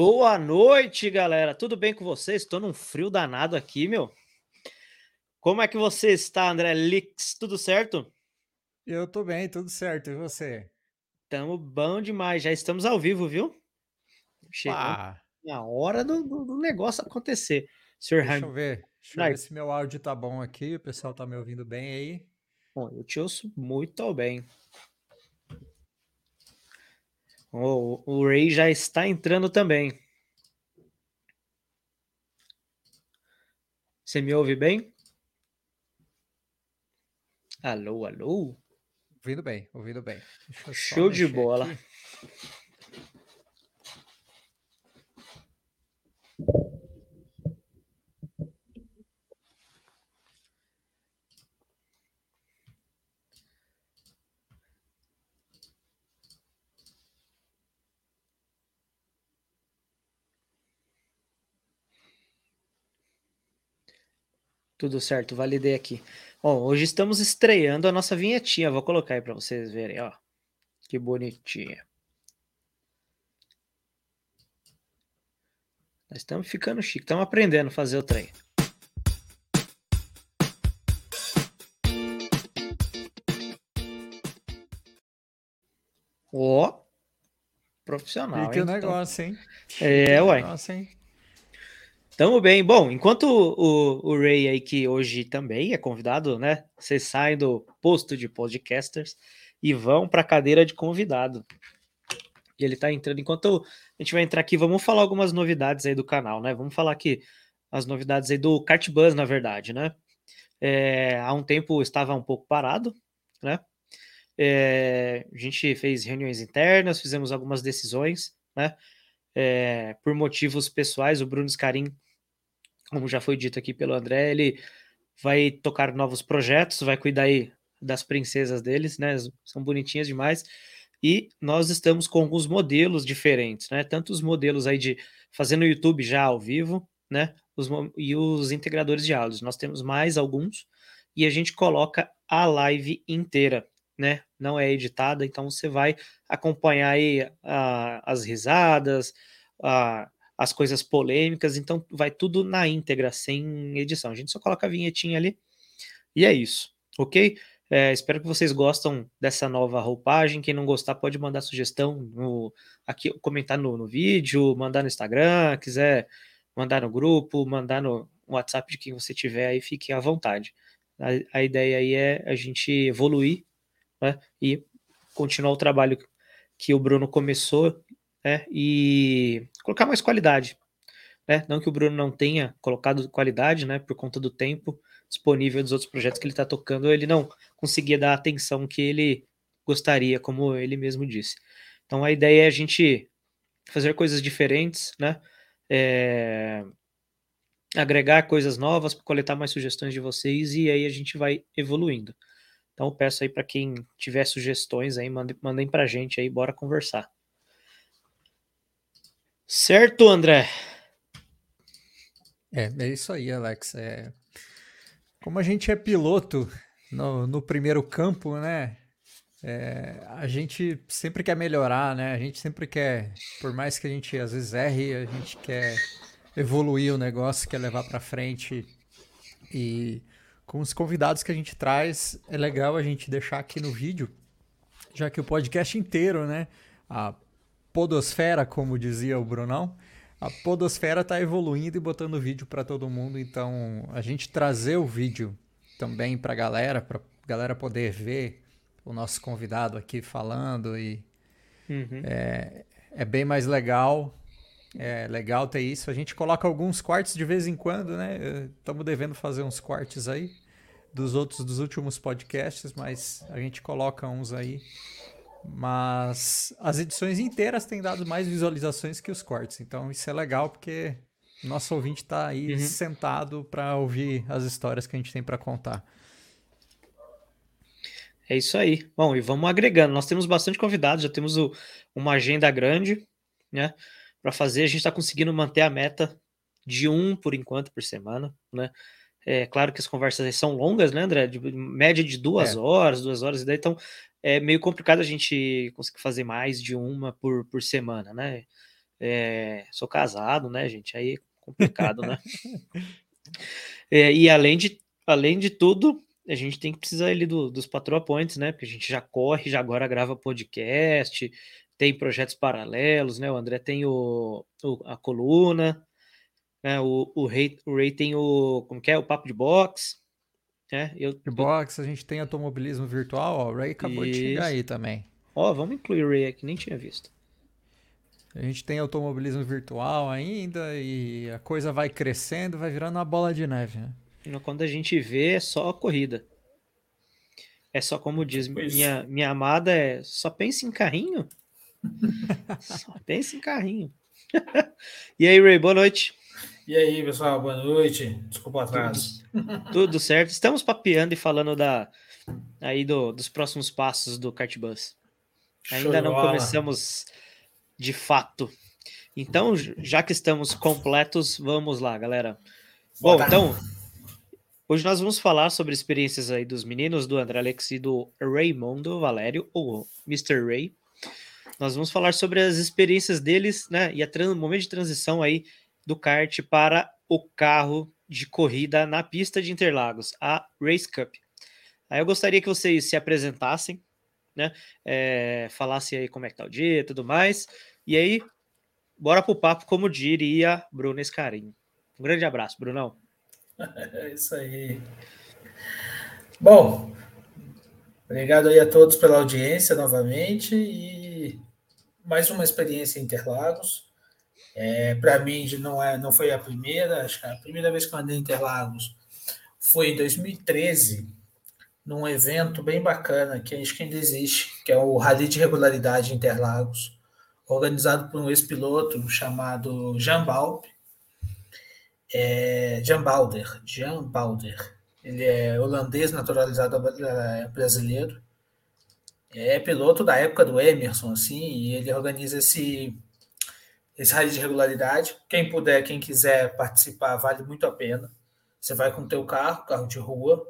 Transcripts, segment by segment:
Boa noite, galera. Tudo bem com vocês? Estou num frio danado aqui, meu. Como é que você está, André Lix? Tudo certo? Eu tô bem, tudo certo. E você? Tamo bom demais. Já estamos ao vivo, viu? Chegando Ah, na hora do, do- do negócio acontecer. Senhor deixa eu ver. Deixa eu ver se meu áudio tá bom aqui. O pessoal tá me ouvindo bem aí. bom, eu te ouço muito bem. O, o Ray já está entrando também. Você me ouve bem? Alô, alô? Ouvindo bem, ouvindo bem. Show de bola. aqui. Tudo certo, validei aqui. Bom, hoje estamos estreando a nossa vinhetinha. Vou colocar aí para vocês verem, ó. Que bonitinha. Nós estamos ficando chique, estamos aprendendo a fazer o trem. Ó, profissional, Fique o hein? Então- negócio, hein? É, ué. negócio, hein? Tamo bem. Bom, enquanto o, o Ray aí, que hoje também é convidado, né? Vocês saem do posto de podcasters e vão para a cadeira de convidado. E ele tá entrando. Enquanto a gente vai entrar aqui, vamos falar algumas novidades aí do canal, né? Vamos falar aqui as novidades aí do Kart Buzz, na verdade, né? É, há um tempo estava um pouco parado, né? É, a gente fez reuniões internas, fizemos algumas decisões, né? É, por motivos pessoais, o Bruno Scarim como já foi dito aqui pelo André, ele vai tocar novos projetos, vai cuidar aí das princesas deles, né? São bonitinhas demais. E nós estamos com alguns modelos diferentes, né? Tanto os modelos aí de fazer no YouTube já ao vivo, né? Os, e os integradores de áudios. Nós temos mais alguns e a gente coloca a live inteira, né? Não é editada, então você vai acompanhar aí ah, as risadas, a as coisas polêmicas, então vai tudo na íntegra, sem edição. A gente só coloca a vinhetinha ali e é isso, ok? É, espero que vocês gostam dessa nova roupagem. Quem não gostar pode mandar sugestão no, aqui, comentar no, no vídeo, mandar no Instagram, quiser mandar no grupo, mandar no WhatsApp de quem você tiver aí, fique à vontade. A, a ideia aí é a gente evoluir né, e continuar o trabalho que o Bruno começou né, e colocar mais qualidade. Né? Não que o Bruno não tenha colocado qualidade, né, por conta do tempo disponível dos outros projetos que ele está tocando, ele não conseguia dar a atenção que ele gostaria, como ele mesmo disse. Então a ideia é a gente fazer coisas diferentes, né? É, agregar coisas novas, coletar mais sugestões de vocês e aí a gente vai evoluindo. Então peço aí para quem tiver sugestões aí, mandem, mandem para a gente aí, bora conversar. Certo, André? É, é isso aí, Alex. É... Como a gente é piloto no, no primeiro campo, né? É, a gente sempre quer melhorar, né? A gente sempre quer, por mais que a gente às vezes erre, a gente quer evoluir o negócio, quer levar pra frente. E com os convidados que a gente traz, é legal a gente deixar aqui no vídeo, já que o podcast inteiro, né? A podosfera, como dizia o Brunão, a podosfera está evoluindo e botando vídeo para todo mundo, então a gente trazer o vídeo também para a galera, para galera poder ver o nosso convidado aqui falando e Uhum. é, é bem mais legal. É legal ter isso. A gente coloca alguns cortes de vez em quando, né? Estamos devendo fazer uns cortes aí dos outros dos últimos podcasts, mas a gente coloca uns aí. Mas as edições inteiras têm dado mais visualizações que os cortes. Então isso é legal porque nosso ouvinte está aí Uhum. sentado para ouvir as histórias que a gente tem para contar. É isso aí. Bom, e vamos agregando. Nós temos bastante convidados, já temos o- uma agenda grande, né? Para fazer, a gente está conseguindo manter a meta de um por enquanto por semana, né? É claro que as conversas aí são longas, né, André? De média de duas É. horas, duas horas e daí, então é meio complicado a gente conseguir fazer mais de uma por, por semana, né? É, sou casado, né, gente? Aí é complicado, né? É, e além de, além de tudo, a gente tem que precisar ali do, dos patrol points, né? Porque a gente já corre, já agora grava podcast, tem projetos paralelos, né? O André tem o, o a coluna, né? O, o, Ray, o Ray tem o. Como que é? O papo de box. É, eu, de box, a gente tem automobilismo virtual, ó, o Ray acabou Isso. de chegar aí também. Ó, vamos incluir o Ray aqui, nem tinha visto. A gente tem automobilismo virtual ainda e a coisa vai crescendo, vai virando uma bola de neve, né? Quando a gente vê, é só corrida. É só como diz minha, minha amada, é só pensa em carrinho. só pensa em carrinho. e aí, Ray, boa noite. E aí, pessoal, boa noite. Desculpa o atraso. Tudo, tudo certo. Estamos papeando e falando da, aí do, dos próximos passos do Cartbus. Ainda não começamos de fato. Então, já que estamos completos, vamos lá, galera. Bom, então, hoje nós vamos falar sobre experiências aí dos meninos, do André Alex e do Raymondo Valério, ou Mr. Ray. Nós vamos falar sobre as experiências deles, né, e o momento de transição aí do kart para o carro de corrida na pista de Interlagos, a Race Cup. Aí eu gostaria que vocês se apresentassem, né? É, falassem aí como é que tá o dia e tudo mais. E aí, bora pro papo, como diria Bruno Escarinho. Um grande abraço, Brunão. É isso aí. Bom, obrigado aí a todos pela audiência novamente e mais uma experiência em Interlagos. É, Para mim, não, é, não foi a primeira, acho que a primeira vez que eu andei em Interlagos foi em 2013, num evento bem bacana, que acho que ainda existe, que é o Rally de Regularidade Interlagos, organizado por um ex-piloto chamado Jan Balp, é, Jan Balder, Jan Balder. Ele é holandês naturalizado brasileiro. É piloto da época do Emerson, assim, e ele organiza esse esse rally de regularidade. Quem puder, quem quiser participar, vale muito a pena. Você vai com o teu carro, carro de rua,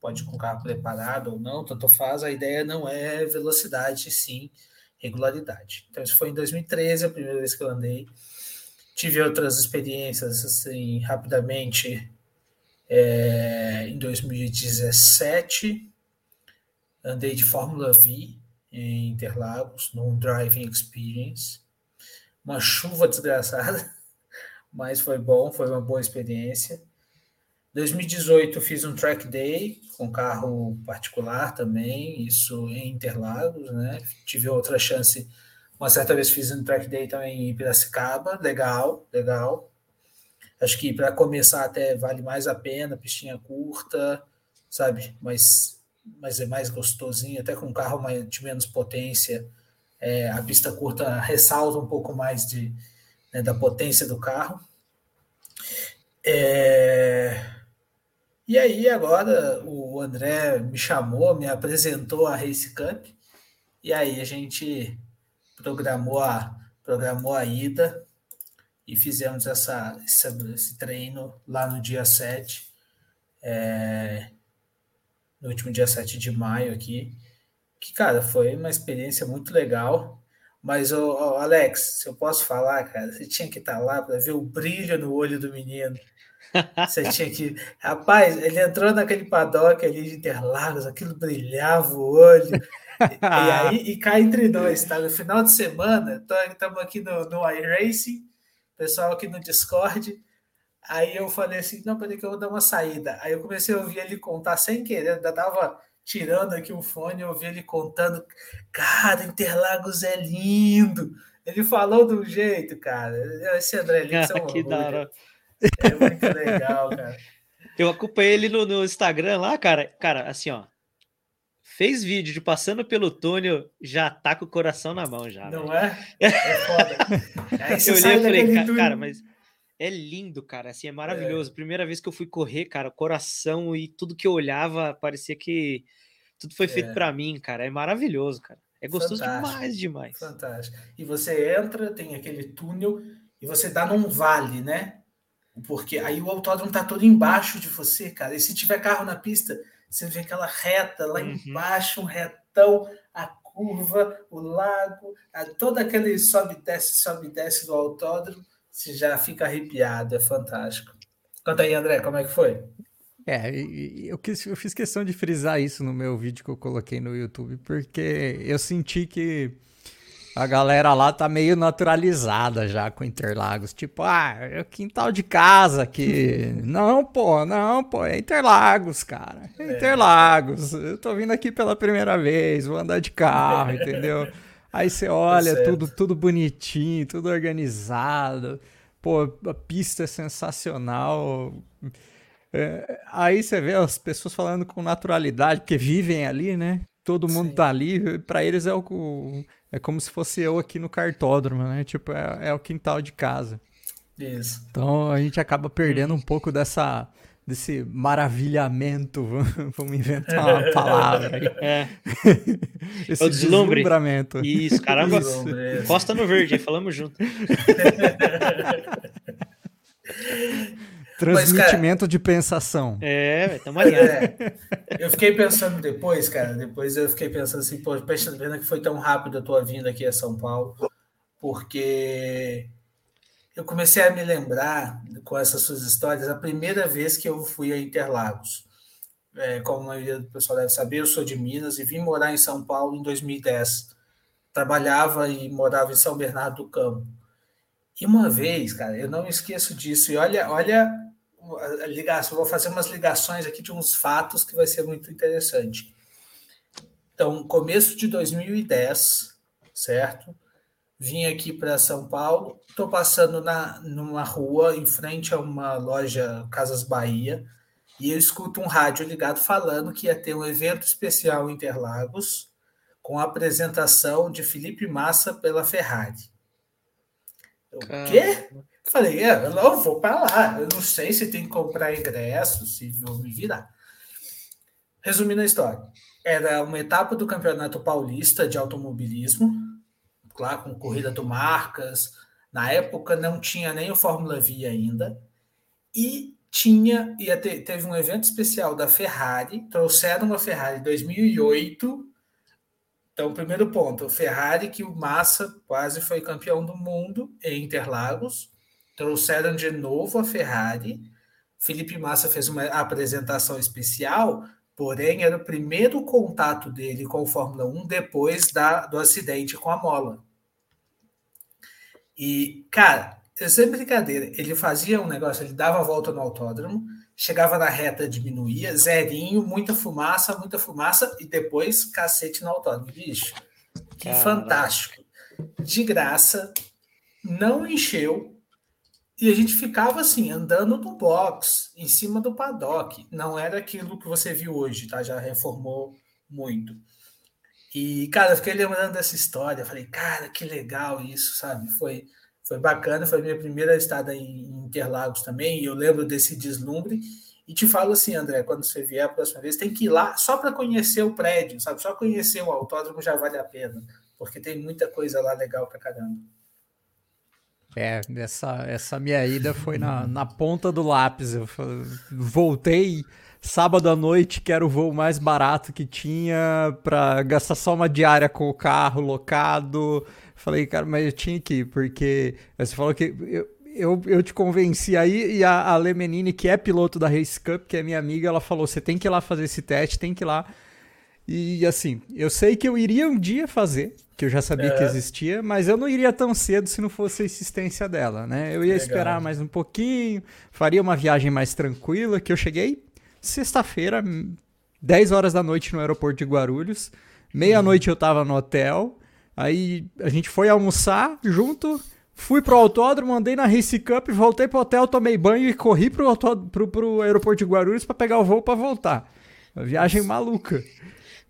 pode ir com o carro preparado ou não, tanto faz. A ideia não é velocidade, sim regularidade. Então, isso foi em 2013, a primeira vez que eu andei. Tive outras experiências, assim, rapidamente, é, em 2017. Andei de Fórmula V em Interlagos, num Driving Experience uma chuva desgraçada, mas foi bom, foi uma boa experiência. 2018 fiz um track day com carro particular também, isso em Interlagos, né? Tive outra chance, uma certa vez fiz um track day também em Piracicaba, legal, legal. Acho que para começar até vale mais a pena, pistinha curta, sabe? Mas, mas é mais gostosinho, até com carro de menos potência é, a pista curta ressalta um pouco mais de, né, da potência do carro. É... E aí agora o André me chamou, me apresentou a Race Cup, e aí a gente programou a, programou a ida e fizemos essa, esse, esse treino lá no dia 7, é, no último dia 7 de maio aqui que, cara, foi uma experiência muito legal. Mas, ô, ô, Alex, se eu posso falar, cara, você tinha que estar lá para ver o brilho no olho do menino. Você tinha que. Rapaz, ele entrou naquele paddock ali de Interlagos, aquilo brilhava o olho. e, e aí, e cá entre nós, tá? No final de semana, estamos aqui no, no iRacing, pessoal aqui no Discord. Aí eu falei assim: não, peraí que eu vou dar uma saída. Aí eu comecei a ouvir ele contar sem querer, ainda tava tirando aqui o fone, eu ouvi ele contando, cara, Interlagos é lindo. Ele falou do jeito, cara. Esse André Lins é um que da hora. É muito legal, cara. Eu acompanhei ele no, no, Instagram lá, cara. Cara, assim, ó. Fez vídeo de passando pelo túnel, já tá com o coração na mão já. Não é? É foda. eu olhei e falei, cara, cara, mas é lindo, cara. Assim, é, é. maravilhoso. É. Primeira vez que eu fui correr, cara, coração e tudo que eu olhava parecia que tudo foi feito é. para mim, cara. É maravilhoso, cara. É gostoso Fantástico. demais, demais. Fantástico. E você entra, tem aquele túnel e você dá num vale, né? Porque aí o autódromo tá todo embaixo de você, cara. E se tiver carro na pista, você vê aquela reta lá uhum. embaixo, um retão, a curva, o lago, todo aquele sobe desce, sobe desce do autódromo, você já fica arrepiado, é fantástico. Conta aí, André, como é que foi? É, eu, quis, eu fiz questão de frisar isso no meu vídeo que eu coloquei no YouTube, porque eu senti que a galera lá tá meio naturalizada já com Interlagos. Tipo, ah, é o quintal de casa aqui. não, pô, não, pô, é Interlagos, cara. É, é Interlagos. Eu tô vindo aqui pela primeira vez, vou andar de carro, entendeu? Aí você olha, tá tudo, tudo bonitinho, tudo organizado. Pô, a pista é sensacional. É, aí você vê as pessoas falando com naturalidade, porque vivem ali, né? Todo mundo Sim. tá ali, para eles é o, é como se fosse eu aqui no cartódromo, né? Tipo, é, é o quintal de casa. Isso. Então a gente acaba perdendo um pouco dessa desse maravilhamento, vamos inventar uma palavra aí. É. Esse é o deslumbre. deslumbramento. Isso, caramba. Isso. Costa no verde, falamos junto. Transmitimento cara, de pensação. É, estamos alinhados. É, eu fiquei pensando depois, cara, depois eu fiquei pensando assim, pô, pena que foi tão rápido a tua vinda aqui a São Paulo, porque eu comecei a me lembrar com essas suas histórias a primeira vez que eu fui a Interlagos. É, como a maioria do pessoal deve saber, eu sou de Minas e vim morar em São Paulo em 2010. Trabalhava e morava em São Bernardo do Campo. E uma vez, cara, eu não esqueço disso. E olha, olha a ligação, vou fazer umas ligações aqui de uns fatos que vai ser muito interessante. Então, começo de 2010, certo? Vim aqui para São Paulo, estou passando na, numa rua em frente a uma loja Casas Bahia e eu escuto um rádio ligado falando que ia ter um evento especial em Interlagos com a apresentação de Felipe Massa pela Ferrari. O quê? Falei, é, eu não vou para lá. Eu não sei se tem que comprar ingresso, se vou me virar. Resumindo a história, era uma etapa do Campeonato Paulista de Automobilismo, lá com corrida do Marcas. Na época não tinha nem o Fórmula V ainda. E tinha, ia ter, teve um evento especial da Ferrari, trouxeram uma Ferrari 2008 então, primeiro ponto, Ferrari, que o Massa quase foi campeão do mundo em Interlagos, trouxeram de novo a Ferrari. Felipe Massa fez uma apresentação especial, porém era o primeiro contato dele com o Fórmula 1 depois da, do acidente com a mola. E, cara, sem brincadeira, ele fazia um negócio, ele dava a volta no autódromo, chegava na reta, diminuía, zerinho, muita fumaça, muita fumaça, e depois cacete no autódromo. Bicho, que Caramba. fantástico. De graça, não encheu, e a gente ficava assim, andando no box, em cima do paddock. Não era aquilo que você viu hoje, tá? Já reformou muito. E, cara, eu fiquei lembrando dessa história. Falei, cara, que legal isso, sabe? Foi foi bacana, foi minha primeira estada em Interlagos também, e eu lembro desse deslumbre. E te falo assim, André, quando você vier a próxima vez, tem que ir lá só para conhecer o prédio, sabe? Só conhecer o autódromo já vale a pena, porque tem muita coisa lá legal para caramba. É, essa, essa minha ida foi na, na ponta do lápis. Eu voltei sábado à noite, que era o voo mais barato que tinha, para gastar só uma diária com o carro locado Falei, cara, mas eu tinha que ir, porque você falou que eu, eu, eu te convenci aí e a, a Menini, que é piloto da Race Cup, que é minha amiga, ela falou: você tem que ir lá fazer esse teste, tem que ir lá. E assim, eu sei que eu iria um dia fazer, que eu já sabia é. que existia, mas eu não iria tão cedo se não fosse a insistência dela, né? Eu ia Legal. esperar mais um pouquinho, faria uma viagem mais tranquila, que eu cheguei sexta-feira, 10 horas da noite no aeroporto de Guarulhos. Meia-noite eu tava no hotel. Aí a gente foi almoçar junto, fui pro autódromo, andei na Race Cup, voltei pro hotel, tomei banho e corri pro, autódromo, pro, pro aeroporto de Guarulhos para pegar o voo para voltar. Uma viagem maluca.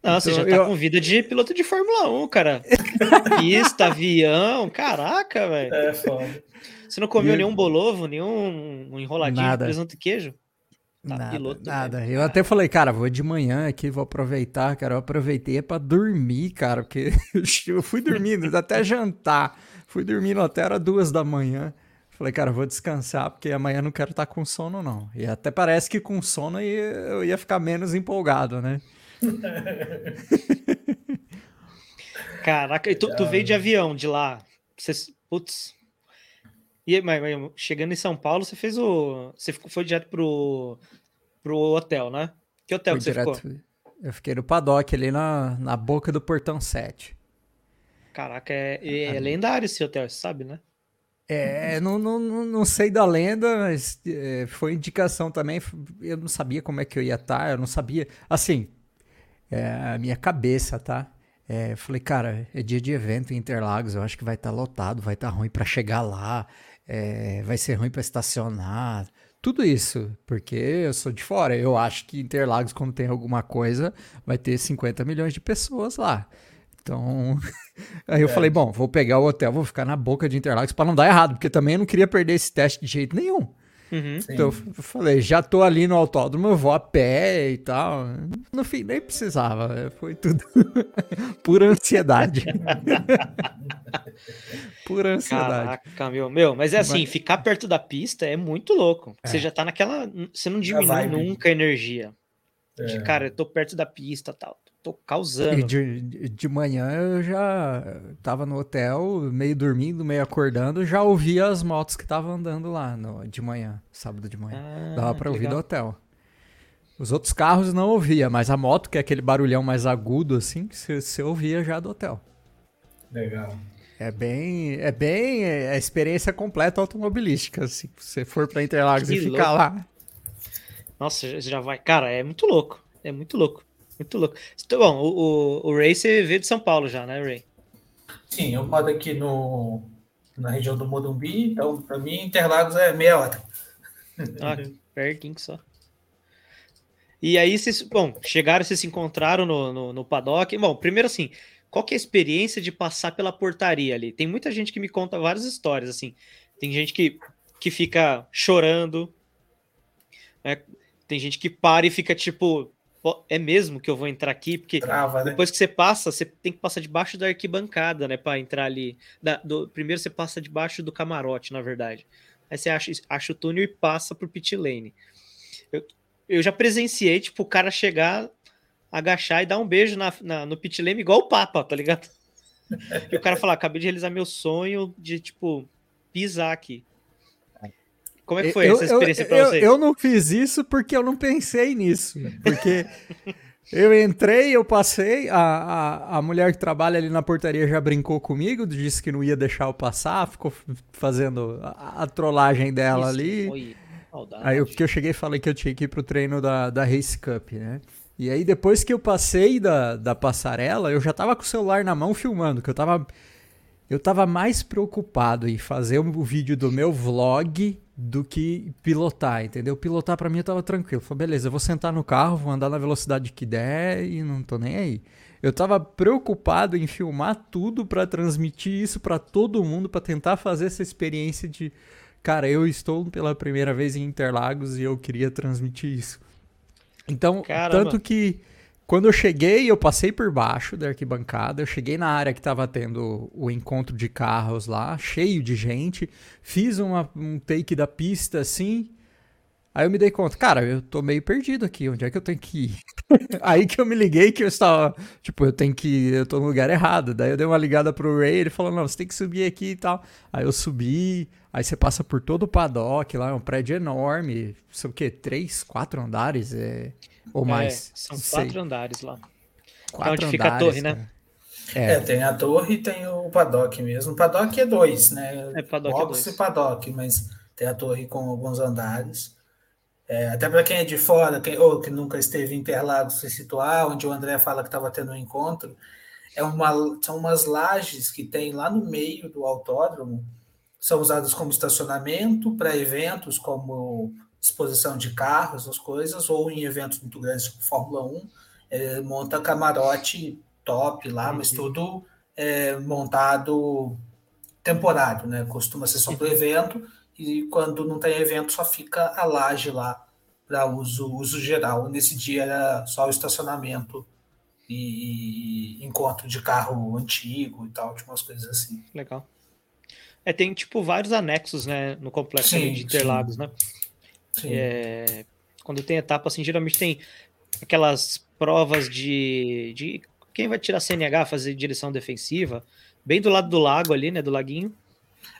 Não, então, você já tá eu... com vida de piloto de Fórmula 1, cara. Pista, avião, caraca, velho. É foda. Você não comeu e... nenhum bolovo, nenhum enroladinho Nada. de presunto e queijo? Tá, nada, piloto nada. Mesmo. Eu até falei, cara, vou de manhã aqui, vou aproveitar, cara. Eu aproveitei para dormir, cara, porque eu fui dormindo até jantar. Fui dormindo até era duas da manhã. Falei, cara, vou descansar, porque amanhã não quero estar tá com sono, não. E até parece que com sono eu ia ficar menos empolgado, né? Caraca, e tu, tu veio de avião de lá. Você, putz. E, mas, mas, chegando em São Paulo, você fez o. Você foi direto pro, pro hotel, né? Que hotel Fui que você direto, ficou? Eu fiquei no paddock ali na, na boca do portão 7. Caraca, é, é, é lendário esse hotel, você sabe, né? É, não, não, não sei da lenda, mas é, foi indicação também. Eu não sabia como é que eu ia estar, eu não sabia. Assim, é, a minha cabeça, tá? É, eu falei, cara, é dia de evento em Interlagos, eu acho que vai estar tá lotado, vai estar tá ruim para chegar lá, é, vai ser ruim para estacionar, tudo isso, porque eu sou de fora. Eu acho que Interlagos, quando tem alguma coisa, vai ter 50 milhões de pessoas lá. Então, aí eu é. falei, bom, vou pegar o hotel, vou ficar na boca de Interlagos para não dar errado, porque também eu não queria perder esse teste de jeito nenhum. Uhum. Então eu falei, já tô ali no autódromo, eu vou a pé e tal. No fim, nem precisava, foi tudo pura ansiedade. pura ansiedade. Caraca, meu, meu, mas é assim, mas... ficar perto da pista é muito louco. É. Você já tá naquela. Você não diminui nunca a energia. É. De, cara, eu tô perto da pista tal tô causando. E de, de manhã eu já tava no hotel, meio dormindo, meio acordando, já ouvia as motos que estavam andando lá no, de manhã, sábado de manhã. Ah, Dava pra ouvir legal. do hotel. Os outros carros não ouvia, mas a moto, que é aquele barulhão mais agudo assim, você ouvia já do hotel. Legal. É bem, é bem é a experiência completa automobilística. Se você for para Interlagos que e ficar louco. lá. Nossa, já vai. Cara, é muito louco. É muito louco. Muito louco. Então, bom, o, o, o Ray você veio de São Paulo já, né, Ray? Sim, eu moro aqui no, na região do Morumbi, então para mim Interlagos é meia hora. Ah, pertinho só. E aí, vocês, bom, chegaram, vocês se encontraram no, no, no paddock. Bom, primeiro assim, qual que é a experiência de passar pela portaria ali? Tem muita gente que me conta várias histórias, assim. Tem gente que, que fica chorando, né? Tem gente que para e fica tipo, é mesmo que eu vou entrar aqui? Porque Trava, né? depois que você passa, você tem que passar debaixo da arquibancada, né? Para entrar ali. Da, do, primeiro você passa debaixo do camarote, na verdade. Aí você acha, acha o túnel e passa pro pit lane. Eu, eu já presenciei, tipo, o cara chegar, agachar e dar um beijo na, na no pit lane igual o Papa, tá ligado? e o cara falar, acabei de realizar meu sonho de, tipo, pisar aqui. Como é que foi eu, essa experiência para vocês? Eu não fiz isso porque eu não pensei nisso. Porque eu entrei, eu passei, a, a, a mulher que trabalha ali na portaria já brincou comigo, disse que não ia deixar eu passar, ficou fazendo a, a trollagem dela isso, ali. Foi Aí o que eu cheguei e falei que eu tinha que ir pro treino da, da Race Cup, né? E aí depois que eu passei da, da passarela, eu já tava com o celular na mão filmando, que eu tava eu tava mais preocupado em fazer o vídeo do meu vlog do que pilotar, entendeu? Pilotar para mim eu tava tranquilo. Falei, beleza, eu vou sentar no carro, vou andar na velocidade que der e não tô nem aí. Eu tava preocupado em filmar tudo para transmitir isso para todo mundo, para tentar fazer essa experiência de, cara, eu estou pela primeira vez em Interlagos e eu queria transmitir isso. Então, Caramba. tanto que quando eu cheguei, eu passei por baixo da arquibancada, eu cheguei na área que estava tendo o encontro de carros lá, cheio de gente, fiz uma, um take da pista assim, aí eu me dei conta, cara, eu tô meio perdido aqui, onde é que eu tenho que ir? aí que eu me liguei que eu estava, tipo, eu tenho que, eu tô no lugar errado, daí eu dei uma ligada pro Ray, ele falou, não, você tem que subir aqui e tal, aí eu subi, aí você passa por todo o paddock lá, é um prédio enorme, sei o que, três, quatro andares, é... Ou é, mais? É, são quatro sei. andares lá. Quatro é onde andares, fica a torre, né? É. é. tem a torre e tem o paddock mesmo. O paddock é dois, né? É, paddock Box é dois. e paddock, mas tem a torre com alguns andares. É, até para quem é de fora, quem, ou que nunca esteve em Interlagos se situar, onde o André fala que estava tendo um encontro, é uma, são umas lajes que tem lá no meio do autódromo, são usadas como estacionamento para eventos como exposição de carros, as coisas, ou em eventos muito grandes, como Fórmula 1, é, monta camarote top lá, uhum. mas tudo é, montado temporário, né? Costuma ser só para o evento, e quando não tem evento, só fica a laje lá para uso, uso geral. Nesse dia era só o estacionamento e, e encontro de carro antigo e tal, tipo umas coisas assim. Legal. É, tem tipo vários anexos, né, no complexo sim, de Interlagos, sim. né? É, quando tem etapa, assim, geralmente tem aquelas provas de, de quem vai tirar CNH, fazer direção defensiva, bem do lado do lago ali, né? Do laguinho.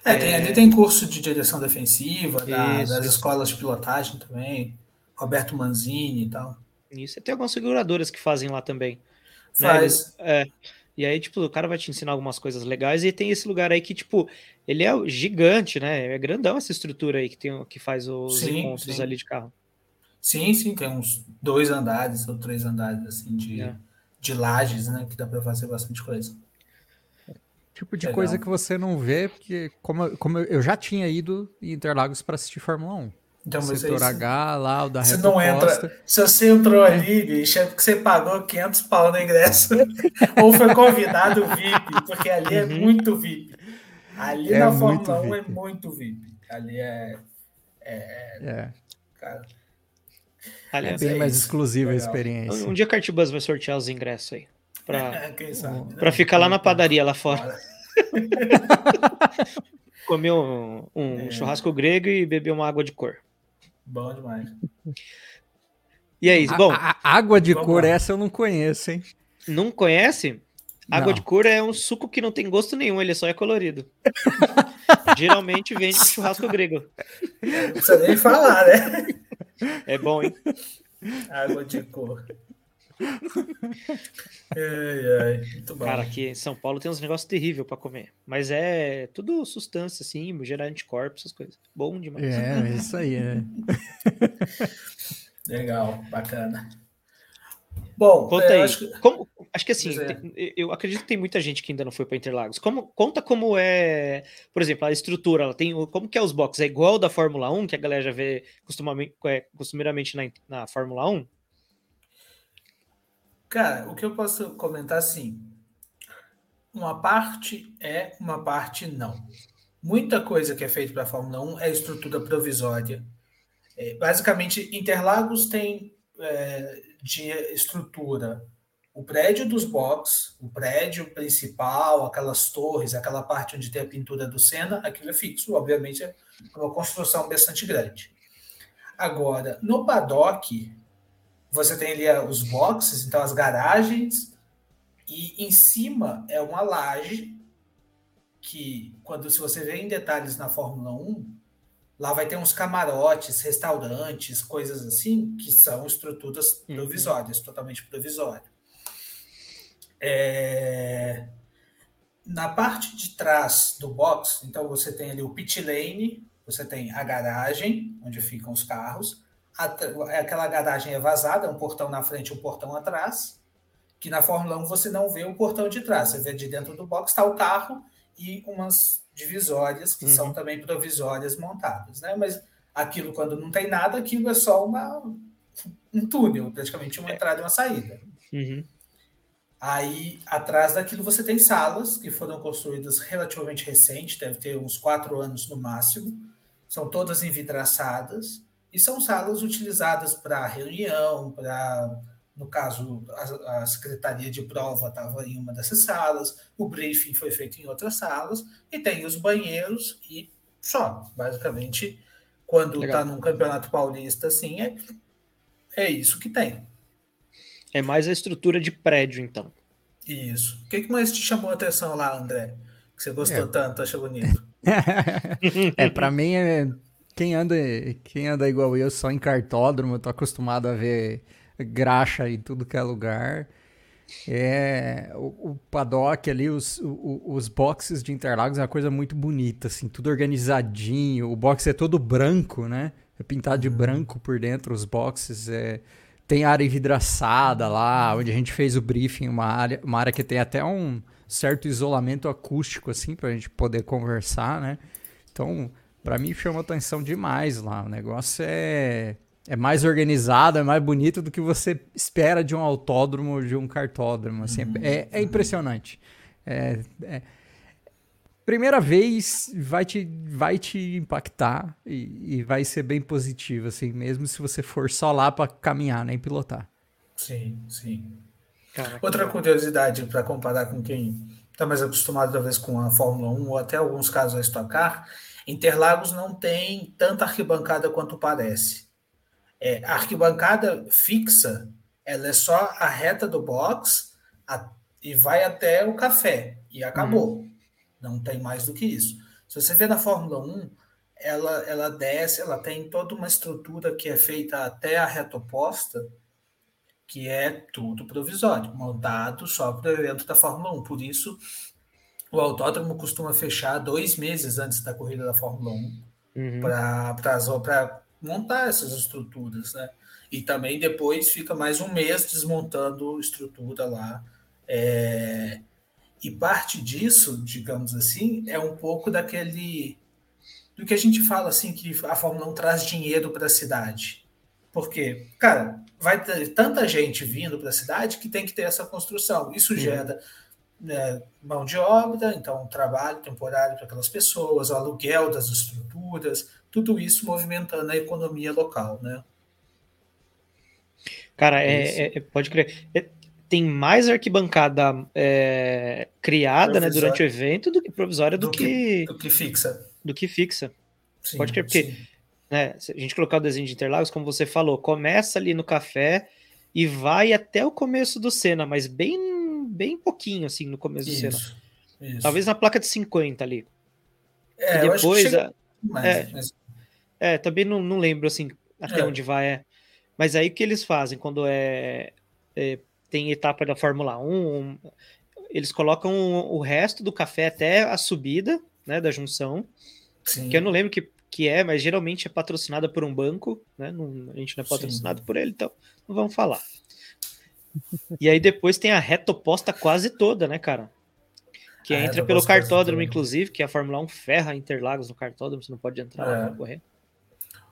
É, tem, ali tem curso de direção defensiva, da, das escolas de pilotagem também, Roberto Manzini e tal. Isso, tem algumas seguradoras que fazem lá também. Né? Faz. Né? É. E aí, tipo, o cara vai te ensinar algumas coisas legais e tem esse lugar aí que, tipo, ele é gigante, né? É grandão essa estrutura aí que, tem, que faz os sim, encontros sim. ali de carro. Sim, sim, tem uns dois andares ou três andares, assim, de, é. de lajes, né? Que dá para fazer bastante coisa. Tipo de Legal. coisa que você não vê, porque como, como eu já tinha ido em Interlagos para assistir Fórmula 1. Então, mas Setor é H, lá, o da você não entra. Se você entrou ali, bicho, é porque você pagou 500 pau no ingresso. ou foi convidado VIP, porque ali é uhum. muito VIP. Ali é na Fórmula 1 é muito VIP. Ali é. É. é. Cara. Aliás, é bem é mais exclusiva a experiência. Um, um dia a Cartbus vai sortear os ingressos aí. Pra, pra ficar lá na padaria lá fora. Comer um, um é. churrasco grego e beber uma água de cor. Bom demais. E aí, bom. A, a água de cor, lá. essa eu não conheço, hein? Não conhece? Água não. de cor é um suco que não tem gosto nenhum, ele só é colorido. Geralmente vende churrasco grego. Não precisa nem falar, né? É bom, hein? Água de cor. ai, ai, muito bom. Cara, aqui em São Paulo tem uns negócios terríveis para comer. Mas é tudo substância, assim, gerar anticorpos, essas coisas. Bom demais. É, é isso aí, é. Legal, bacana. Bom, conta é, aí. Acho que, como, acho que assim, tem, eu acredito que tem muita gente que ainda não foi para Interlagos. Como, conta como é, por exemplo, a estrutura, ela tem, como que é os boxes? É igual da Fórmula 1, que a galera já vê é, costumeiramente na, na Fórmula 1? Cara, o que eu posso comentar assim, uma parte é, uma parte não. Muita coisa que é feita para a Fórmula 1 é estrutura provisória. É, basicamente, Interlagos tem é, de estrutura o prédio dos box, o prédio principal, aquelas torres, aquela parte onde tem a pintura do Senna, aquilo é fixo, obviamente é uma construção bastante grande. Agora, no paddock, você tem ali os boxes, então as garagens, e em cima é uma laje que, quando se você vê em detalhes na Fórmula 1, Lá vai ter uns camarotes, restaurantes, coisas assim, que são estruturas uhum. provisórias, totalmente provisórias. É... Na parte de trás do box, então você tem ali o pit lane, você tem a garagem, onde ficam os carros. Aquela garagem é vazada, um portão na frente e um portão atrás. Que na Fórmula 1 você não vê o portão de trás, você vê de dentro do box, está o carro e umas divisórias, que uhum. são também provisórias montadas, né? Mas aquilo, quando não tem nada, aquilo é só uma, um túnel, praticamente uma entrada e uma saída. Uhum. Aí, atrás daquilo, você tem salas que foram construídas relativamente recente, deve ter uns quatro anos no máximo, são todas envidraçadas, e são salas utilizadas para reunião, para no caso, a, a secretaria de prova estava em uma dessas salas, o briefing foi feito em outras salas, e tem os banheiros e só. Basicamente, quando está num campeonato paulista, assim, é, é isso que tem. É mais a estrutura de prédio, então. Isso. O que, que mais te chamou a atenção lá, André? Que você gostou é. tanto, achou bonito? é, para mim, é, quem, anda, quem anda igual eu só em cartódromo, eu tô acostumado a ver graxa em tudo que é lugar. É, o, o paddock ali, os, o, os boxes de Interlagos é uma coisa muito bonita, assim, tudo organizadinho. O box é todo branco, né? É pintado de uhum. branco por dentro, os boxes. É, tem área envidraçada lá, onde a gente fez o briefing, uma área, uma área que tem até um certo isolamento acústico, assim, pra gente poder conversar, né? Então, para mim chamou atenção demais lá. O negócio é é mais organizado, é mais bonito do que você espera de um autódromo ou de um cartódromo. Assim, uhum. é, é, impressionante. É, é, primeira vez vai te, vai te impactar e, e, vai ser bem positivo, assim, mesmo se você for só lá para caminhar, nem pilotar. Sim, sim. Caraca. Outra curiosidade para comparar com quem está mais acostumado, talvez, com a Fórmula 1 ou até alguns casos a Stock Car, Interlagos não tem tanta arquibancada quanto parece. É, a arquibancada fixa, ela é só a reta do box, a, e vai até o café e acabou. Uhum. Não tem mais do que isso. Se você vê na Fórmula 1, ela, ela desce, ela tem toda uma estrutura que é feita até a reta oposta, que é tudo provisório, montado só para o evento da Fórmula 1. Por isso, o autódromo costuma fechar dois meses antes da corrida da Fórmula 1 uhum. para montar essas estruturas, né? E também depois fica mais um mês desmontando estrutura lá. É... E parte disso, digamos assim, é um pouco daquele do que a gente fala assim que a Fórmula 1 traz dinheiro para a cidade. Porque, cara, vai ter tanta gente vindo para a cidade que tem que ter essa construção. Isso uhum. gera né, mão de obra, então trabalho temporário para aquelas pessoas, aluguel das estruturas, tudo isso movimentando a economia local, né? Cara, é, é, é pode crer. É, tem mais arquibancada é, criada né, durante o evento do que provisória do, do que, que, do que fixa. Do que fixa. Sim, pode crer, porque né, se a gente colocar o desenho de Interlagos, como você falou, começa ali no café e vai até o começo do Senna, mas bem, bem pouquinho assim no começo isso, do Senna. Isso. Talvez na placa de 50 ali. É, e depois. A, mais, é, mas... é, também não, não lembro assim até é. onde vai. É. Mas aí o que eles fazem quando é, é tem etapa da Fórmula 1, eles colocam o resto do café até a subida né, da junção. Sim. Que eu não lembro que, que é, mas geralmente é patrocinada por um banco, né? Não, a gente não é patrocinado Sim. por ele, então não vamos falar. E aí depois tem a reta oposta quase toda, né, cara? Que a entra pelo cartódromo, inclusive, que a Fórmula 1 ferra Interlagos no cartódromo, você não pode entrar é. lá correr.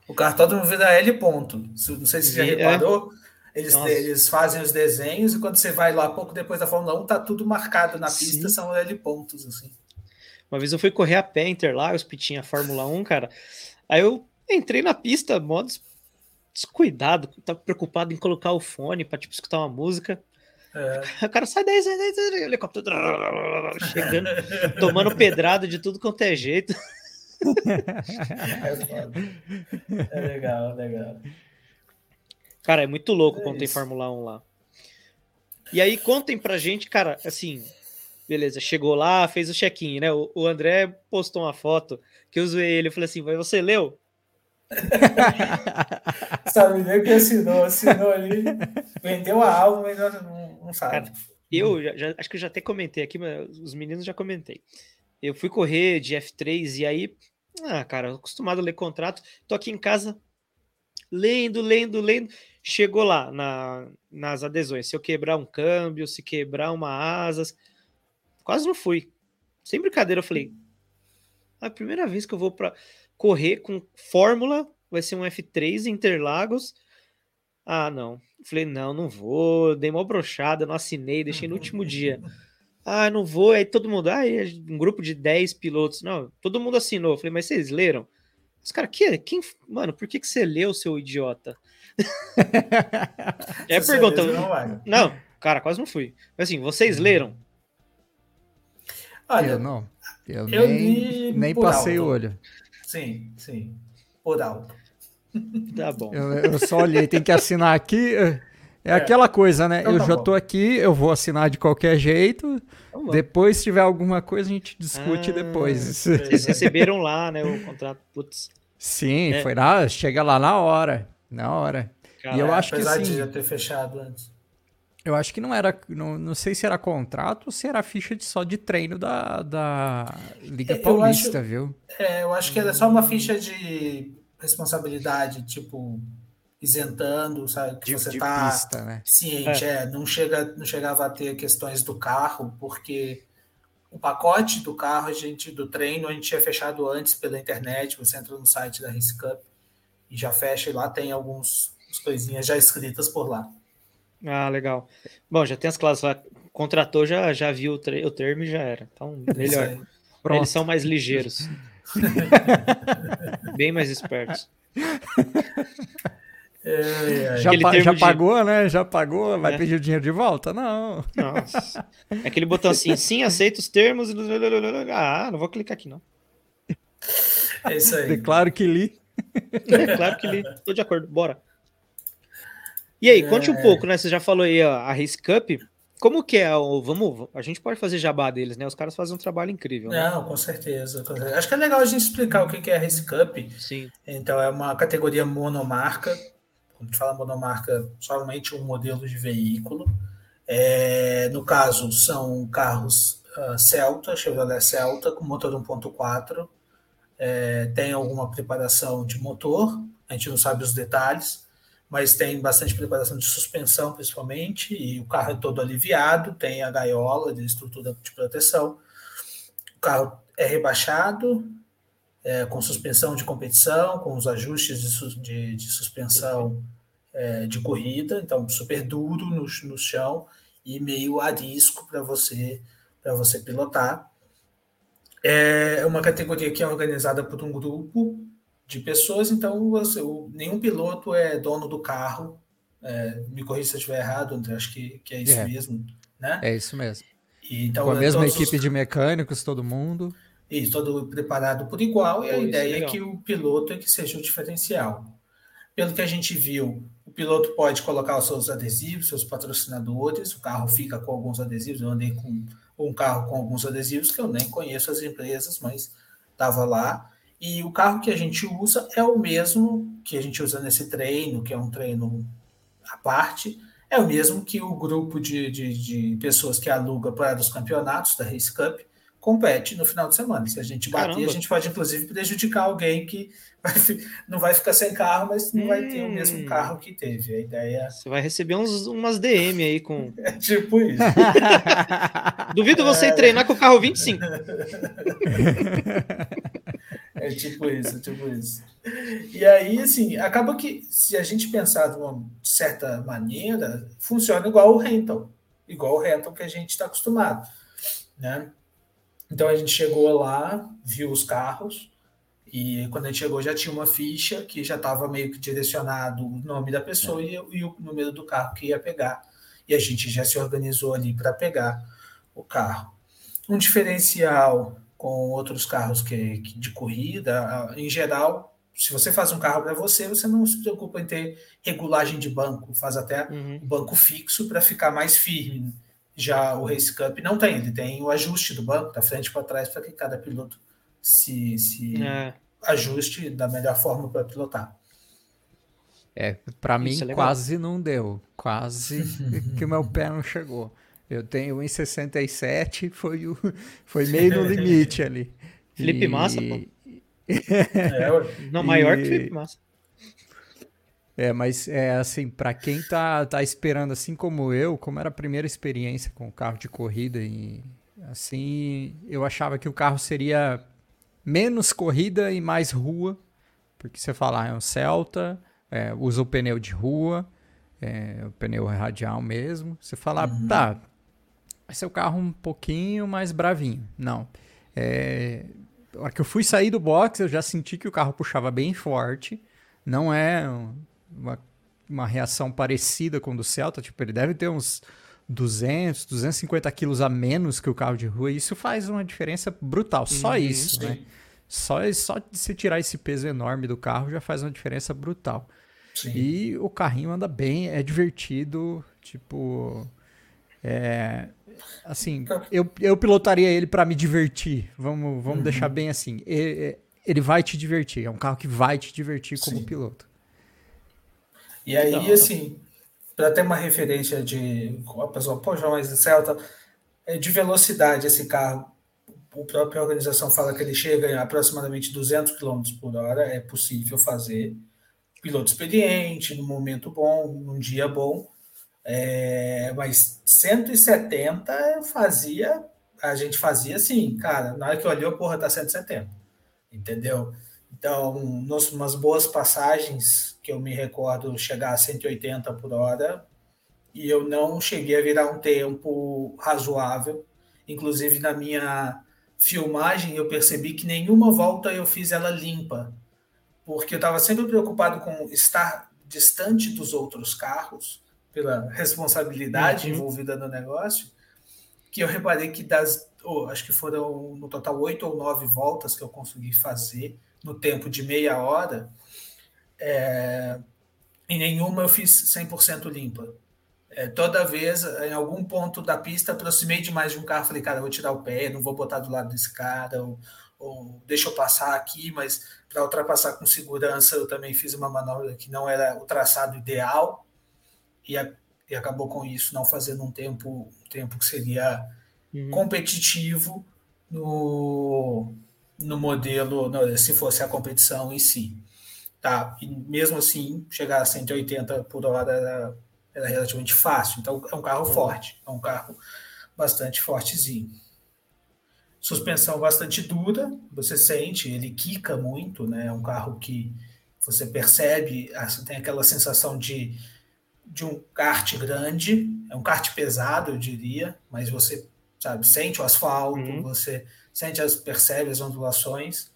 O cartódromo vira L ponto. Não sei se você já é. reparou. Eles, eles fazem os desenhos e quando você vai lá pouco depois da Fórmula 1, tá tudo marcado na pista, Sim. são L pontos, assim. Uma vez eu fui correr a pé Interlagos, tinha Fórmula 1, cara. Aí eu entrei na pista, modo descuidado, tava preocupado em colocar o fone para tipo, escutar uma música. É. O cara sai daí, sai daí, sai daí, helicóptero chegando, tomando pedrada de tudo quanto é jeito. É, é legal, legal. Cara, é muito louco é quando isso. tem Fórmula 1 lá. E aí, contem pra gente, cara, assim, beleza, chegou lá, fez o check-in, né? O, o, André postou uma foto que eu zoei ele, eu falei assim, mas você leu? sabe nem que assinou, assinou ali, vendeu a alma, mas não, não sabe. Cara, eu já, já, acho que eu já até comentei aqui, mas os meninos já comentei. Eu fui correr de F3 e aí, ah, cara, acostumado a ler contrato, tô aqui em casa lendo, lendo, lendo. Chegou lá na, nas adesões. Se eu quebrar um câmbio, se quebrar uma asas. Quase não fui. Sem brincadeira, eu falei. A primeira vez que eu vou para correr com Fórmula vai ser um F3 Interlagos. Ah, não. Falei, não, não vou. Dei uma brochada, não assinei, deixei no último dia. Ah, não vou. Aí todo mundo, ah, um grupo de 10 pilotos. Não, todo mundo assinou. Falei, mas vocês leram? Os caras, que, quem, mano, por que, que você leu, seu idiota? é pergunta. Não, não, cara, quase não fui. Mas assim, vocês leram? Olha, eu não. Eu, eu nem, nem passei alto. o olho. Sim, sim. Por alto. Tá bom. Eu, eu só olhei, tem que assinar aqui. É, é, aquela coisa, né? Então, eu tá já bom. tô aqui, eu vou assinar de qualquer jeito. Então, depois, se tiver alguma coisa, a gente discute ah, depois. Vocês receberam lá, né, o contrato. Putz. Sim, é. foi lá, chega lá na hora. Na hora. e eu acho que assim, de já ter fechado antes. Eu acho que não era. Não, não sei se era contrato ou se era ficha de, só de treino da, da Liga Paulista, acho, viu? É, eu acho que era só uma ficha de responsabilidade, tipo, isentando, sabe? Que de, você de tá pista, né? ciente, é. é. não, chega, não chegava a ter questões do carro, porque o pacote do carro, a gente, do treino, a gente tinha fechado antes pela internet, você entra no site da Race Cup e já fecha, e lá tem algumas coisinhas já escritas por lá. Ah, legal. Bom, já tem as classes lá. Contratou, já, já viu o, o termo e já era. Então, melhor. Eles são mais ligeiros. Bem mais espertos. É, já, pa já de... pagou, né? Já pagou, vai é. pedir o dinheiro de volta? Não. Nossa. Aquele botão assim, sim, aceita os termos. Ah, não vou clicar aqui, não. É isso aí. Declaro que li. É, claro que li. Tô de acordo, bora. E aí, conte um é. pouco, né? Você já falou aí ó, a Race Cup. Como que é o. Vamos, a gente pode fazer jabá deles, né? Os caras fazem um trabalho incrível. Né? Não, com certeza, com certeza, Acho que é legal a gente explicar o que é a Race Cup. Sim. Então, é uma categoria monomarca. Quando a gente fala monomarca, somente um modelo de veículo. É, no caso, são carros uh, Celta, Chevrolet Celta, com motor 1.4. É, tem alguma preparação de motor, a gente não sabe os detalhes, mas tem bastante preparação de suspensão, principalmente, e o carro é todo aliviado, tem a gaiola de estrutura de proteção. O carro é rebaixado, é, com suspensão de competição, com os ajustes de, de, de suspensão é, de corrida, então super duro no, no chão e meio arisco para você para você pilotar. É uma categoria que é organizada por um grupo de pessoas, então você, nenhum piloto é dono do carro. É, me corrija se eu estiver errado, André, acho que, que é isso é. mesmo, né? É isso mesmo. E, então, Com a mesma equipe os... de mecânicos, todo mundo. Isso, todo preparado por igual, e a ideia é que o piloto é que seja o diferencial. Pelo que a gente viu, o piloto pode colocar os seus adesivos, seus patrocinadores, o carro fica com alguns adesivos. Eu andei com um carro com alguns adesivos que eu nem conheço as empresas, mas estava lá. E o carro que a gente usa é o mesmo que a gente usa nesse treino, que é um treino à parte, é o mesmo que o grupo de, de, de pessoas que aluga para os campeonatos da Race Cup compete no final de semana. Se a gente bater, Caramba. a gente pode inclusive prejudicar alguém que vai, não vai ficar sem carro, mas não hum. vai ter o mesmo hum. carro que teve. A ideia. Você vai receber uns, umas DM aí com. É tipo isso. Duvido você é... treinar com o carro 25. é tipo isso, tipo isso. E aí, assim, acaba que se a gente pensar de uma certa maneira, funciona igual o rental, igual o rental que a gente está acostumado, né? Então a gente chegou lá, viu os carros, e quando a gente chegou já tinha uma ficha que já estava meio que direcionado o nome da pessoa é. e, e, o número do carro que ia pegar. E a gente já se organizou ali para pegar o carro. Um diferencial com outros carros que, que de corrida, em geral, se você faz um carro para você, você não se preocupa em ter regulagem de banco, faz até uhum. banco fixo para ficar mais firme. Já o Race Cup não tem, ele tem o ajuste do banco, da frente para trás, para que cada piloto se, se é. ajuste da melhor forma para pilotar. É, para mim é quase não deu, quase que meu pé não chegou. Eu tenho 1,67, foi, o, foi meio no limite ali. Felipe e... Massa, pô. é, não, maior e... que Felipe Massa. É, mas é assim, para quem tá, tá esperando, assim como eu, como era a primeira experiência com carro de corrida e assim, eu achava que o carro seria menos corrida e mais rua, porque você fala, ah, é um Celta, é, usa o pneu de rua, é, o pneu radial mesmo. Você fala, uhum. tá, vai ser o carro um pouquinho mais bravinho. Não. É, a hora que eu fui sair do box, eu já senti que o carro puxava bem forte. Não é uma, uma reação parecida com o do Celta, tipo, ele deve ter uns 200, 250 quilos a menos que o carro de rua, e isso faz uma diferença brutal, só uhum, isso, sim. né? Só, só de se tirar esse peso enorme do carro já faz uma diferença brutal. Sim. E o carrinho anda bem, é divertido, tipo. É, assim, eu, eu pilotaria ele para me divertir. Vamos, vamos uhum. deixar bem assim. Ele, ele, vai te divertir. É um carro que vai te divertir como Sim. piloto. E aí, então, assim, para ter uma referência de a pessoa, poxa, mas Celta é de velocidade esse carro. A própria organização fala que ele chega em aproximadamente 200 km por hora, é possível fazer. Piloto experiente, no momento bom, num dia bom. É, mas 170 fazia, a gente fazia assim, cara, na hora que olhou, porra, tá 170. Entendeu? Então, nos, umas boas passagens que eu me recordo chegar a 180 por hora e eu não cheguei a virar um tempo razoável. Inclusive, na minha filmagem, eu percebi que nenhuma volta eu fiz ela limpa, porque eu estava sempre preocupado com estar distante dos outros carros, pela responsabilidade uhum. envolvida no negócio, que eu reparei que das, oh, acho que foram no total oito ou nove voltas que eu consegui fazer no tempo de meia hora, é, em nenhuma eu fiz 100% limpa. É, toda vez, em algum ponto da pista, aproximei demais de um carro, falei, cara, eu vou tirar o pé, não vou botar do lado desse cara, ou, ou deixa eu passar aqui, mas para ultrapassar com segurança eu também fiz uma manobra que não era o traçado ideal e, a, e acabou com isso não fazendo um tempo, um tempo que seria uhum. competitivo no, no modelo, se fosse a competição em si. Tá? E mesmo assim, chegar a 180 por hora era era relativamente fácil. Então, é um carro forte, é um carro bastante fortezinho. Suspensão bastante dura, você sente, ele quica muito, né? É um carro que você percebe, tem aquela sensação de, de um kart grande, é um kart pesado, eu diria, mas você sabe, sente o asfalto, uhum. você sente as percebe as ondulações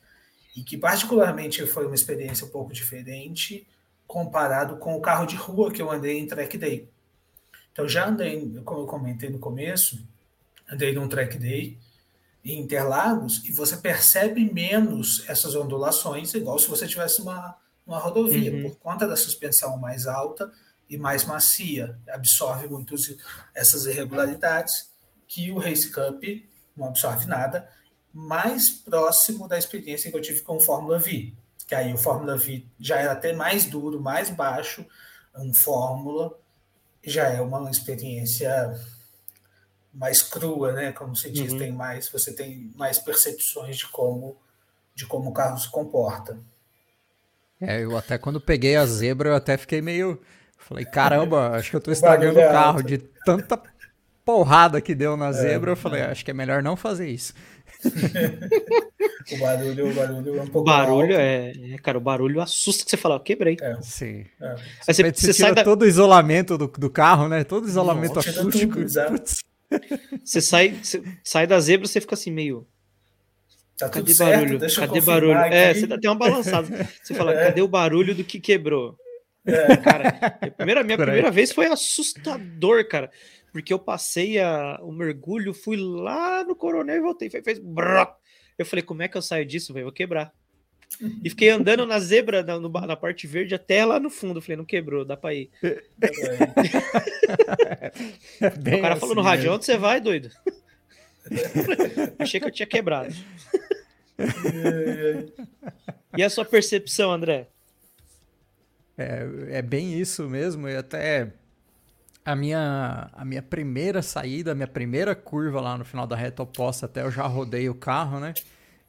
e que particularmente foi uma experiência um pouco diferente comparado com o carro de rua que eu andei em track day. Então já andei, como eu comentei no começo, andei num track day em Interlagos e você percebe menos essas ondulações, igual se você tivesse uma, uma rodovia, uhum. por conta da suspensão mais alta e mais macia, absorve muito essas irregularidades que o Race Cup não absorve nada, mais próximo da experiência que eu tive com o Fórmula V que aí o Fórmula V já era até mais duro, mais baixo, um Fórmula já é uma experiência mais crua, né? Como se diz, uhum. tem mais, você tem mais percepções de como de como o carro se comporta. É, eu até quando peguei a zebra, eu até fiquei meio. Falei, caramba, acho que eu tô estragando o carro de tanta porrada que deu na é, zebra. É, eu falei, acho que é melhor não fazer isso. o barulho, o barulho é um pouco. O barulho é, é, Cara, o barulho assusta que você fala, quebrei. É. Sim. É. Aí você, você, você sai da... todo o isolamento do, do carro, né? Todo o isolamento Não, acústico. você sai, você sai da zebra, você fica assim, meio. Tá cadê barulho? cadê barulho? É, você tem uma balançada. Você fala, é. cadê o barulho do que quebrou? É. Cara, a primeira, minha primeira vez foi assustador, cara porque eu passei a, o mergulho, fui lá no coronel e voltei. Fez, fez Eu falei, como é que eu saio disso? Véio? Vou quebrar. E fiquei andando na zebra, na, no, na parte verde, até lá no fundo. Eu falei, não quebrou, dá pra ir. É o cara assim falou no rádio, onde você vai, doido? Achei que eu tinha quebrado. e a sua percepção, André? É, é bem isso mesmo. E até a minha, a minha primeira saída, a minha primeira curva lá no final da reta oposta, até eu já rodei o carro, né?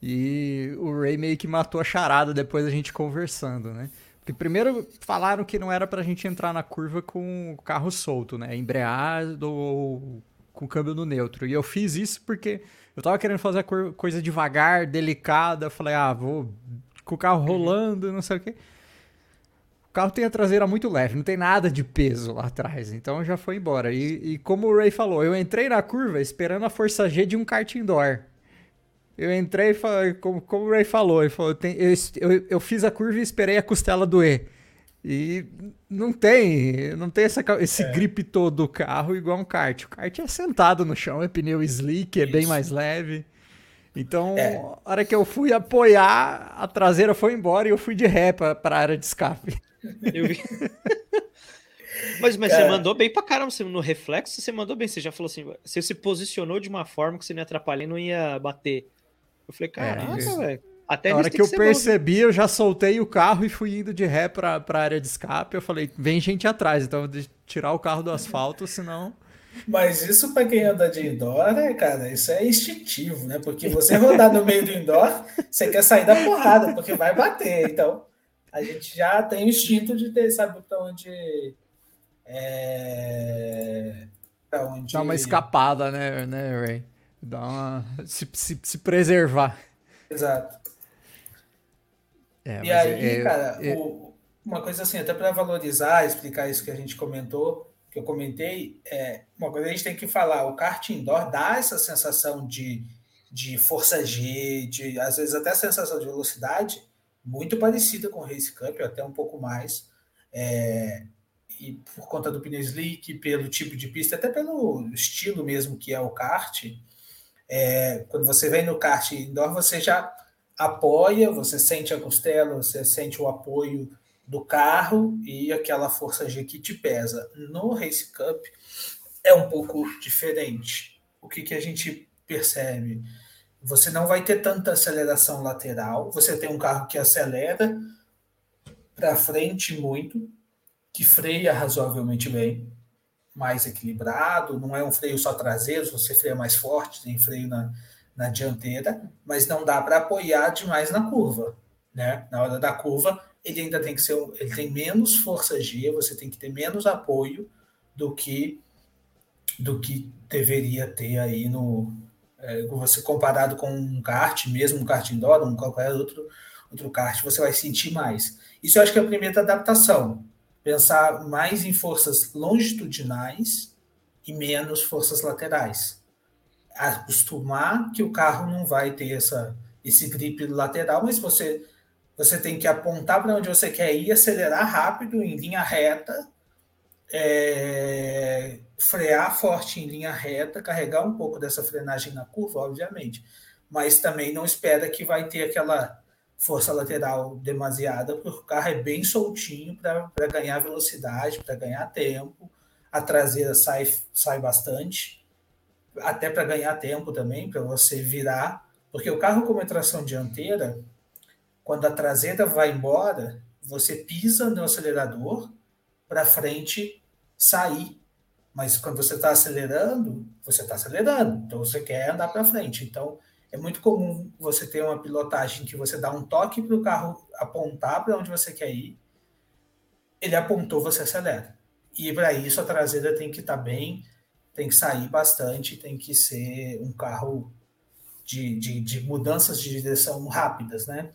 E o Ray meio que matou a charada depois a gente conversando, né? Porque primeiro falaram que não era pra gente entrar na curva com o carro solto, né? Embreado ou com o câmbio no neutro. E eu fiz isso porque eu tava querendo fazer a coisa devagar, delicada. falei, ah, vou com o carro rolando, não sei o quê. O carro tem a traseira muito leve, não tem nada de peso lá atrás, então já foi embora. E, e como o Ray falou, eu entrei na curva esperando a força G de um kart indoor. Eu entrei, como, como o Ray falou, ele falou, eu, eu, eu, fiz a curva e esperei a costela doer. E não tem, não tem essa, esse é. grip todo do carro igual um kart. O kart é sentado no chão, é pneu slick, é Isso. bem mais leve. Então, é. a hora que eu fui apoiar, a traseira foi embora e eu fui de ré para a área de escape. Eu vi. mas, mas você mandou bem pra caramba. Você, no reflexo, você mandou bem. Você já falou assim: você se posicionou de uma forma que você não ia atrapalhar e não ia bater. Eu falei, caraca, é, velho. Até a hora que, que eu percebi, bom. eu já soltei o carro e fui indo de ré pra, pra área de escape. Eu falei, vem gente atrás, então eu vou tirar o carro do asfalto, senão. Mas isso para quem anda de indoor, né, cara, isso é instintivo, né? Porque você rodar no meio do indoor, você quer sair da porrada, porque vai bater. Então, a gente já tem o instinto de ter, sabe, para onde. É, pra onde. Dá uma escapada, né, né Ray? Dá uma. Se, se, se preservar. Exato. É, e aí, é, cara, é... O, uma coisa assim, até para valorizar, explicar isso que a gente comentou, que eu comentei, é uma coisa a gente tem que falar, o kart indoor dá essa sensação de, de força G, de às vezes até a sensação de velocidade, muito parecida com o Race Cup, até um pouco mais. É, e por conta do pneu slick, pelo tipo de pista, até pelo estilo mesmo que é o kart, é, quando você vem no kart indoor, você já apoia, você sente a costela, você sente o apoio do carro e aquela força G que te pesa. No Race Cup é um pouco diferente. O que, que a gente percebe? Você não vai ter tanta aceleração lateral, você tem um carro que acelera para frente muito, que freia razoavelmente bem, mais equilibrado, não é um freio só traseiro, você freia mais forte, tem freio na, na dianteira, mas não dá para apoiar demais na curva. Né? Na hora da curva, ele ainda tem que ser, ele tem menos força G, você tem que ter menos apoio do que do que deveria ter aí no é, você comparado com um kart, mesmo um kart indoor, um qualquer outro outro kart, você vai sentir mais. Isso eu acho que é a primeira adaptação, pensar mais em forças longitudinais e menos forças laterais. Acostumar que o carro não vai ter essa esse grip lateral, mas você você tem que apontar para onde você quer ir, acelerar rápido em linha reta, é, frear forte em linha reta, carregar um pouco dessa frenagem na curva, obviamente, mas também não espera que vai ter aquela força lateral demasiada, porque o carro é bem soltinho para ganhar velocidade, para ganhar tempo, a traseira sai, sai bastante, até para ganhar tempo também, para você virar, porque o carro com tração dianteira, quando a traseira vai embora, você pisa no acelerador para frente sair. Mas quando você está acelerando, você está acelerando, então você quer andar para frente. Então é muito comum você ter uma pilotagem que você dá um toque para o carro apontar para onde você quer ir, ele apontou, você acelera. E para isso a traseira tem que estar tá bem, tem que sair bastante, tem que ser um carro de, de, de mudanças de direção rápidas, né?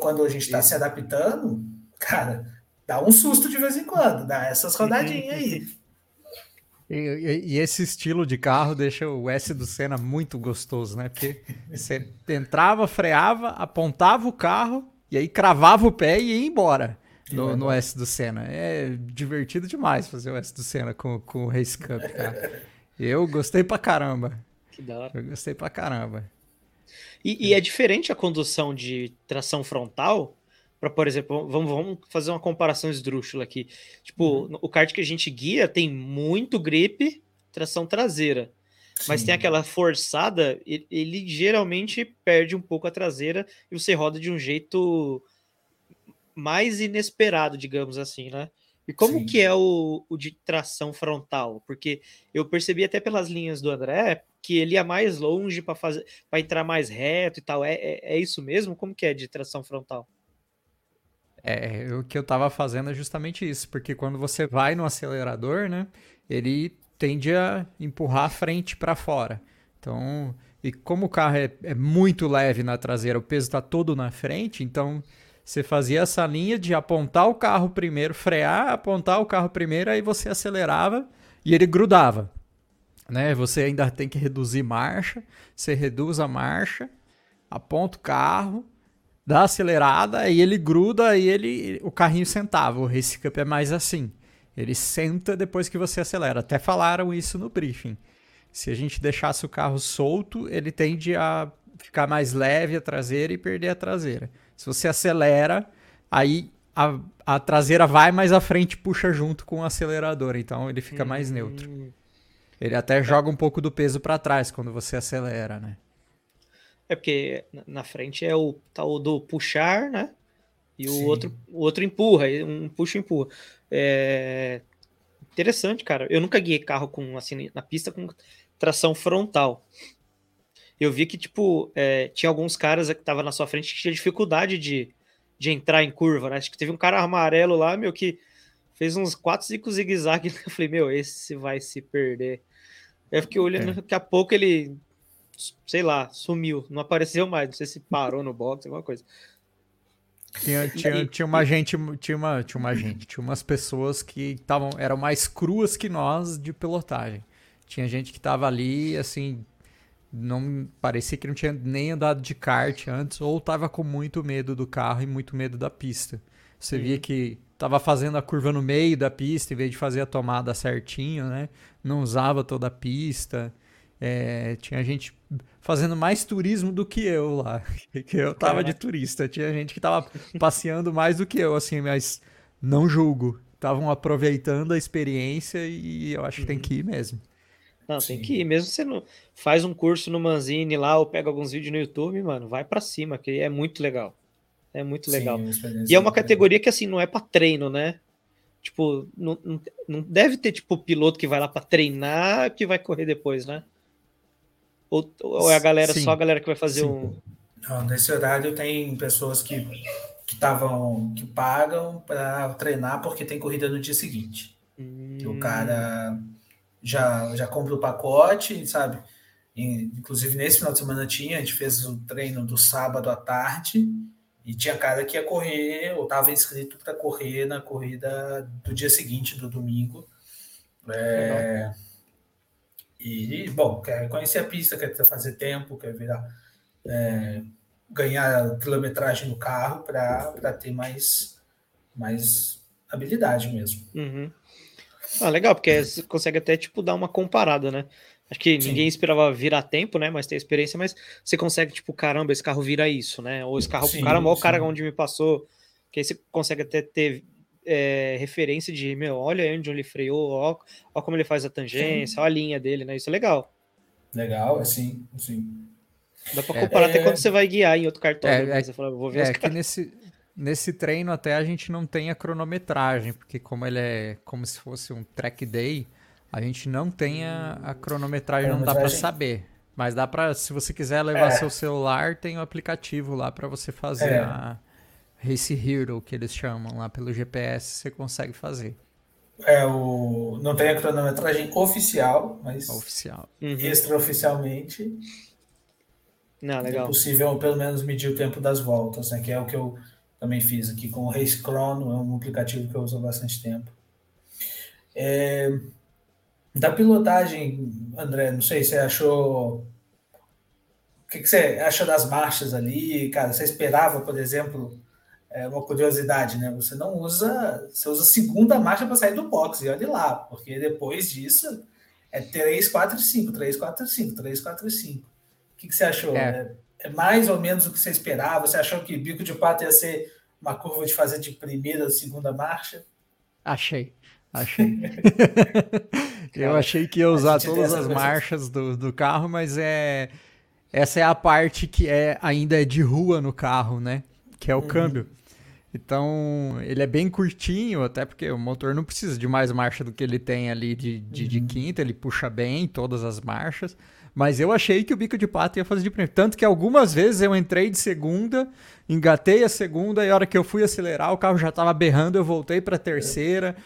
quando a gente está se adaptando, cara, dá um susto de vez em quando, dá essas rodadinhas aí. E, e, e, esse estilo de carro deixa o S do Senna muito gostoso, né? Porque você entrava, freava, apontava o carro e aí cravava o pé e ia embora no, no S do Senna. É divertido demais fazer o S do Senna com, com o Race Cup, cara. Eu gostei pra caramba. Que da hora. Eu gostei pra caramba. E, e é diferente a condução de tração frontal para, por exemplo, vamos, vamos, fazer uma comparação esdrúxula aqui. Tipo, uhum. o kart que a gente guia tem muito grip, tração traseira. Sim. Mas tem aquela forçada, ele, ele, geralmente perde um pouco a traseira e você roda de um jeito mais inesperado, digamos assim, né? E como Sim. que é o, o de tração frontal? Porque eu percebi até pelas linhas do André que ele ia mais longe para fazer para entrar mais reto e tal. É, é, é, isso mesmo? Como que é de tração frontal? É, o que eu estava fazendo é justamente isso, porque quando você vai no acelerador, né, ele tende a empurrar a frente para fora. Então, e como o carro é, é muito leve na traseira, o peso está todo na frente, então você fazia essa linha de apontar o carro primeiro, frear, apontar o carro primeiro, aí você acelerava e ele grudava né? Você ainda tem que reduzir marcha, você reduz a marcha, aponta o carro, dá acelerada e ele gruda e ele o carrinho sentava. O Race Cup é mais assim. Ele senta depois que você acelera. Até falaram isso no briefing. Se a gente deixasse o carro solto, ele tende a ficar mais leve a traseira e perder a traseira. Se você acelera, aí a, a traseira vai mais à frente puxa junto com o acelerador. Então ele fica mais neutro. Hum. Ele até joga um pouco do peso para trás quando você acelera, né? É porque na frente é o tal do puxar, né? E o outro, o outro empurra, um puxa e empurra. É interessante, cara. Eu nunca guiei carro com assim na pista com tração frontal. Eu vi que tipo é, tinha alguns caras que estavam na sua frente que tinha dificuldade de, de entrar em curva, né? Acho que teve um cara amarelo lá, meu, que fez uns 4, 5 zigue-zague. Eu falei, meu, esse vai se perder. Eu fiquei olhando, é. daqui a pouco ele, sei lá, sumiu, não apareceu mais. Não sei se parou no box, alguma coisa. Tinha, tinha, tinha uma gente, tinha uma, tinha uma gente, tinha umas pessoas que estavam, eram mais cruas que nós de pilotagem. Tinha gente que tava ali, assim, não parecia que não tinha nem andado de kart antes, ou tava com muito medo do carro e muito medo da pista. Você via que tava fazendo a curva no meio da pista em vez de fazer a tomada certinho, né? Não usava toda a pista. É, tinha gente fazendo mais turismo do que eu lá. Que eu tava de turista. Tinha gente que tava passeando mais do que eu, assim, mas não julgo. Estavam aproveitando a experiência e eu acho que tem que ir mesmo. Não, tem Sim. que ir. Mesmo você não faz um curso no Manzini lá ou pega alguns vídeos no YouTube, mano, vai para cima, que é muito legal. É muito legal. Sim, e é uma categoria que, assim, não é para treino, né? Tipo, não, não deve ter, tipo, piloto que vai lá para treinar que vai correr depois, né? Ou, ou é a galera, Sim. só a galera que vai fazer Sim. um. Não, nesse horário tem pessoas que que estavam que pagam para treinar porque tem corrida no dia seguinte. Hum. O cara já já compra o pacote, sabe? Inclusive nesse final de semana tinha, a gente fez o treino do sábado à tarde e tinha cara que ia correr ou estava inscrito para correr na corrida do dia seguinte, do domingo. É, e, bom, quer conhecer a pista, quer fazer tempo, quer virar. É, ganhar quilometragem no carro para ter mais, mais habilidade mesmo. Uhum. Ah, legal, porque você consegue até tipo dar uma comparada, né? Acho que Sim. ninguém esperava virar tempo, né? Mas tem experiência, mas você consegue, tipo, caramba, esse carro vira isso, né? Ou esse carro, sim, caramba, o cara onde me passou. Que aí você consegue até ter é, referência de, meu, olha onde ele freou, ó, ó como ele faz a tangência, ó a linha dele, né? Isso é legal. Legal, assim, sim. Dá pra comparar é, até quando você vai guiar em outro cartão. É, né? é, você fala, vou ver é que nesse, nesse treino até a gente não tem a cronometragem, porque como ele é como se fosse um track day, a gente não tem a, a cronometragem, não dá para saber. Mas dá para, se você quiser levar é. seu celular, tem o um aplicativo lá para você fazer é. a Race Hero, que eles chamam lá pelo GPS, você consegue fazer. É o não tem a cronometragem oficial, mas oficial. Uhum. extraoficialmente não, legal. É possível pelo menos medir o tempo das voltas, né? Que é o que eu também fiz aqui com o Race Chrono, é um aplicativo que eu uso há bastante tempo. É, da pilotagem, André, não sei, você achou. O que, que você acha das marchas ali? Cara, você esperava, por exemplo, é uma curiosidade, né? Você não usa, você usa a segunda marcha para sair do box, e olhe lá, porque depois disso é 3, 4, 5, 3, 4, 5, 3, 4, 5 que, que você achou? É. é. mais ou menos o que você esperava? Você achou que bico de pato ia ser uma curva de fazer de primeira ou segunda marcha? Achei, achei. eu achei que ia usar todas as marchas do, do carro, mas é essa é a parte que é ainda é de rua no carro, né? Que é o uhum. câmbio. Então, ele é bem curtinho, até porque o motor não precisa de mais marcha do que ele tem ali de, de, uhum. de quinta, ele puxa bem todas as marchas. Mas eu achei que o bico de pato ia fazer de primeira. Tanto que algumas vezes eu entrei de segunda, engatei a segunda, e a hora que eu fui acelerar, o carro já estava berrando, eu voltei para terceira.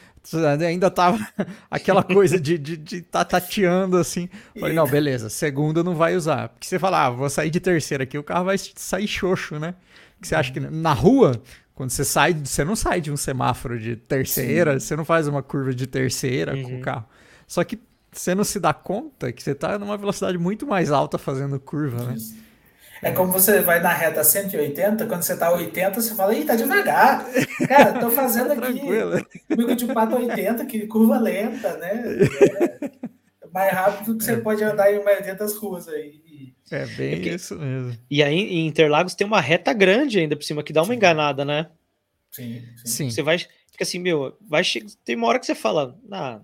Ainda tava aquela coisa de, de, de tá tateando assim. Falei, não, beleza, segunda não vai usar. Porque você fala, ah, vou sair de terceira aqui, o carro vai sair xoxo, né? Que você acha que na rua, quando você sai, você não sai de um semáforo de terceira, Sim. você não faz uma curva de terceira uhum. com o uhum. carro. Só que você não se dá conta que você está numa velocidade muito mais alta fazendo curva, né? É como você vai na reta 180, quando você tá 80, você fala, ih, tá devagar. Cara, tô fazendo aqui comigo de pato 80, que curva lenta, né? É mais rápido que você é. pode andar em maioria das ruas aí. É bem é que... isso mesmo. E aí em Interlagos tem uma reta grande ainda por cima que dá uma sim. enganada, né? Sim, sim. Você vai, fica assim, meu, vai tem uma hora que você fala, ah,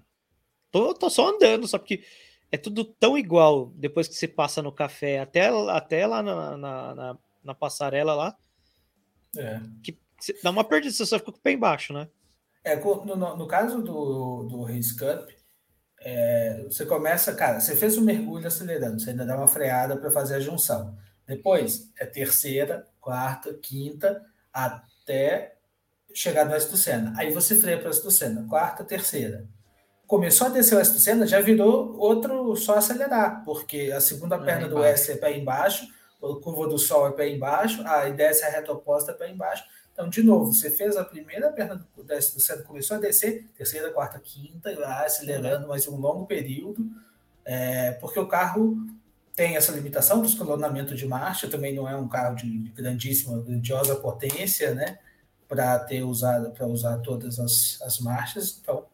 Tô, tô só andando, só porque é tudo tão igual depois que você passa no café até, até lá na, na, na, na passarela lá. É. Que dá uma perdida, você só fica com o pé embaixo, né? É, no, no caso do, do Race Cup, é, você começa, cara, você fez um mergulho acelerando, você ainda dá uma freada para fazer a junção. Depois é terceira, quarta, quinta, até chegar no Estucena. Aí você freia para o Estucena, quarta, terceira começou a descer o Senna, já virou outro só acelerar, porque a segunda é, perna do S é pé embaixo, a curva do Sol é pé embaixo, a desce a reta oposta é pé embaixo. Então, de novo, você fez a primeira perna do, Senna, começou a descer, terceira, quarta, quinta, e lá acelerando mais um longo período, é, porque o carro tem essa limitação do escalonamento de marcha, também não é um carro de grandíssima, grandiosa potência, né? Para ter usado, para usar todas as, as marchas. Então,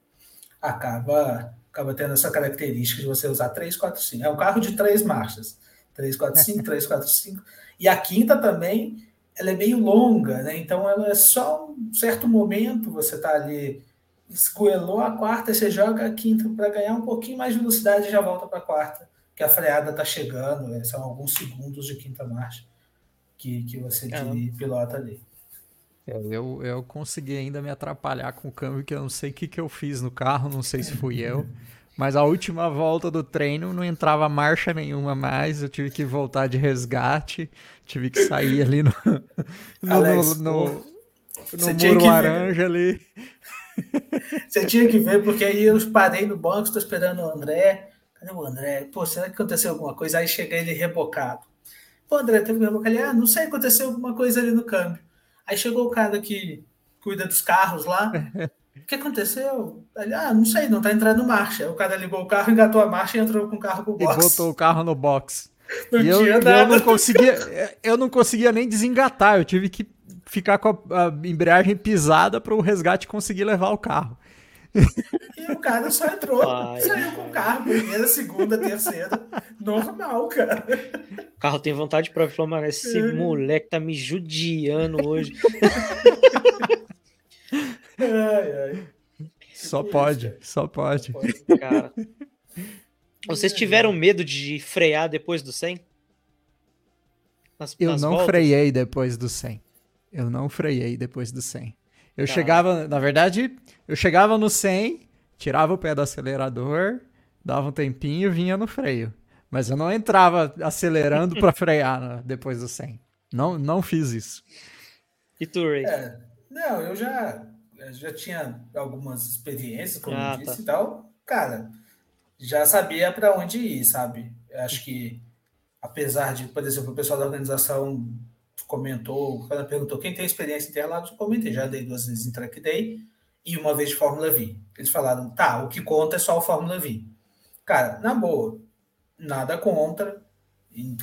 acaba acaba tendo essa característica de você usar 3, 4, 5. É um carro de três marchas. 3, 4, 5, 3, 4, 5. E a quinta também, ela é meio longa, né? Então ela é só um certo momento, você está ali, escoelou a quarta, você joga a quinta para ganhar um pouquinho mais de velocidade e já volta para a quarta, que a freada está chegando, né? são alguns segundos de quinta marcha que, que você é. pilota ali. É, eu, eu consegui ainda me atrapalhar com o câmbio, que eu não sei o que, que eu fiz no carro, não sei se fui eu. Mas a última volta do treino não entrava marcha nenhuma mais, eu tive que voltar de resgate, tive que sair ali no, no, Alex, no, no, no muro laranja ali. Você tinha que ver, porque aí eu parei no banco, estou esperando o André. Cadê o André? Pô, será que aconteceu alguma coisa? Aí chega ele rebocado. Pô, André, teve que rebocar ali. Ah, não sei, aconteceu alguma coisa ali no câmbio. Aí chegou o cara que cuida dos carros lá. O que aconteceu? Ele, ah, não sei, não tá entrando marcha. o cara ligou o carro, engatou a marcha e entrou com o carro pro box. E botou o carro no box. Não e eu, eu, não conseguia, eu não conseguia nem desengatar, eu tive que ficar com a, a embreagem pisada para o resgate conseguir levar o carro. E o cara só entrou, Ai, saiu com o carro, primeira, segunda, terceira. Normal, cara. O carro tem vontade para falar, esse é. moleque tá me judiando hoje. ai, ai. Só pode, só pode. Cara. Vocês tiveram medo de frear depois do 100? Nas, eu nas não voltas? freiei depois do 100. Eu não freiei depois do 100. Eu tá. chegava, na verdade, eu chegava no 100, tirava o pé do acelerador, dava um tempinho e vinha no freio. Mas eu não entrava acelerando para frear né, depois do 100. Não, não fiz isso. E tu, Ray? É, não, eu já, já tinha algumas experiências, como ah, eu disse tá. e tal. Cara, já sabia para onde ir, sabe? Eu acho que, apesar de, por exemplo, o pessoal da organização comentou, quando perguntou quem tem experiência em Interlagos, eu comentei, já dei duas vezes em Track Day e uma vez de Fórmula V. Eles falaram, tá, o que conta é só o Fórmula V. Cara, na boa, nada contra,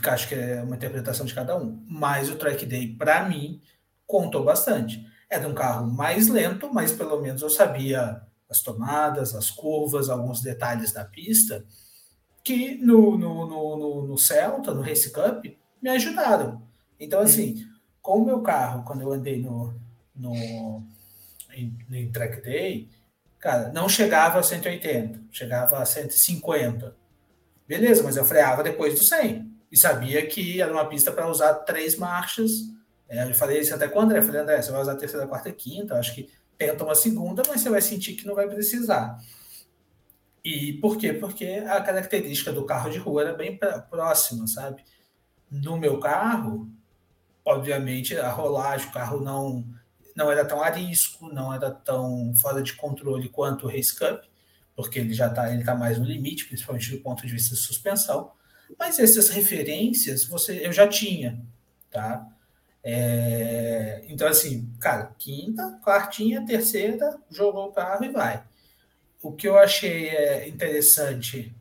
acho que é uma interpretação de cada um, mas o Track Day, para mim, contou bastante. Era um carro mais lento, mas pelo menos eu sabia as tomadas, as curvas, alguns detalhes da pista, que no, no, no, no Celta, no Race Cup, me ajudaram. Então, assim, com o meu carro, quando eu andei no, no, em, em track day, cara, não chegava a 180, chegava a 150. Beleza, mas eu freava depois do 100. E sabia que era uma pista para usar três marchas. É, eu falei isso até com o André. Eu falei, André, você vai usar a terceira, quarta e quinta. Acho que tenta uma segunda, mas você vai sentir que não vai precisar. E por quê? Porque a característica do carro de rua era bem próxima, sabe? No meu carro, obviamente, a rolagem, o carro não, não era tão a risco, não era tão fora de controle quanto o Race Cup, porque ele já está ele tá mais no limite, principalmente do ponto de vista de suspensão. Mas essas referências você eu já tinha, tá? É, então, assim, cara, quinta, quartinha, terceira, jogou o carro e vai. O que eu achei é, interessante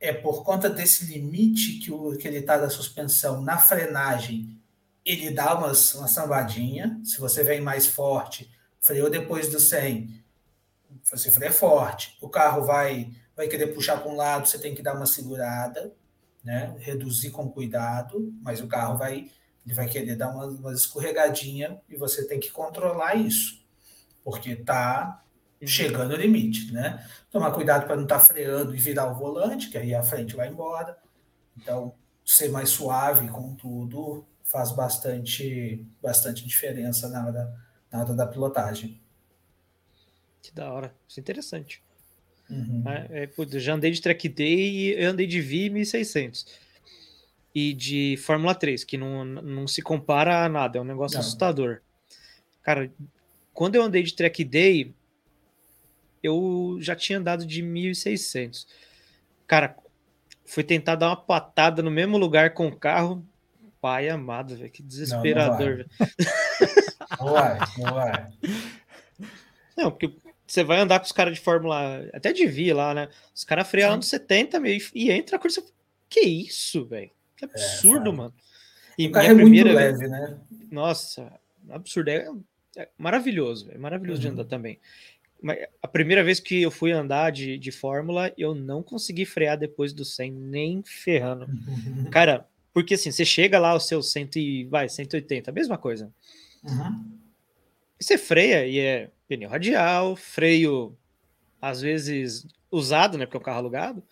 é por conta desse limite que, o, que ele está da suspensão na frenagem ele dá umas, uma sambadinha. Se você vem mais forte, freou depois do 100, você freia forte. O carro vai, vai querer puxar para um lado, você tem que dar uma segurada, né? reduzir com cuidado, mas o carro vai, ele vai querer dar uma, uma escorregadinha e você tem que controlar isso, porque está uhum. chegando o limite. Né? Tomar cuidado para não estar tá freando e virar o volante, que aí a frente vai embora. Então, ser mais suave com tudo faz bastante, bastante diferença na hora, na hora da pilotagem. Que da hora, isso é interessante. Uhum. É, é, eu já andei de track day e andei de V 1600 e de Fórmula 3, que não, não se compara a nada, é um negócio não. assustador. Cara, quando eu andei de track day, eu já tinha andado de 1600. Cara, fui tentar dar uma patada no mesmo lugar com o carro, pai amado, velho. Que desesperador, não, não vai. não vai, não porque você vai andar com os caras de Fórmula. Até devia lá, né? Os caras freiam anos 70 meio, e entra a coisa. Que isso, velho? Que é, absurdo, é, mano. E carro é primeira muito leve, né? Nossa, absurdo. É, é maravilhoso, é maravilhoso uhum. de andar também. a primeira vez que eu fui andar de, de Fórmula, eu não consegui frear depois do 100, nem ferrando. Cara, porque assim, você chega lá aos seus 100 e, vai, 180, a mesma coisa. Uhum. Você freia e é pneu radial, freio às vezes usado, né, porque é um carro alugado.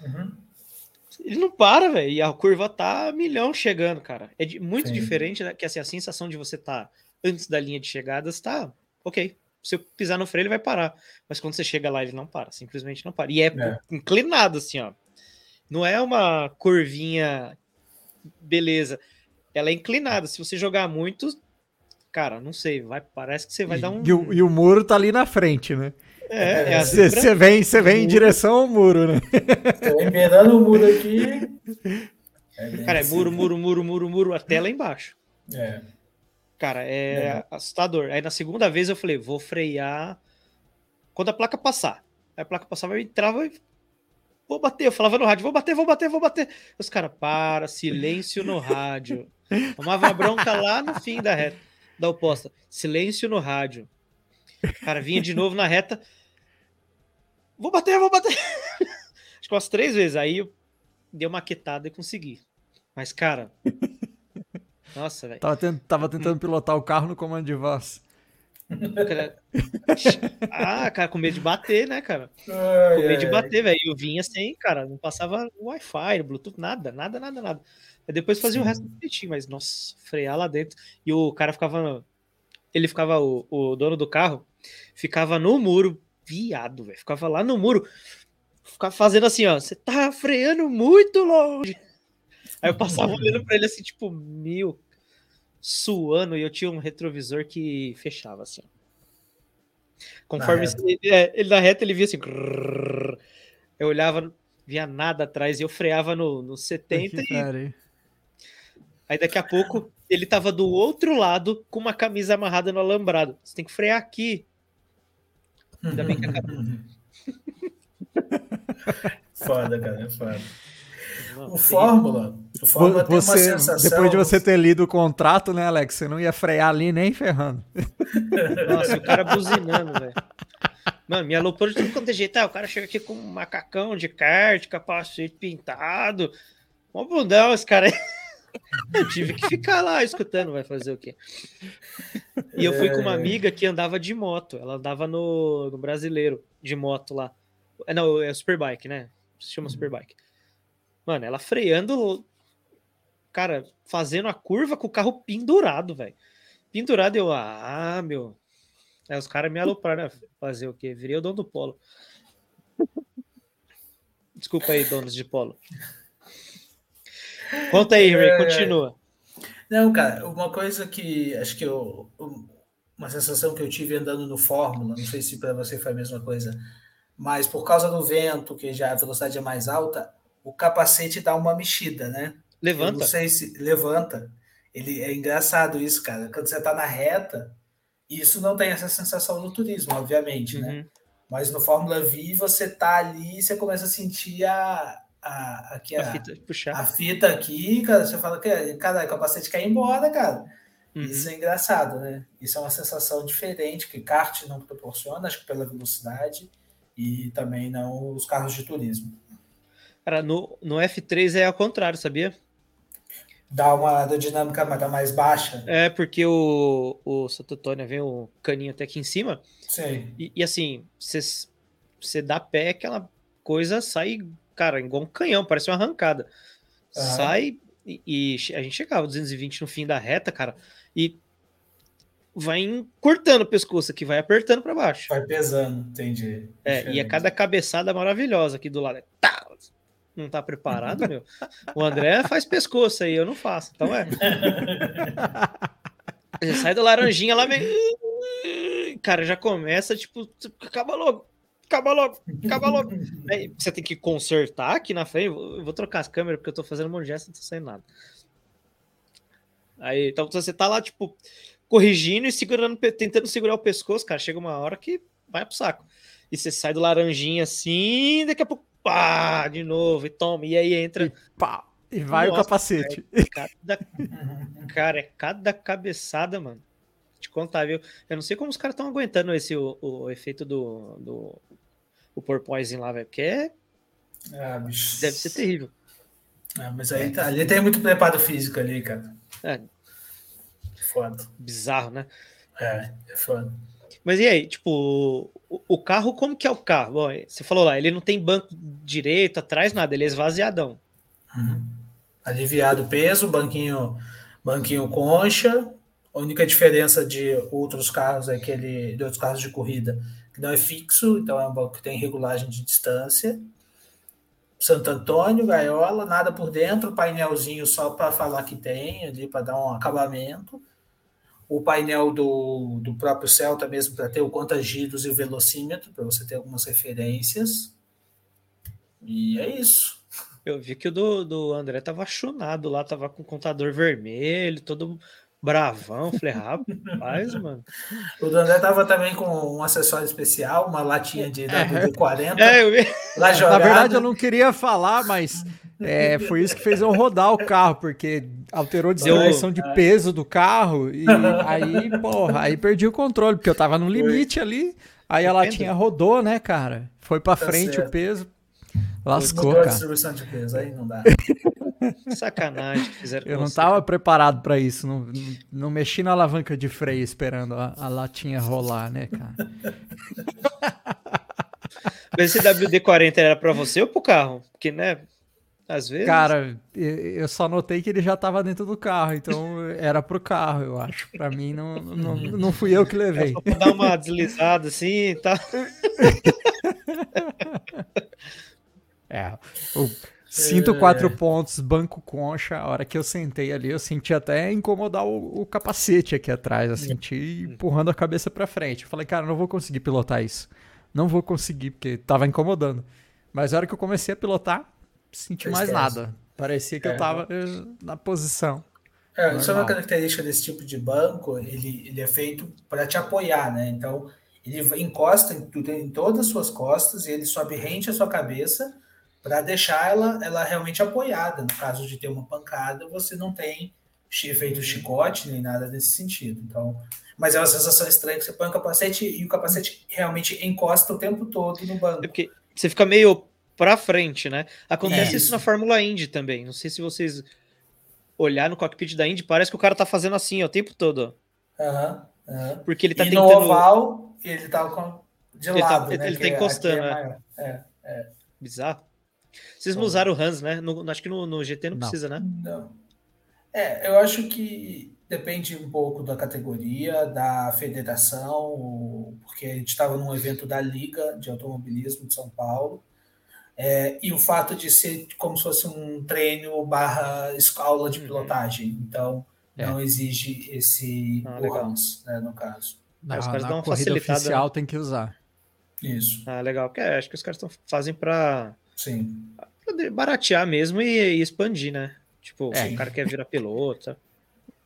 Uhum. Ele não para, velho, e a curva tá milhão chegando, cara. É muito Sim. diferente, né, que assim, a sensação de você tá antes da linha de chegada está ok, se eu pisar no freio, ele vai parar. Mas quando você chega lá, ele não para, simplesmente não para. E é, é. inclinado, assim, ó. Não é uma curvinha, beleza. Ela é inclinada. Se você jogar muito, cara, não sei, vai, parece que você vai dar um. E o, e o, muro tá ali na frente, né? É, é Você assim vem, você vem em direção ao muro, né? Você vai emendando o muro aqui. É cara, é muro, muro, muro, muro, muro, até lá embaixo. É. Cara, é, é, assustador. Aí na segunda vez eu falei, vou frear quando a placa passar. Aí a placa passava, eu entrava e vou bater. Eu falava no rádio, vou bater, vou bater, vou bater. Os caras, para, silêncio no rádio. Tomava bronca lá no fim da reta, da oposta. Silêncio no rádio. O cara vinha de novo na reta. Vou bater, vou bater. Acho que umas três vezes. Aí eu dei uma quietada e consegui. Mas, cara, nossa, velho. Tava, tent, tava tentando pilotar o carro no comando de voz. ah, cara, com medo de bater, né, cara? Ai, com medo de bater, velho. Eu vinha sem, cara, não passava Wi-Fi, Bluetooth, nada, nada, nada, nada. Aí depois fazia Sim. o resto direitinho, mas, nossa, frear lá dentro. E o cara ficava. Ele ficava, o, o dono do carro, ficava no muro, viado, velho. Ficava lá no muro, ficava fazendo assim, ó. Você tá freando muito longe. Aí eu passava olhando pra ele assim, tipo, mil, suando, e eu tinha um retrovisor que fechava assim. Conforme ele, é, ele, na reta, ele via assim. Grrr, eu olhava, via nada atrás, e eu freava no, no 70 e. Aí daqui a pouco ele tava do outro lado com uma camisa amarrada no alambrado. Você tem que frear aqui. Ainda bem que acabou. foda, cara, é foda. O Fórmula, o Fórmula você, tem uma sensação... Depois de você ter lido o contrato, né, Alex? Você não ia frear ali nem ferrando. Nossa, o cara buzinando, velho. Mano, me alopou de tudo quanto é jeito. Ah, o cara chega aqui com um macacão de kart, capacete pintado. Mó bundão, esse cara aí. Eu tive que ficar lá escutando, vai fazer o quê? E eu fui com uma é. amiga que andava de moto. Ela andava no, no brasileiro de moto lá. É, não, é Superbike, né? Se chama Superbike. Mano, ela freando, cara, fazendo a curva com o carro pendurado, velho. Pendurado, eu, ah, meu. Aí os caras me alopraram, né? Fazer o quê? Virei o dono do polo. Desculpa aí, donos de polo. Conta aí, Ray, é... continua. Não, cara, uma coisa que acho que eu. Uma sensação que eu tive andando no Fórmula, não sei se para você foi a mesma coisa, mas por causa do vento, que já a velocidade é mais alta, o capacete dá uma mexida, né? Levanta. Eu não sei se levanta. Ele é engraçado isso, cara. Quando você tá na reta, isso não tem essa sensação no turismo, obviamente, né? uhum. né? Mas no Fórmula V você tá ali e você começa a sentir a, a, aqui, a, a, fita, puxar. a fita aqui, cara. Você fala que cara, o capacete cai embora, cara. Uhum. Isso é engraçado, né? Isso é uma sensação diferente que kart não proporciona, acho que pela velocidade e também não os carros de turismo. Cara, no, no F3 é ao contrário, sabia? Dá uma dinâmica mais baixa. É, porque o, o Santo Antônio vem o caninho até aqui em cima. Sim. E, e assim, você dá pé, aquela coisa sai, cara, igual um canhão, parece uma arrancada. Sai e, e, a gente chegava 220 no fim da reta, cara, e vai cortando o pescoço aqui, vai apertando para baixo. Vai pesando, entendi. É, e a é cada cabeçada maravilhosa aqui do lado. Tá, não tá preparado, meu. O André faz pescoço aí, eu não faço. Então é. Você sai do laranjinha lá, meio. Cara, já começa, tipo, acaba logo, acaba logo, acaba logo. Aí você tem que consertar aqui na frente. Eu vou trocar as câmeras porque eu tô fazendo um monte de gesto e não tô saindo nada. Aí, então você tá lá, tipo, corrigindo e segurando, tentando segurar o pescoço, cara. Chega uma hora que vai pro saco. E você sai do laranjinha assim, daqui a pouco pá, de novo, e toma, e aí entra. E pá, e vai Nossa, o capacete. É cada, cara, é cada cabeçada, mano. Te contar, viu? Eu não sei como os caras estão aguentando esse o, o, efeito do, do o porpoising lá, velho, porque é... Ah, bicho. deve ser terrível. Ah, mas aí tá, ali tem muito preparo físico ali, cara. É. Foda. Bizarro, né? É, é foda. Mas e aí, tipo, o, carro, como que é o carro? Bom, você falou lá, ele não tem banco direito, atrás, nada, ele é esvaziadão. Uhum. Aliviado o peso, banquinho, banquinho concha. A única diferença de outros carros é que ele, de outros carros de corrida, que não é fixo, então é um banco que tem regulagem de distância. Santo Antônio, gaiola, nada por dentro, painelzinho só para falar que tem, ali para dar um acabamento. O painel do, do próprio Celta mesmo para ter o contagidos e o velocímetro, para você ter algumas referências. E é isso. Eu vi que o do, do André tava chunado lá, tava com o contador vermelho, todo bravão. Falei, rapaz, mano. O do André tava também com um acessório especial, uma latinha de WD-40. É, eu vi. Lá Na verdade, eu não queria falar, mas é, foi isso que fez eu rodar o carro, porque alterou a distribuição de peso do carro e aí, porra, aí perdi o controle, porque eu tava no limite ali. Aí a latinha rodou, né, cara? Foi para tá frente certo. o peso. Lascou, cara. distribuição de peso, aí não dá. Sacanagem que fizeram Eu não estava preparado para isso. Não, não, não, mexi na alavanca de freio esperando a, a latinha rolar, né, cara? Mas esse WD-40 era para você ou pro carro? Porque, né? Às vezes. Cara, eu só notei que ele já estava dentro do carro, então era pro carro, eu acho. Para mim, não, não, não fui eu que levei. É dar uma deslizada assim, tá? É. O cinto é... quatro pontos, banco concha. A hora que eu sentei ali, eu senti até incomodar o, o capacete aqui atrás. Eu senti empurrando a cabeça para frente. Eu falei, cara, não vou conseguir pilotar isso. Não vou conseguir, porque tava incomodando. Mas a hora que eu comecei a pilotar, senti mais nada. Parecia que é. eu tava eh, na posição. É, é uma característica desse tipo de banco, ele, ele é feito para te apoiar, né? Então, ele encosta em, em todas as suas costas e ele sobe rente a sua cabeça para deixar ela, ela realmente apoiada. No caso de ter uma pancada, você não tem efeito uhum. chicote nem nada nesse sentido. Então, mas é uma sensação estranha que você põe o capacete e o capacete realmente encosta o tempo todo no banco. É porque você fica meio para frente, né? Acontece isso. isso na Fórmula Indy também. Não sei se vocês olhar no cockpit da Indy, parece que o cara tá fazendo assim ó, o tempo todo. Uhum, uhum. Porque ele tá e tentando. No oval, ele tá com... de ele lado, tá, né? Ele tá é- encostando, é né? É, é. Bizarro. Vocês não usaram o Hans, né? No, acho que no, no GT não, não, precisa, né? Não. É, eu acho que depende um pouco da categoria, da federação, porque a gente estava num evento da Liga de Automobilismo de São Paulo, é, e o fato de ser como se fosse um treino barra escola de uhum. pilotagem. Então, é. não exige esse ah, Hans, né, no caso. Não, os caras na dão uma corrida facilitada. oficial tem que usar. Isso. Ah, legal. Porque é, acho que os caras tão, fazem para Sim. baratear mesmo e, e expandir, né? Tipo, é. o cara quer virar piloto.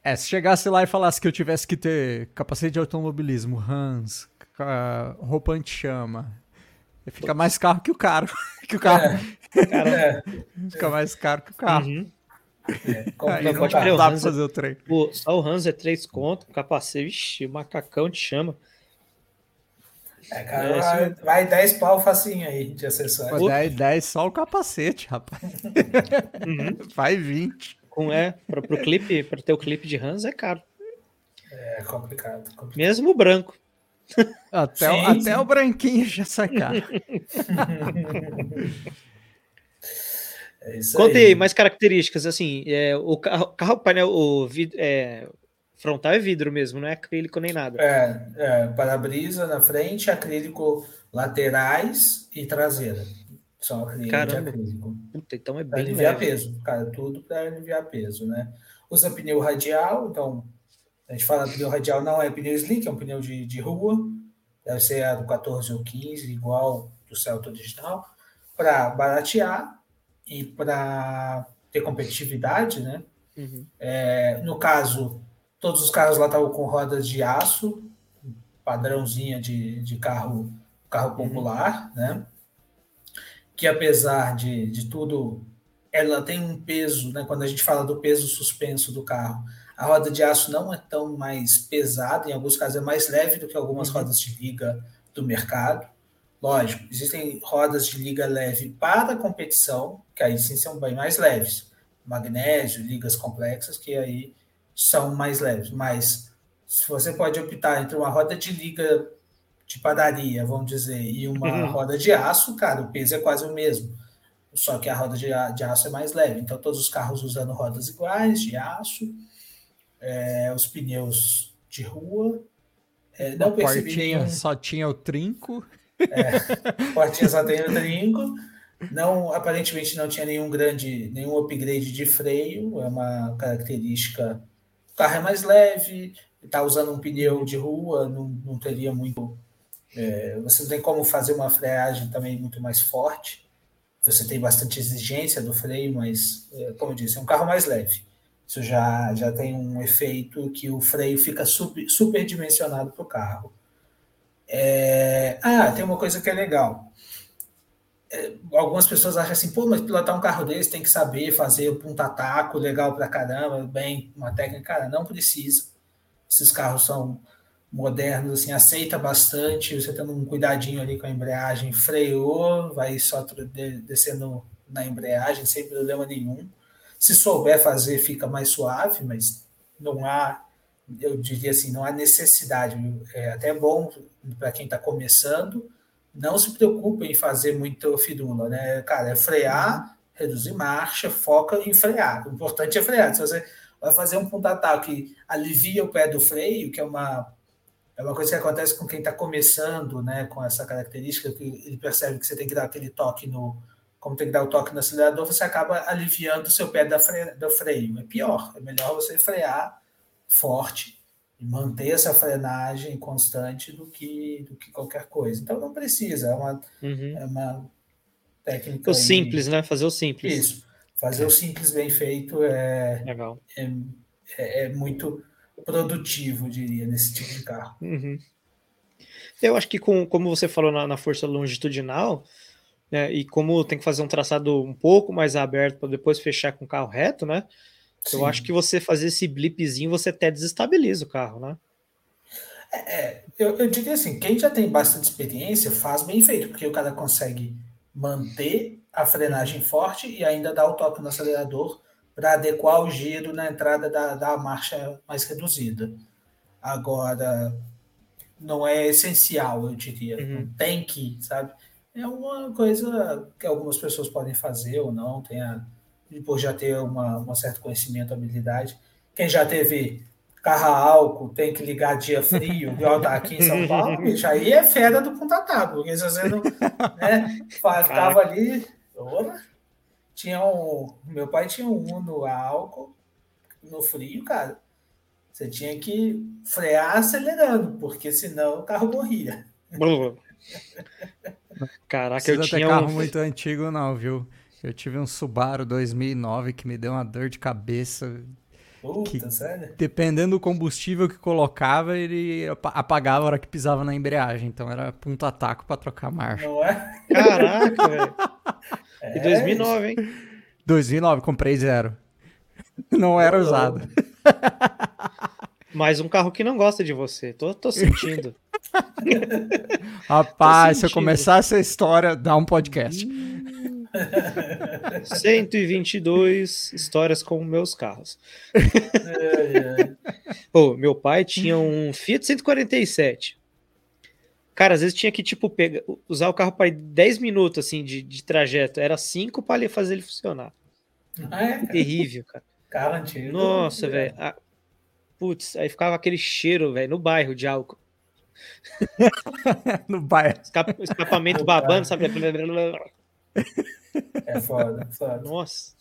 É, se chegasse lá e falasse que eu tivesse que ter capacete de automobilismo, Hans, roupa anti-chama, fica mais caro que o carro. que o carro. É. Fica mais caro que o carro. Uhum. É, Aí não, pode crer, o Hans, fazer o trem. O, só o Hans é 3 conto, capacete, vixi, o macacão te chama. É, cara, é, vai, vai 10 pau facinho aí de acessório. 10, 10 só o capacete, rapaz. Uhum. Vai 20. Com, é, para o clipe, para ter o clipe de Hans é caro. É complicado. complicado. Mesmo o branco. Até, sim, o, sim. até o branquinho já sai caro. é Conta aí. aí mais características, assim, é, o carro, carro painel, o vidro, é, Frontal é vidro mesmo, não é acrílico nem nada. É, é para-brisa na frente, acrílico laterais e traseira. Só acrílico Caramba. acrílico. Puta, então é bem Para aliviar leve. peso, cara, tudo para aliviar peso, né? Usa pneu radial, então a gente fala pneu radial não é pneu slick, é um pneu de, de rua, deve ser a do 14 ou 15, igual do Celta original, para baratear e para ter competitividade, né? Uhum. É, no caso, Todos os carros lá estavam com rodas de aço, padrãozinha de, de carro, carro uhum. popular, uhum. né? Que apesar de, de tudo, ela tem um peso, né? Quando a gente fala do peso suspenso do carro, A roda de aço não é tão mais pesada, em alguns casos é mais leve do que algumas uhum. rodas de liga do mercado. Lógico, existem rodas de liga leve para competição, que aí sim são bem mais leves. Magnésio, ligas complexas, que aí são mais leves. Mas se você pode optar entre uma roda de liga de padaria, vamos dizer, e uma uhum. roda de aço, cara, o peso é quase o mesmo. Só que a roda de, de aço é mais leve. Então, todos os carros usando rodas iguais, de aço, é, os pneus de rua. É, não percebi nenhum... só tinha o trinco. É, portinha só tem o trinco. Não, aparentemente não tinha nenhum grande, nenhum upgrade de freio. É uma característica. Carro é mais leve, está usando um pneu de rua, não, não teria muito. É, você não tem como fazer uma freagem também muito mais forte. Você tem bastante exigência do freio, mas, é, como eu disse, é um carro mais leve. Isso já, já tem um efeito que o freio fica super, superdimensionado para o carro. É... Ah, tem uma coisa que é legal. É, algumas pessoas acham assim, pô, mas pilotar um carro desse tem que saber fazer o ponta-taco legal para caramba, bem, uma técnica. Cara, não precisa. Esses carros são modernos, assim, aceita bastante, você tendo um cuidadinho ali com a embreagem, freou, vai só descendo na embreagem sem problema nenhum. Se souber fazer, fica mais suave, mas não há, eu diria assim, não há necessidade. É até bom para quem está começando, não se preocupe em fazer muito fidula, né? Cara, é frear, reduzir marcha, foca em frear. O importante é frear. Se você vai fazer um ponta-ataque que alivia o pé do freio, que é uma é uma coisa que acontece com quem está começando, né, com essa característica, que ele percebe que você tem que dar aquele toque no, como tem que dar o toque no acelerador, você acaba aliviando o seu pé da fre do freio. É pior, é melhor você frear forte manter essa frenagem constante do que, do que qualquer coisa. Então não precisa, é uma, uhum. é uma técnica. O aí, simples, né? Fazer o simples. Isso. Fazer é. o simples bem feito é, Legal. É, é, é, muito produtivo, diria, nesse tipo de carro. Uhum. Eu acho que, com, como você falou na, na força longitudinal, né? E como tem que fazer um traçado um pouco mais aberto para depois fechar com o carro reto, né? Sim. Eu acho que você fazer esse blipzinho, você até desestabiliza o carro, né? É, é, eu, eu diria assim, quem já tem bastante experiência faz bem feito, porque o cara consegue manter a frenagem forte e ainda dar o toque no acelerador para adequar o giro na entrada da, da marcha mais reduzida. Agora, não é essencial, eu diria. Uhum. Não tem que, sabe? é uma coisa que algumas pessoas podem fazer ou não, tem a, por já ter uma, um certo conhecimento, habilidade. Quem já teve carro a álcool, tem que ligar dia frio, igual tá aqui em São Paulo, bicho, aí é fera do ponta porque se você não né, ficava ali, ora, tinha um, meu pai tinha um Uno a álcool no frio, cara, você tinha que frear acelerando, porque senão o carro morria. Caraca, eu tinha ter carro um... muito antigo não, viu? Eu tive um Subaru 2009 que me deu uma dor de cabeça. Puta, que, sério? Dependendo do combustível que colocava, ele apagava a hora que pisava na embreagem. Então era ponto ataco para trocar marcha. Não é? Caraca, velho. É, e 2009, hein? 2009, comprei zero. Não era usado. Mais um carro que não gosta de você. Tô, tô sentindo. Rapaz, se eu começar essa história, dá um podcast. 122 histórias com meus carros. É, é. oh, meu pai tinha um Fiat 147. Cara, às vezes tinha que tipo pegar, usar o carro para 10 minutos assim de, de trajeto. Era 5 para fazer ele funcionar. Ah, é, Terrível, cara. Carro antigo. Nossa, velho. Putz, aí ficava aquele cheiro, velho, no bairro de álcool. no bairro. Escap escapamento babando, sabe? É foda, foda. Nossa.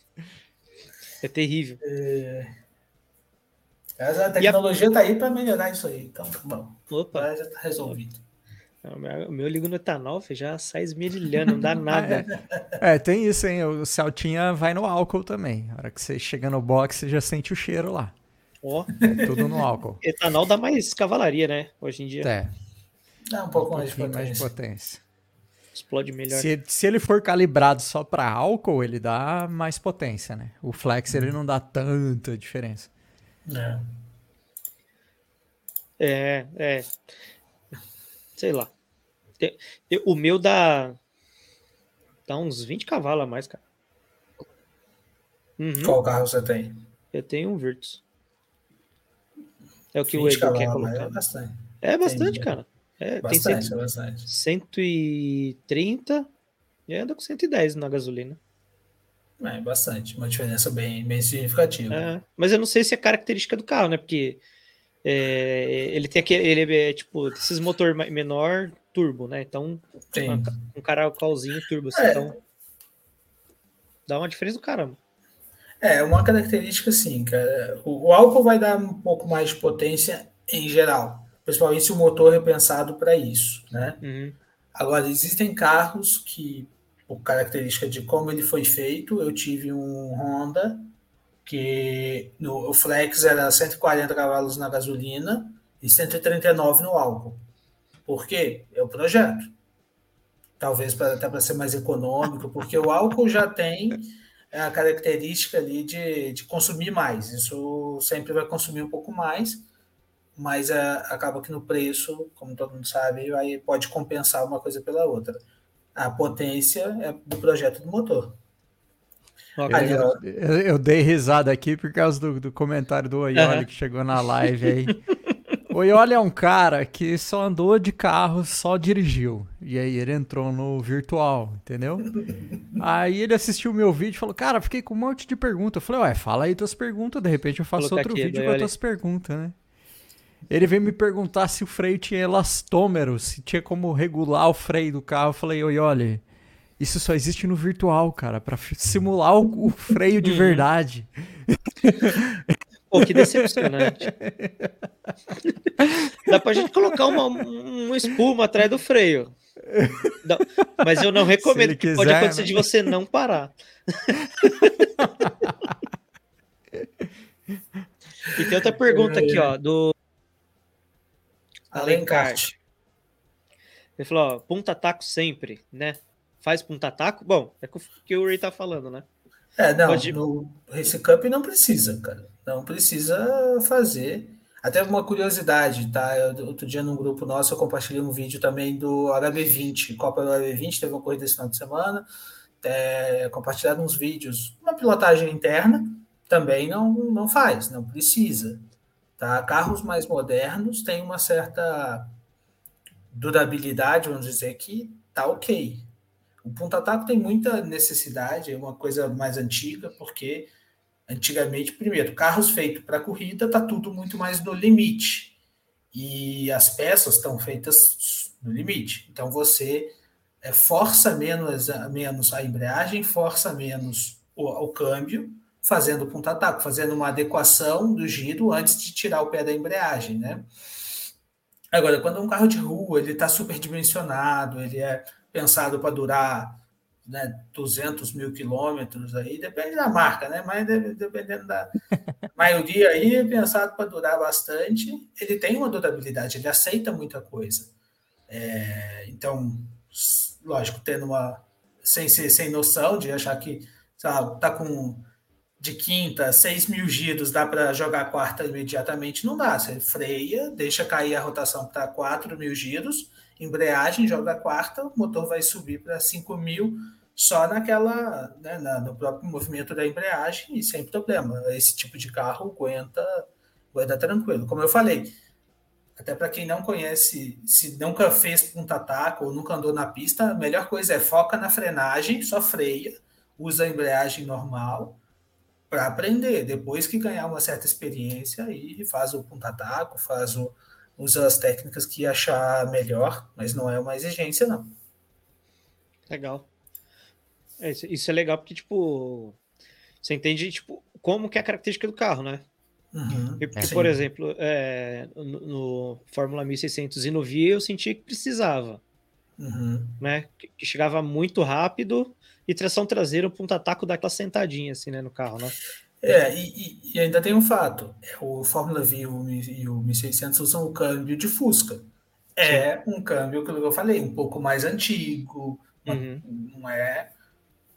É terrível. É... A tecnologia a... tá aí para melhorar isso aí. Então, tá bom. Opa. já tá resolvido. O meu ligo no etanol já sai esmerilhando, não dá nada. é, tem isso, hein? O Celtinha vai no álcool também. A hora que você chega no box, você já sente o cheiro lá. Ó. É tudo no álcool. Etanol dá mais cavalaria, né? Hoje em dia. É. Dá um pouco um mais, de potência. mais de potência. Explode melhor. Se, se ele for calibrado só para álcool, ele dá mais potência, né? O flex ele não dá tanta diferença. É. É, é. Sei lá. O meu dá. Dá uns 20 cavalos a mais, cara. Uhum. Qual carro você tem? Eu tenho um Virtus. É o que o 20 Edu quer colocar. É bastante. É bastante, Entendi. cara. É, tem Bastante, 100 é bastante. 130 e anda com 110 na gasolina. É bastante. Uma diferença bem, bem significativa. É, mas eu não sei se é característica do carro, né? Porque é, ele tem aquele. Ele é tipo esses motor menor turbo, né? Então, Sim. uma- um caracalzinho turbo, assim, É. então. Dá uma diferença do caramba. É, uma característica assim, cara. O, o álcool vai dar um pouco mais de potência em geral, principalmente se o motor é pensado para isso, né? Uhum. Agora, existem carros que, por característica de como ele foi feito, eu tive um Honda que no, o flex era 140 cavalos na gasolina e 139 no álcool. Por quê? É o projeto. Talvez pra, até para ser mais econômico, porque o álcool já tem a característica ali de, de consumir mais. Isso sempre vai consumir um pouco mais, mas é, acaba que no preço, como todo mundo sabe, aí pode compensar uma coisa pela outra. A potência é do projeto do motor. Ali, ó, Eu, eu dei risada aqui por causa do, do comentário do Oioli Aham. que chegou na live aí. O Oioli é um cara que só andou de carro, só dirigiu. E aí ele entrou no virtual, entendeu? Aí ele assistiu o meu vídeo e falou, cara, fiquei com um monte de perguntas. Eu falei, ué, fala aí tuas perguntas, de repente eu faço outro aqui, vídeo com as tuas perguntas, né? Ele veio me perguntar se o freio tinha elastômero, se tinha como regular o freio do carro. Eu falei, Oioli, isso só existe no virtual, cara, pra f- simular o, o freio Uhum. de verdade. Pô, que decepcionante. Dá pra gente colocar uma, uma espuma atrás do freio. Dá- mas eu não recomendo, porque pode acontecer né? de você não parar. e tem outra pergunta aqui, ó, do Alencar. Alencar. Ele falou, ó, punta taco sempre, né? Faz punta taco? Bom, é o que o Ray tá falando, né? É, não, Pode- no Race Cup não precisa, cara. Não precisa fazer. Até uma curiosidade, tá? Eu, outro dia num grupo nosso eu compartilhei um vídeo também do HB20, Copa do HB20, teve uma corrida esse final de semana. É, compartilharam uns vídeos, uma pilotagem interna também não, não faz, não precisa. Tá? Carros mais modernos têm uma certa durabilidade, vamos dizer que tá ok. O ponta-taco tem muita necessidade, é uma coisa mais antiga, porque antigamente, primeiro, carros feitos para corrida tá tudo muito mais no limite. E as peças estão feitas no limite. Então você é, força menos menos a embreagem, força menos o, o câmbio, fazendo ponta-taco, fazendo uma adequação do giro antes de tirar o pé da embreagem, né? Agora, quando é um carro de rua, ele está superdimensionado, ele é pensado para durar né, 200 mil quilômetros aí, depende da marca, né? Mas dependendo da maioria aí, é pensado para durar bastante. Ele tem uma durabilidade, ele aceita muita coisa. É, então, lógico, tendo uma sem ser sem noção de achar que sabe, tá com de quinta, 6 mil giros, dá para jogar quarta imediatamente? Não dá. Você freia, deixa cair a rotação para 4 mil giros, embreagem, joga quarta, o motor vai subir para 5 mil só naquela, né, na, no próprio movimento da embreagem e sem problema. Esse tipo de carro aguenta, aguenta tranquilo. Como eu falei, até para quem não conhece, se nunca fez ponta-taco ou nunca andou na pista, a melhor coisa é foca na frenagem, só freia, usa a embreagem normal para aprender. Depois que ganhar uma certa experiência, aí faz o ponta-taco, faz o, usa as técnicas que achar melhor, mas não é uma exigência, não. Legal. É, isso, é legal porque, tipo, você entende, tipo, como que é a característica do carro, né? Uhum, Porque, sim. por exemplo, é, no, no Fórmula 1600 e no VIA eu senti que precisava, Uhum. né? Que, que chegava muito rápido e tração traseira, um ponta-taco daquela sentadinha, assim, né, no carro, né? É, e, e- ainda tem um fato: o Fórmula V e o, Mi- e o 1600 usam o câmbio de Fusca. É um câmbio, que eu falei, um pouco mais antigo, Uhum. não é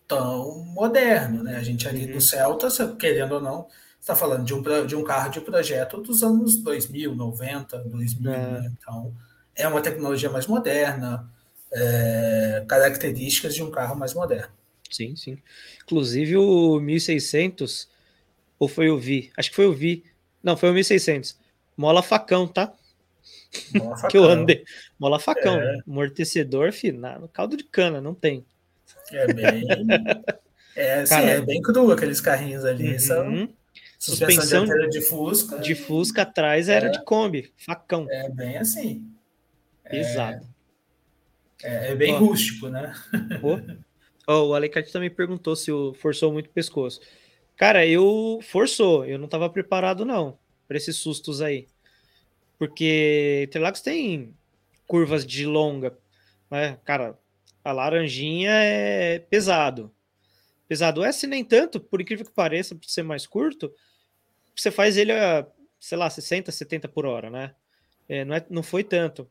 tão moderno, né? A gente ali Uhum. do Celta, querendo ou não, está falando de um, de um carro de projeto dos anos 2000, 90, 2000. É. Né? Então, é uma tecnologia mais moderna, é, características de um carro mais moderno. Sim, sim. Inclusive o 1600, ou foi o Vi? Acho que foi o Vi. Não, foi o 1600. Mola facão, tá? Mola facão. que eu andei. Mola facão. É. Amortecedor final. Caldo de cana, não tem. É bem. é, assim, é bem cru aqueles carrinhos ali. Uhum. São suspensão, de, de Fusca. De Fusca atrás era é, de Kombi, facão. É bem assim. Pesado. É, é bem oh. rústico, né? Oh. Oh, o Alecate também perguntou se forçou muito o pescoço. Cara, eu forçou, eu não estava preparado não para esses sustos aí. Porque Interlagos tem curvas de longa, né? Cara, a laranjinha é pesado. Pesado. O S nem tanto, por incrível que pareça, por ser mais curto, você faz ele a, sei lá, 60, 70 por hora, né? É, não, é, não foi tanto.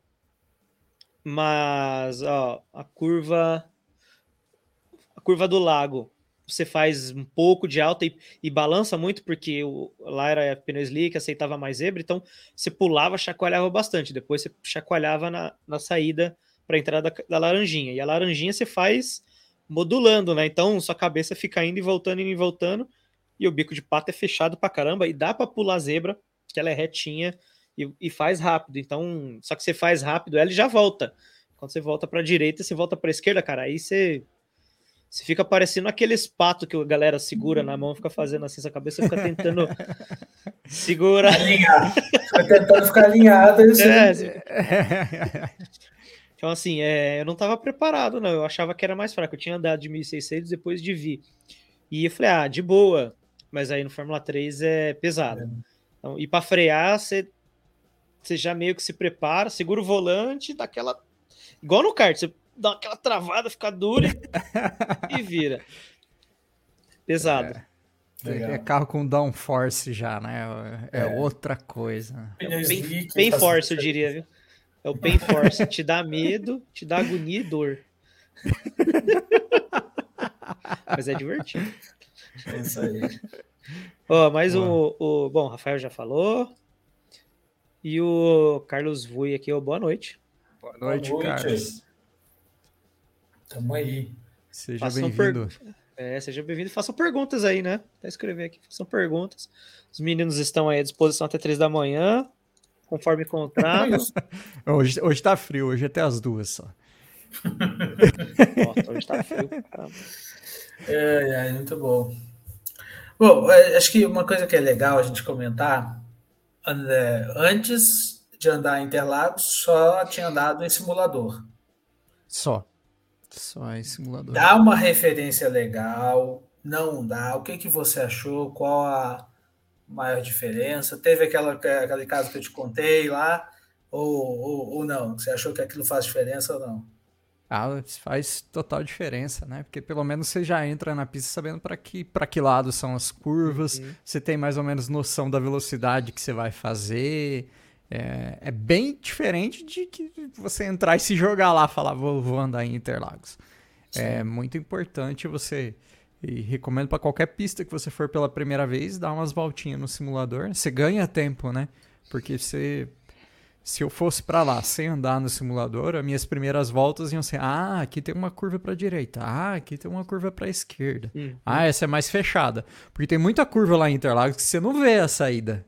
Mas, ó, a curva. Curva do lago. Você faz um pouco de alta e, e balança muito, porque o, lá era pneu slick, aceitava mais zebra, então você pulava, chacoalhava bastante. Depois você chacoalhava na, na saída para a entrada da, da laranjinha. E a laranjinha você faz modulando, né? Então sua cabeça fica indo e voltando, indo e voltando e o bico de pato é fechado pra caramba e dá para pular zebra, que ela é retinha e, e, faz rápido. Então, só que você faz rápido, ela já volta. Quando você volta para a direita, você volta para a esquerda, cara, aí você você fica parecendo aqueles patos que a galera segura na mão, fica fazendo assim, sua cabeça fica tentando segurar. Alinhar. Fica tentando ficar alinhado. É, Então, assim, é, eu não estava preparado, não. Eu achava que era mais fraco. Eu tinha andado de 1.600 depois de Vi. E eu falei, ah, de boa. Mas aí no Fórmula 3 é pesado. É. Então, e para frear, você, você já meio que se prepara, segura o volante, dá aquela. Igual no kart, você dá aquela travada, fica dura e vira. Pesado. É. é carro com downforce já, né? É, é. outra coisa. É pain, pain force, eu diria, viu? É o pain force. te dá medo, te dá agonia e dor. Mas é divertido. É isso aí. Ó, mais o, o. Bom, o Rafael já falou. E o Carlos Vui aqui, ó, boa noite. Boa noite, boa noite. Carlos. Tamo aí. Seja bem-vindo. Per... É, seja bem-vindo. Façam perguntas aí, né? Até escrever aqui. Façam perguntas. Os meninos estão aí à disposição até três da manhã, conforme contrato. hoje, hoje tá frio, hoje é até as duas só. Nossa, hoje tá frio. Caramba. É, é, muito bom. Bom, é, acho que uma coisa que é legal a gente comentar, antes de andar em Interlagos, só tinha andado em simulador. Só. Só em simulador. Dá uma referência legal, não dá. O que, que você achou? Qual a maior diferença? Teve aquela, aquele caso que eu te contei lá, ou, ou, ou não? Você achou que aquilo faz diferença ou não? Ah, faz total diferença, né? Porque pelo menos você já entra na pista sabendo para que, para que lado são as curvas, uhum. você tem mais ou menos noção da velocidade que você vai fazer. É, é, bem diferente de que você entrar e se jogar lá falar, vou, vou andar em Interlagos. É Sim. É muito importante você. E recomendo para qualquer pista que você for pela primeira vez, dar umas voltinhas no simulador. Você ganha tempo, né? Porque você se eu fosse para lá sem andar no simulador, as minhas primeiras voltas iam ser: ah, aqui tem uma curva para direita, ah, aqui tem uma curva para esquerda, uhum. ah, essa é mais fechada, porque tem muita curva lá em Interlagos que você não vê a saída.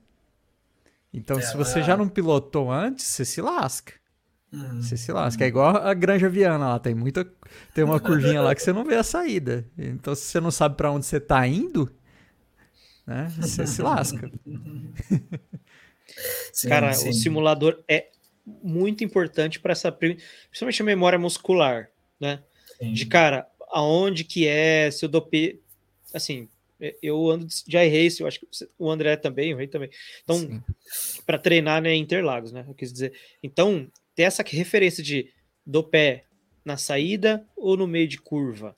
Então, é, se você é... já não pilotou antes, você se lasca. Uhum. Você se lasca. É igual a Granja Viana lá, tem muita tem uma curvinha lá que você não vê a saída. Então, se você não sabe para onde você tá indo, né, você se lasca. Sim, Cara, sim. o simulador é muito importante para essa, principalmente a memória muscular, né? Sim. De cara, aonde que é, se eu dopei, assim, eu ando de iRace, eu acho que o André também, o Rei também. Então, para treinar, né, Interlagos, né? Eu quis dizer. Então, ter essa referência de do pé na saída ou no meio de curva,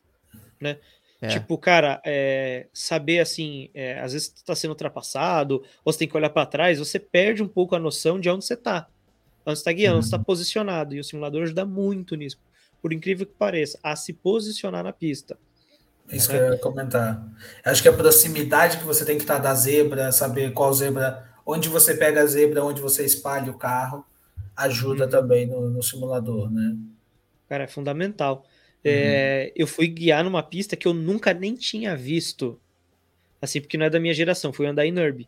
né? É. Tipo, cara, é, saber assim, é, às vezes você tá sendo ultrapassado, ou você tem que olhar para trás, você perde um pouco a noção de onde você tá. Onde você tá guiando, uhum. onde você tá uhum. posicionado. E o simulador ajuda muito nisso, por incrível que pareça, a se posicionar na pista. Isso que eu ia comentar. Acho que a proximidade que você tem que estar da zebra, saber qual zebra, onde você pega a zebra, onde você espalha o carro, ajuda uhum. também no, no, simulador, né? Cara, é fundamental. Uhum. É, eu fui guiar numa pista que eu nunca nem tinha visto. Assim, porque não é da minha geração, fui andar em NURB.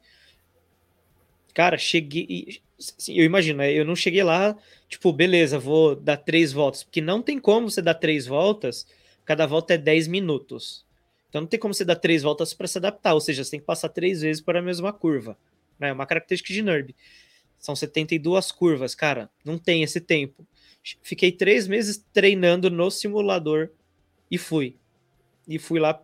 Cara, cheguei. Assim, eu imagino, né, eu não cheguei lá, tipo, beleza, vou dar três voltas, porque não tem como você dar três voltas cada volta é 10 minutos. Então não tem como você dar três voltas para se adaptar, ou seja, você tem que passar três vezes por a mesma curva. Né? É né? uma característica de NURB. São 72 curvas, cara, não tem esse tempo. Fiquei três meses treinando no simulador e fui. E fui lá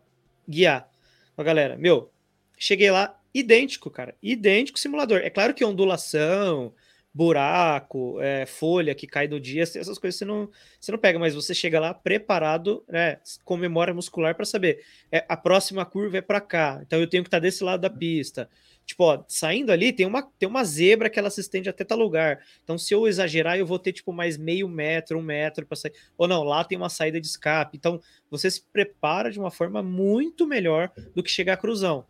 guiar. a galera, meu, cheguei lá idêntico, cara, idêntico simulador. É claro que ondulação, buraco, é, folha que cai do dia, essas coisas você não, você não pega, mas você chega lá preparado, né, com memória muscular para saber, é, a próxima curva é para cá, então eu tenho que estar tá desse lado da pista. Tipo, ó, saindo ali tem uma, tem uma zebra que ela se estende até tal lugar. Então, se eu exagerar, eu vou ter tipo mais meio metro, um metro para sair. Ou não, lá tem uma saída de escape. Então, você se prepara de uma forma muito melhor do que chegar a cruzão.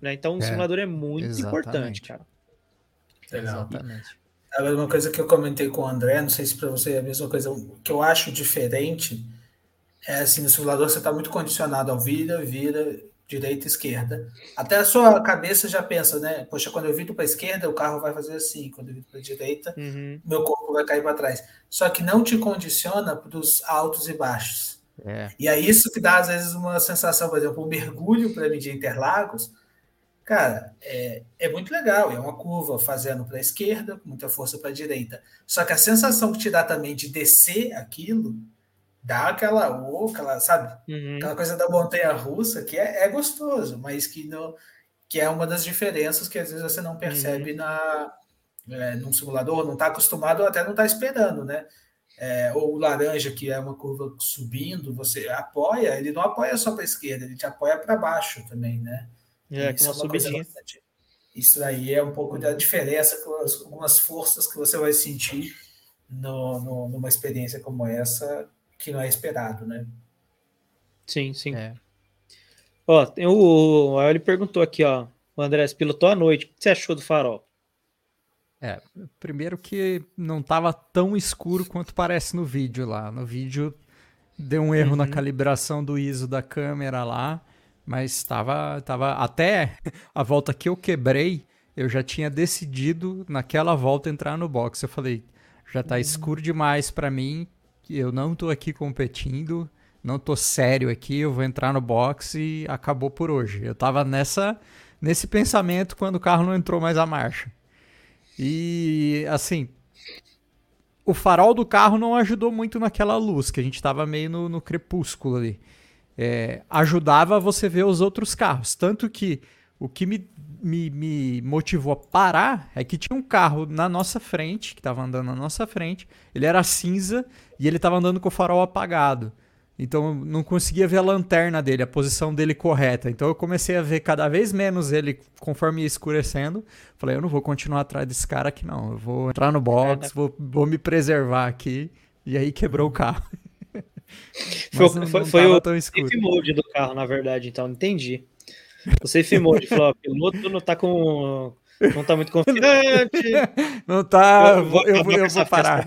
Né? Então, o é, simulador é muito exatamente. importante, cara. Legal. Exatamente. Agora, uma coisa que eu comentei com o André, não sei se para você é a mesma coisa, que eu acho diferente é assim, no simulador você está muito condicionado ao vira, vira, direita, esquerda. Até a sua cabeça já pensa, né? Poxa, quando eu viro para a esquerda, o carro vai fazer assim, quando eu viro para a direita, uhum. meu corpo vai cair para trás. Só que não te condiciona para os altos e baixos. É. E é isso que dá, às vezes, uma sensação, por exemplo, um mergulho para mim de Interlagos Cara, é, é muito legal, é uma curva fazendo para a esquerda, muita força para a direita. Só que a sensação que te dá também de descer aquilo, dá aquela, oh, aquela sabe? Uhum. Aquela coisa da montanha russa, que é, é gostoso, mas que, não, que é uma das diferenças que às vezes você não percebe uhum. na, é, num simulador, não está acostumado ou até não está esperando, né? É, ou o laranja, que é uma curva subindo, você apoia, ele não apoia só para a esquerda, ele te apoia para baixo também, né? É, com uma, uma subidinha. Bastante... Isso aí é um pouco da diferença, com algumas forças que você vai sentir no, no, numa experiência como essa, que não é esperado, né? Sim, sim. É. Ó, tem o, o ele perguntou aqui, ó, o André pilotou à noite, o que você achou do farol? É, primeiro que não estava tão escuro quanto parece no vídeo lá. No vídeo deu um erro uhum. na calibração do ISO da câmera lá. Mas estava tava até a volta que eu quebrei, eu já tinha decidido naquela volta entrar no box. Eu falei, já tá uhum. escuro demais para mim, eu não tô aqui competindo, não tô sério aqui, eu vou entrar no box e acabou por hoje. Eu tava nessa nesse pensamento quando o carro não entrou mais a marcha. E assim, o farol do carro não ajudou muito naquela luz, que a gente tava meio no, no crepúsculo ali é, ajudava você ver os outros carros. Tanto que o que me, me, me, motivou a parar é que tinha um carro na nossa frente, que estava andando na nossa frente, ele era cinza e ele estava andando com o farol apagado. Então eu não conseguia ver a lanterna dele, a posição dele correta. Então eu comecei a ver cada vez menos ele conforme ia escurecendo. Falei, eu não vou continuar atrás desse cara aqui, não. Eu vou entrar no box, vou, vou me preservar aqui. E aí quebrou o carro. Foi, não, foi, não foi o safe mode do carro, na verdade, então, entendi. O safe mode falou, o piloto não tá com. Não tá muito confiante. Não tá. Eu vou, eu vou, eu vou parar.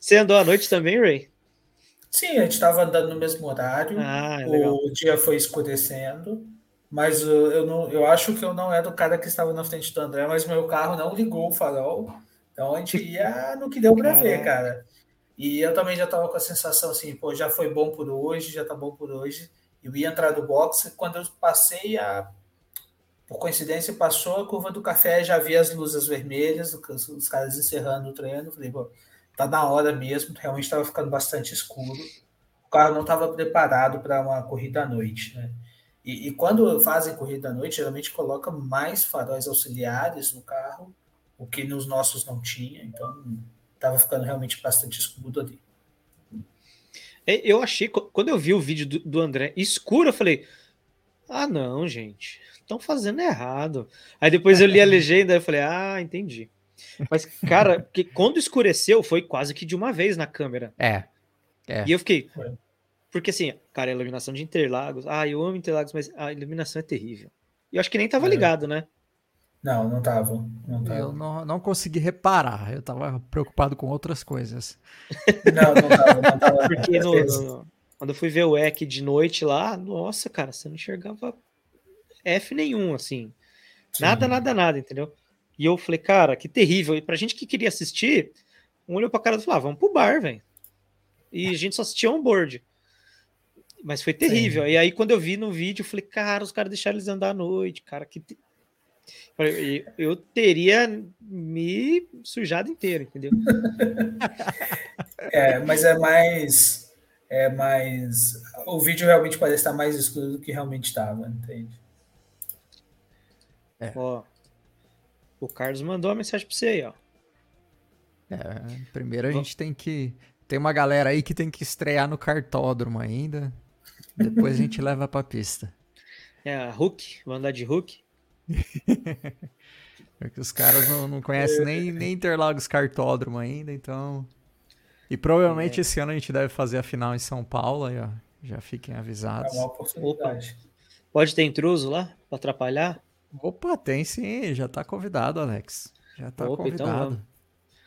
Você andou à noite também, Ray? Sim, a gente estava andando no mesmo horário. Ah, o dia foi escurecendo. Mas eu, não, eu acho que eu não era o cara que estava na frente do André, mas meu carro não ligou o farol. Então a gente ia no que deu para ver, cara. E eu também já tava com a sensação assim, pô, já foi bom por hoje, já tá bom por hoje. Eu ia entrar do boxe, quando eu passei a. Por coincidência, passou a curva do café, já vi as luzes vermelhas, os, os caras encerrando o treino. Falei, pô, tá na hora mesmo, realmente estava ficando bastante escuro. O carro não estava preparado para uma corrida à noite, né? E, e, quando fazem corrida à noite, geralmente coloca mais faróis auxiliares no carro o que nos nossos não tinha, então estava ficando realmente bastante escuro ali. É, eu achei, quando eu vi o vídeo do, do André escuro, eu falei: ah, não, gente, estão fazendo errado. Aí depois eu li a legenda e falei: ah, entendi. Mas, cara, que quando escureceu, foi quase que de uma vez na câmera. É. É. E eu fiquei. Porque assim, cara, a iluminação de Interlagos. Ah, eu amo Interlagos, mas a iluminação é terrível. E eu acho que nem tava é. ligado, né? Não, não tava. Não tava. Eu não, não consegui reparar. Eu tava preocupado com outras coisas. Não, não tava, não tava. Porque no, no, quando eu fui ver o EC de noite lá, nossa, cara, você não enxergava F nenhum, assim. Sim. Nada, nada, nada, entendeu? E eu falei, cara, que terrível. E pra gente que queria assistir, um olhou pra cara e falou: ah, vamos pro bar, velho. E a gente só assistia on-board. Mas foi terrível. Sim. E aí, quando eu vi no vídeo, eu falei, cara, os caras deixaram eles andar à noite, cara, que. Eu teria me sujado inteiro, entendeu? é, mas é mais. É mais. O vídeo realmente parece estar mais escuro do que realmente estava, entende? É. Ó, o Carlos mandou uma mensagem para você aí, ó. É, primeiro a gente tem que. Tem uma galera aí que tem que estrear no cartódromo ainda. Depois a gente leva pra pista. É, a Hulk, vou andar de Hulk. Porque os caras não, não conhecem nem, nem Interlagos Cartódromo ainda, então. E provavelmente é. esse ano a gente deve fazer a final em São Paulo, aí, ó. Já fiquem avisados. É uma oportunidade. Opa. Pode ter intruso lá para atrapalhar? Opa, tem sim, já tá convidado, Alex. Já tá Opa, então convidado. Então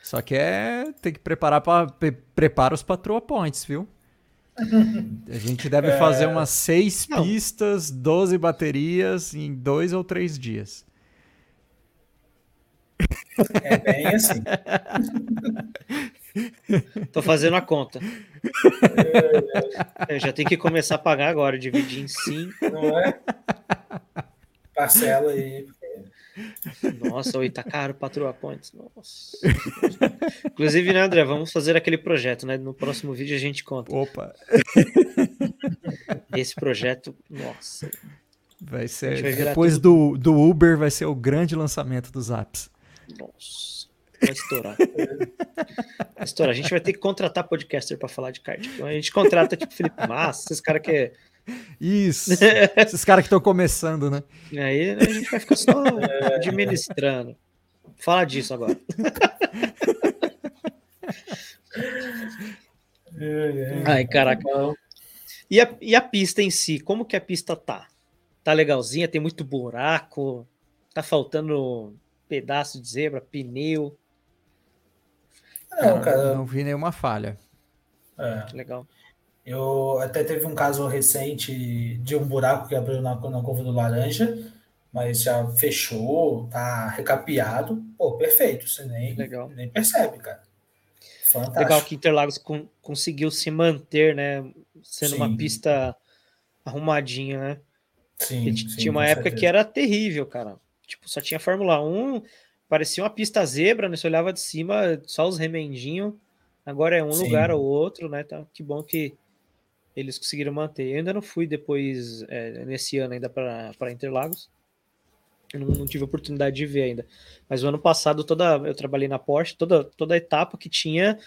Só que é. Tem que preparar para pre prepara os Patrol Points, viu? A gente deve é... fazer umas seis Não. pistas, 12 baterias em dois ou três dias. É bem assim. Tô fazendo a conta. Eu já tenho que começar a pagar agora, dividir em cinco. Não é? Parcela aí. Nossa, oi, tá caro Patrulha Points. Nossa. Inclusive, né, André, vamos fazer aquele projeto, né? No próximo vídeo a gente conta. Opa! Esse projeto, nossa. Vai ser. Vai depois tudo... do, do Uber, vai ser o grande lançamento dos apps. Nossa. Vai estourar. Vai estourar. A gente vai ter que contratar podcaster para falar de kart. Então a gente contrata tipo Felipe Massa, esses caras que é isso. Esses caras que estão começando, né? Aí a gente vai ficar só administrando. Fala disso agora. Ai, caraca. E a, e a pista em si, como que a pista tá? Tá legalzinha? Tem muito buraco? Tá faltando pedaço de zebra, pneu? Não, cara. Não vi nenhuma falha. É. Legal. Eu até teve um caso recente de um buraco que abriu na, na curva do laranja, mas já fechou, tá recapeado. Pô, perfeito. Você nem, Legal. nem percebe, cara. Fantástico. Legal que Interlagos com, conseguiu se manter, né? Sendo sim. uma pista arrumadinha, né? Sim, sim tinha uma época certeza. que era terrível, cara. Tipo, só tinha Fórmula 1, parecia uma pista zebra, né? Você olhava de cima, só os remendinhos. Agora é um sim. lugar ou outro, né? Tá, que bom que eles conseguiram manter. Eu ainda não fui depois, é, nesse ano, ainda para Interlagos. Eu não, não, tive oportunidade de ver ainda. Mas o ano passado, toda eu trabalhei na Porsche, toda, toda etapa que tinha,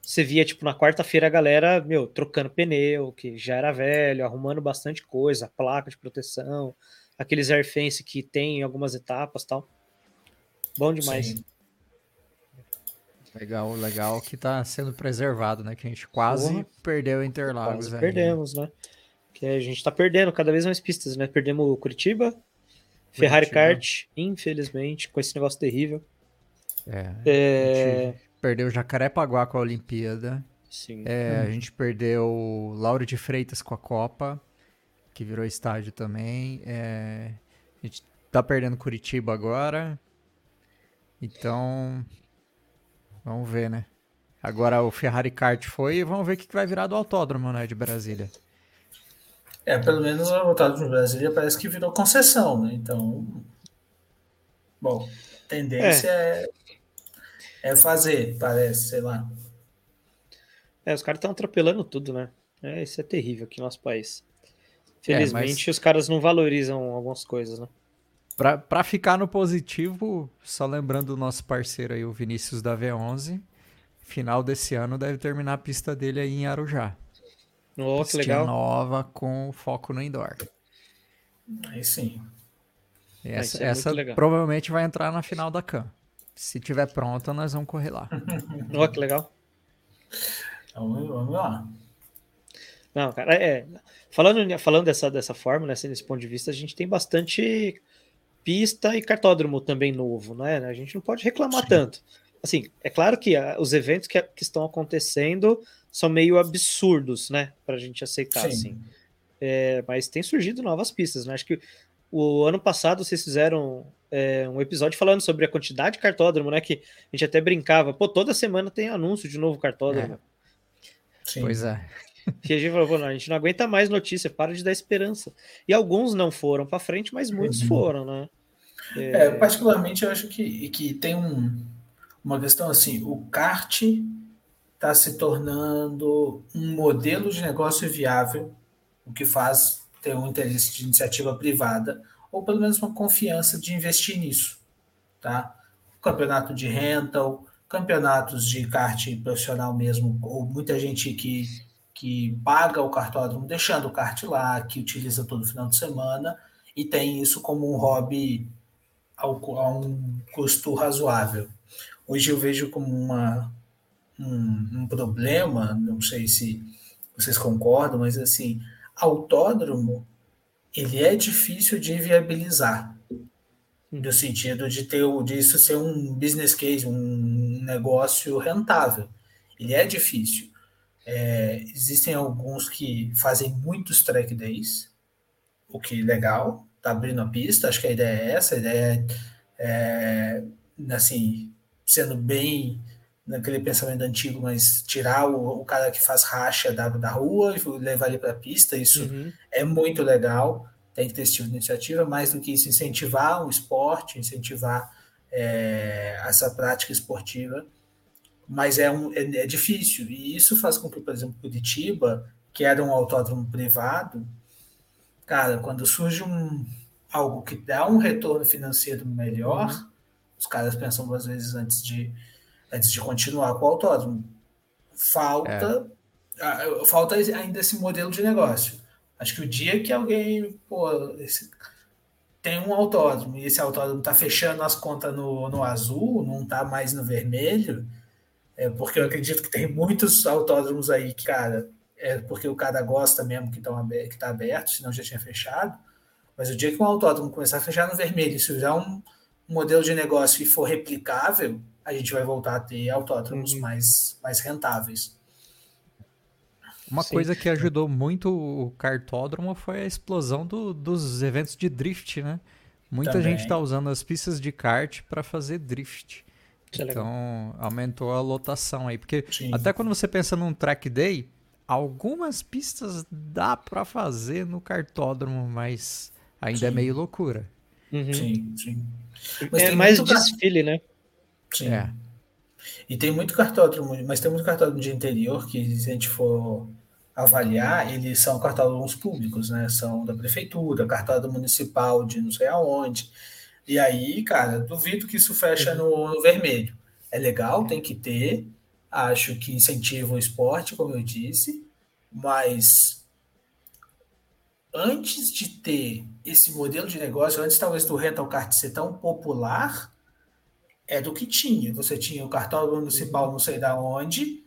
você via, tipo, na quarta-feira a galera, meu, trocando pneu, que já era velho, arrumando bastante coisa, placa de proteção, aqueles airfence que tem em algumas etapas tal. Bom demais. Sim. Legal, legal que tá sendo preservado, né? Que a gente quase Porra. perdeu Interlagos. Quase perdemos, né? Que a gente tá perdendo cada vez mais pistas, né? Perdemos Curitiba, Curitiba. Ferrari Kart, infelizmente, com esse negócio terrível. É. é... perdeu Jacarepaguá com a Olimpíada. Sim. É, hum. A gente perdeu Lauro de Freitas com a Copa, que virou estádio também. É... A gente tá perdendo Curitiba agora. Então, Vamos ver, né? Agora o Ferrari Kart foi e vamos ver o que vai virar do autódromo, né, de Brasília. É, pelo menos o autódromo de Brasília parece que virou concessão, né? Então, bom, tendência é, é, é fazer, parece, sei lá. É, os caras estão atropelando tudo, né? É, isso é terrível aqui no nosso país. Felizmente, é, mas... os caras não valorizam algumas coisas, né? Para ficar no positivo, só lembrando o nosso parceiro aí, o Vinícius da V11, final desse ano deve terminar a pista dele aí em Arujá. Oh, que legal. nova com foco no indoor. Aí sim. Essa, é essa provavelmente vai entrar na final da CAM. Se tiver pronta, nós vamos correr lá. oh, que legal. Vamos, vamos lá. Não, cara, é. Falando, falando dessa, dessa forma, né, assim, nesse ponto de vista, a gente tem bastante pista e cartódromo também novo, né? A gente não pode reclamar Sim. tanto. Assim, é claro que a, os eventos que, que, estão acontecendo são meio absurdos, né? Pra gente aceitar, Sim. assim. É, mas tem surgido novas pistas, né? Acho que o ano passado vocês fizeram é, um episódio falando sobre a quantidade de cartódromo, né? Que a gente até brincava, pô, toda semana tem anúncio de novo cartódromo. É. Pois é. E a gente falou, não, a gente não aguenta mais notícia, para de dar esperança. E alguns não foram para frente, mas muitos uhum. foram, né? É... É, particularmente eu acho que, que tem um, uma questão assim, o kart está se tornando um modelo de negócio viável, o que faz ter um interesse de iniciativa privada, ou pelo menos uma confiança de investir nisso. Tá? Campeonato de rental, campeonatos de kart profissional mesmo, ou muita gente que, que paga o cartódromo deixando o kart lá, que utiliza todo final de semana, e tem isso como um hobby ao, a um custo razoável. Hoje eu vejo como uma, um, um problema, não sei se vocês concordam, mas assim, autódromo ele é difícil de viabilizar no sentido de ter disso ser um business case, um negócio rentável. Ele é difícil. É, existem alguns que fazem muitos track days, o que é legal, tá abrindo a pista. Acho que a ideia é essa, a ideia é, é assim, sendo bem naquele pensamento antigo, mas tirar o, o cara que faz racha da, da rua e levar ele para a pista, isso uhum. é muito legal. Tem que ter esse tipo de iniciativa, mais do que isso, incentivar o esporte, incentivar é, essa prática esportiva. Mas é, um, é, é, difícil, e isso faz com que, por exemplo, Curitiba, que era um autódromo privado, cara, quando surge um, algo que dá um retorno financeiro melhor, uhum. os caras pensam duas vezes antes de, antes de continuar com o autódromo. Falta, é. falta ainda esse modelo de negócio. Acho que o dia que alguém pô, esse, tem um autódromo e esse autódromo está fechando as contas no, no azul, não está mais no vermelho, é porque eu acredito que tem muitos autódromos aí que, cara, é porque o cara gosta mesmo que está que tá aberto, senão já tinha fechado. Mas o dia que um autódromo começar a fechar no vermelho, se virar um, um modelo de negócio e for replicável, a gente vai voltar a ter autódromos uhum. mais, mais rentáveis. Uma Sim. coisa que ajudou muito o cartódromo foi a explosão do, dos eventos de drift, né? Muita Também. gente está usando as pistas de kart para fazer drift. Isso é então, é aumentou a lotação aí. Porque Sim. até quando você pensa num track day, algumas pistas dá para fazer no cartódromo, mas ainda é sim. é meio loucura. Uhum. Sim, sim. Mas é mais desfile, né? Sim. É. E tem muito cartódromo, mas tem muito cartódromo de interior que, se a gente for avaliar, eles são cartódromos públicos, né? São da prefeitura, cartódromo municipal de não sei aonde. E aí, cara, duvido que isso fecha no, no vermelho. É legal, tem que ter. Acho que incentiva o esporte, como eu disse, mas antes de ter esse modelo de negócio, antes talvez do rental kart ser tão popular, é do que tinha. Você tinha o cartório municipal não sei da onde,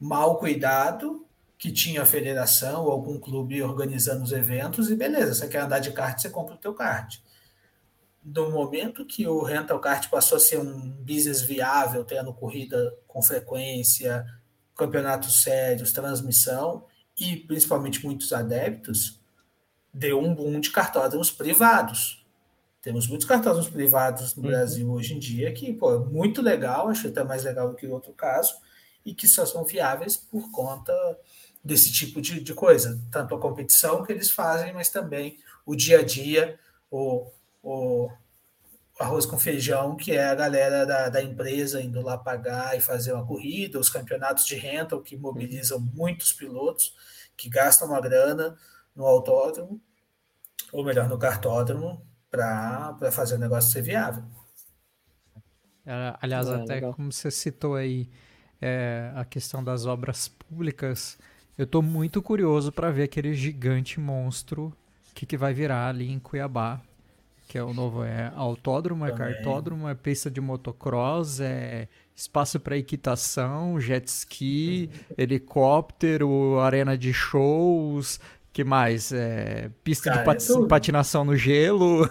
mal cuidado, que tinha a federação ou algum clube organizando os eventos, e beleza, você quer andar de kart, você compra o teu kart. No momento que o rental kart passou a ser um business viável, tendo corrida com frequência, campeonatos sérios, transmissão, e principalmente muitos adeptos, deu um boom de cartódromos privados. Temos muitos cartões privados no uhum. Brasil hoje em dia que, pô, é muito legal, acho até mais legal do que o outro caso, e que só são viáveis por conta desse tipo de, de coisa. Tanto a competição que eles fazem, mas também o dia a dia, o, o arroz com feijão, que é a galera da, da empresa indo lá pagar e fazer uma corrida, os campeonatos de rental que mobilizam muitos pilotos, que gastam uma grana no autódromo, ou melhor, no cartódromo, para fazer o negócio ser viável. É, aliás, é, até legal. como você citou aí é, a questão das obras públicas, eu estou muito curioso para ver aquele gigante monstro que, que vai virar ali em Cuiabá, que é o novo é autódromo, é Também. cartódromo, é pista de motocross, é espaço para equitação, jet ski, helicóptero, arena de shows, que mais? É, pista Cara, de pat é patinação no gelo.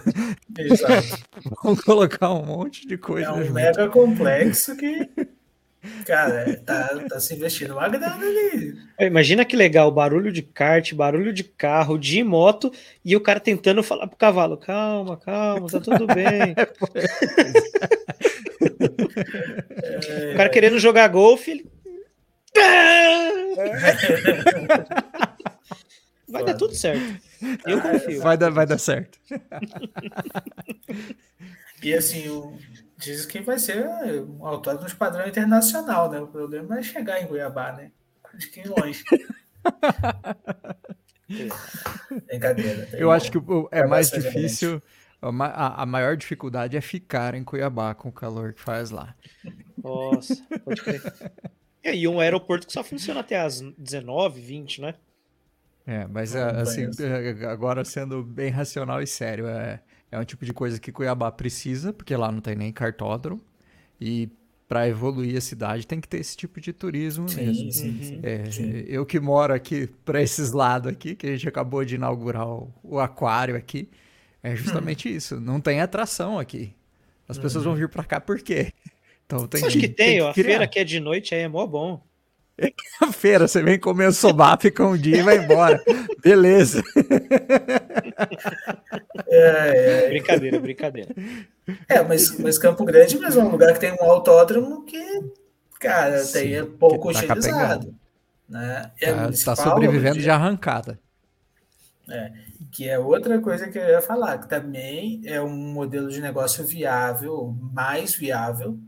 Exato. Vamos colocar um monte de coisa. É um junto. mega complexo que. Cara, tá, tá se investindo uma grana ali. Imagina que legal, barulho de kart, barulho de carro, de moto, e o cara tentando falar pro cavalo: calma, calma, tá tudo bem. é, o cara querendo jogar golfe, ele. Vai dar tudo certo. Eu confio. Vai dar, vai dar certo. E assim, o, diz que vai ser um autódromo de padrão internacional, né? O problema é chegar em Cuiabá, né? Acho que longe. Brincadeira. Eu acho que é mais difícil. A, a maior dificuldade é ficar em Cuiabá com o calor que faz lá. Nossa, pode crer. E um aeroporto que só funciona até as 19, 20, né? É, mas é, assim, é, agora sendo bem racional e sério, é, é um tipo de coisa que Cuiabá precisa, porque lá não tem nem cartódromo. E para evoluir a cidade tem que ter esse tipo de turismo sim, mesmo. Sim, sim, é, sim. Eu que moro aqui para esses lados aqui, que a gente acabou de inaugurar o, o aquário aqui, é justamente hum. isso. Não tem atração aqui. As pessoas vão vir para cá por quê? Então tem Você acha que, que tem? tem que a feira que é de noite aí é mó bom. Feira, você vem comer o sobá, fica um dia e vai embora. Beleza. É, é. Brincadeira, brincadeira. É, mas, mas Campo Grande mesmo é um lugar que tem um autódromo que, cara, Sim, tem é pouco tá utilizado. Né? É tá, tá sobrevivendo de arrancada. É, que é outra coisa que eu ia falar, que também é um modelo de negócio viável, mais viável,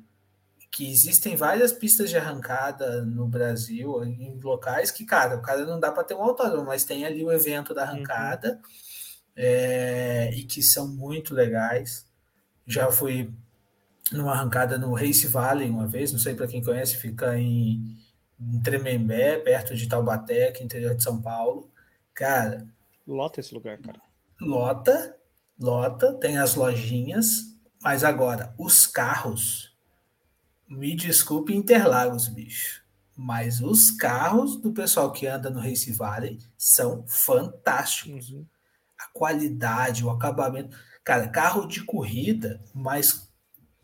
que existem várias pistas de arrancada no Brasil, em locais que, cara, o cara não dá para ter um autódromo, mas tem ali o evento da uhum. arrancada, uhum. é, e que são muito legais. Já fui numa arrancada no Race Valley uma vez, não sei para quem conhece, fica em, em Tremembé, perto de Taubaté, aqui interior de São Paulo. Cara. Lota esse lugar, cara. Lota, lota, tem as lojinhas, mas agora, os carros me desculpe Interlagos, bicho. Mas os carros do pessoal que anda no Race Valley são fantásticos. Uhum. A qualidade, o acabamento. Cara, carro de corrida, mas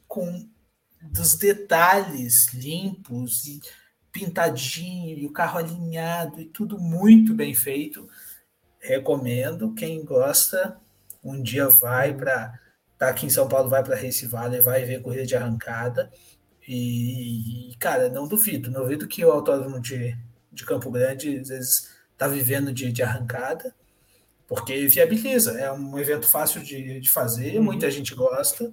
com dos detalhes limpos e pintadinho, e o carro alinhado e tudo muito bem feito. Recomendo. Quem gosta, um dia vai uhum. para. Tá aqui em São Paulo, vai para Race Valley, vai ver corrida de arrancada e, cara, não duvido, não duvido que o autódromo de, de Campo Grande às vezes está vivendo de, de arrancada, porque viabiliza, é um evento fácil de, de fazer, uhum. muita gente gosta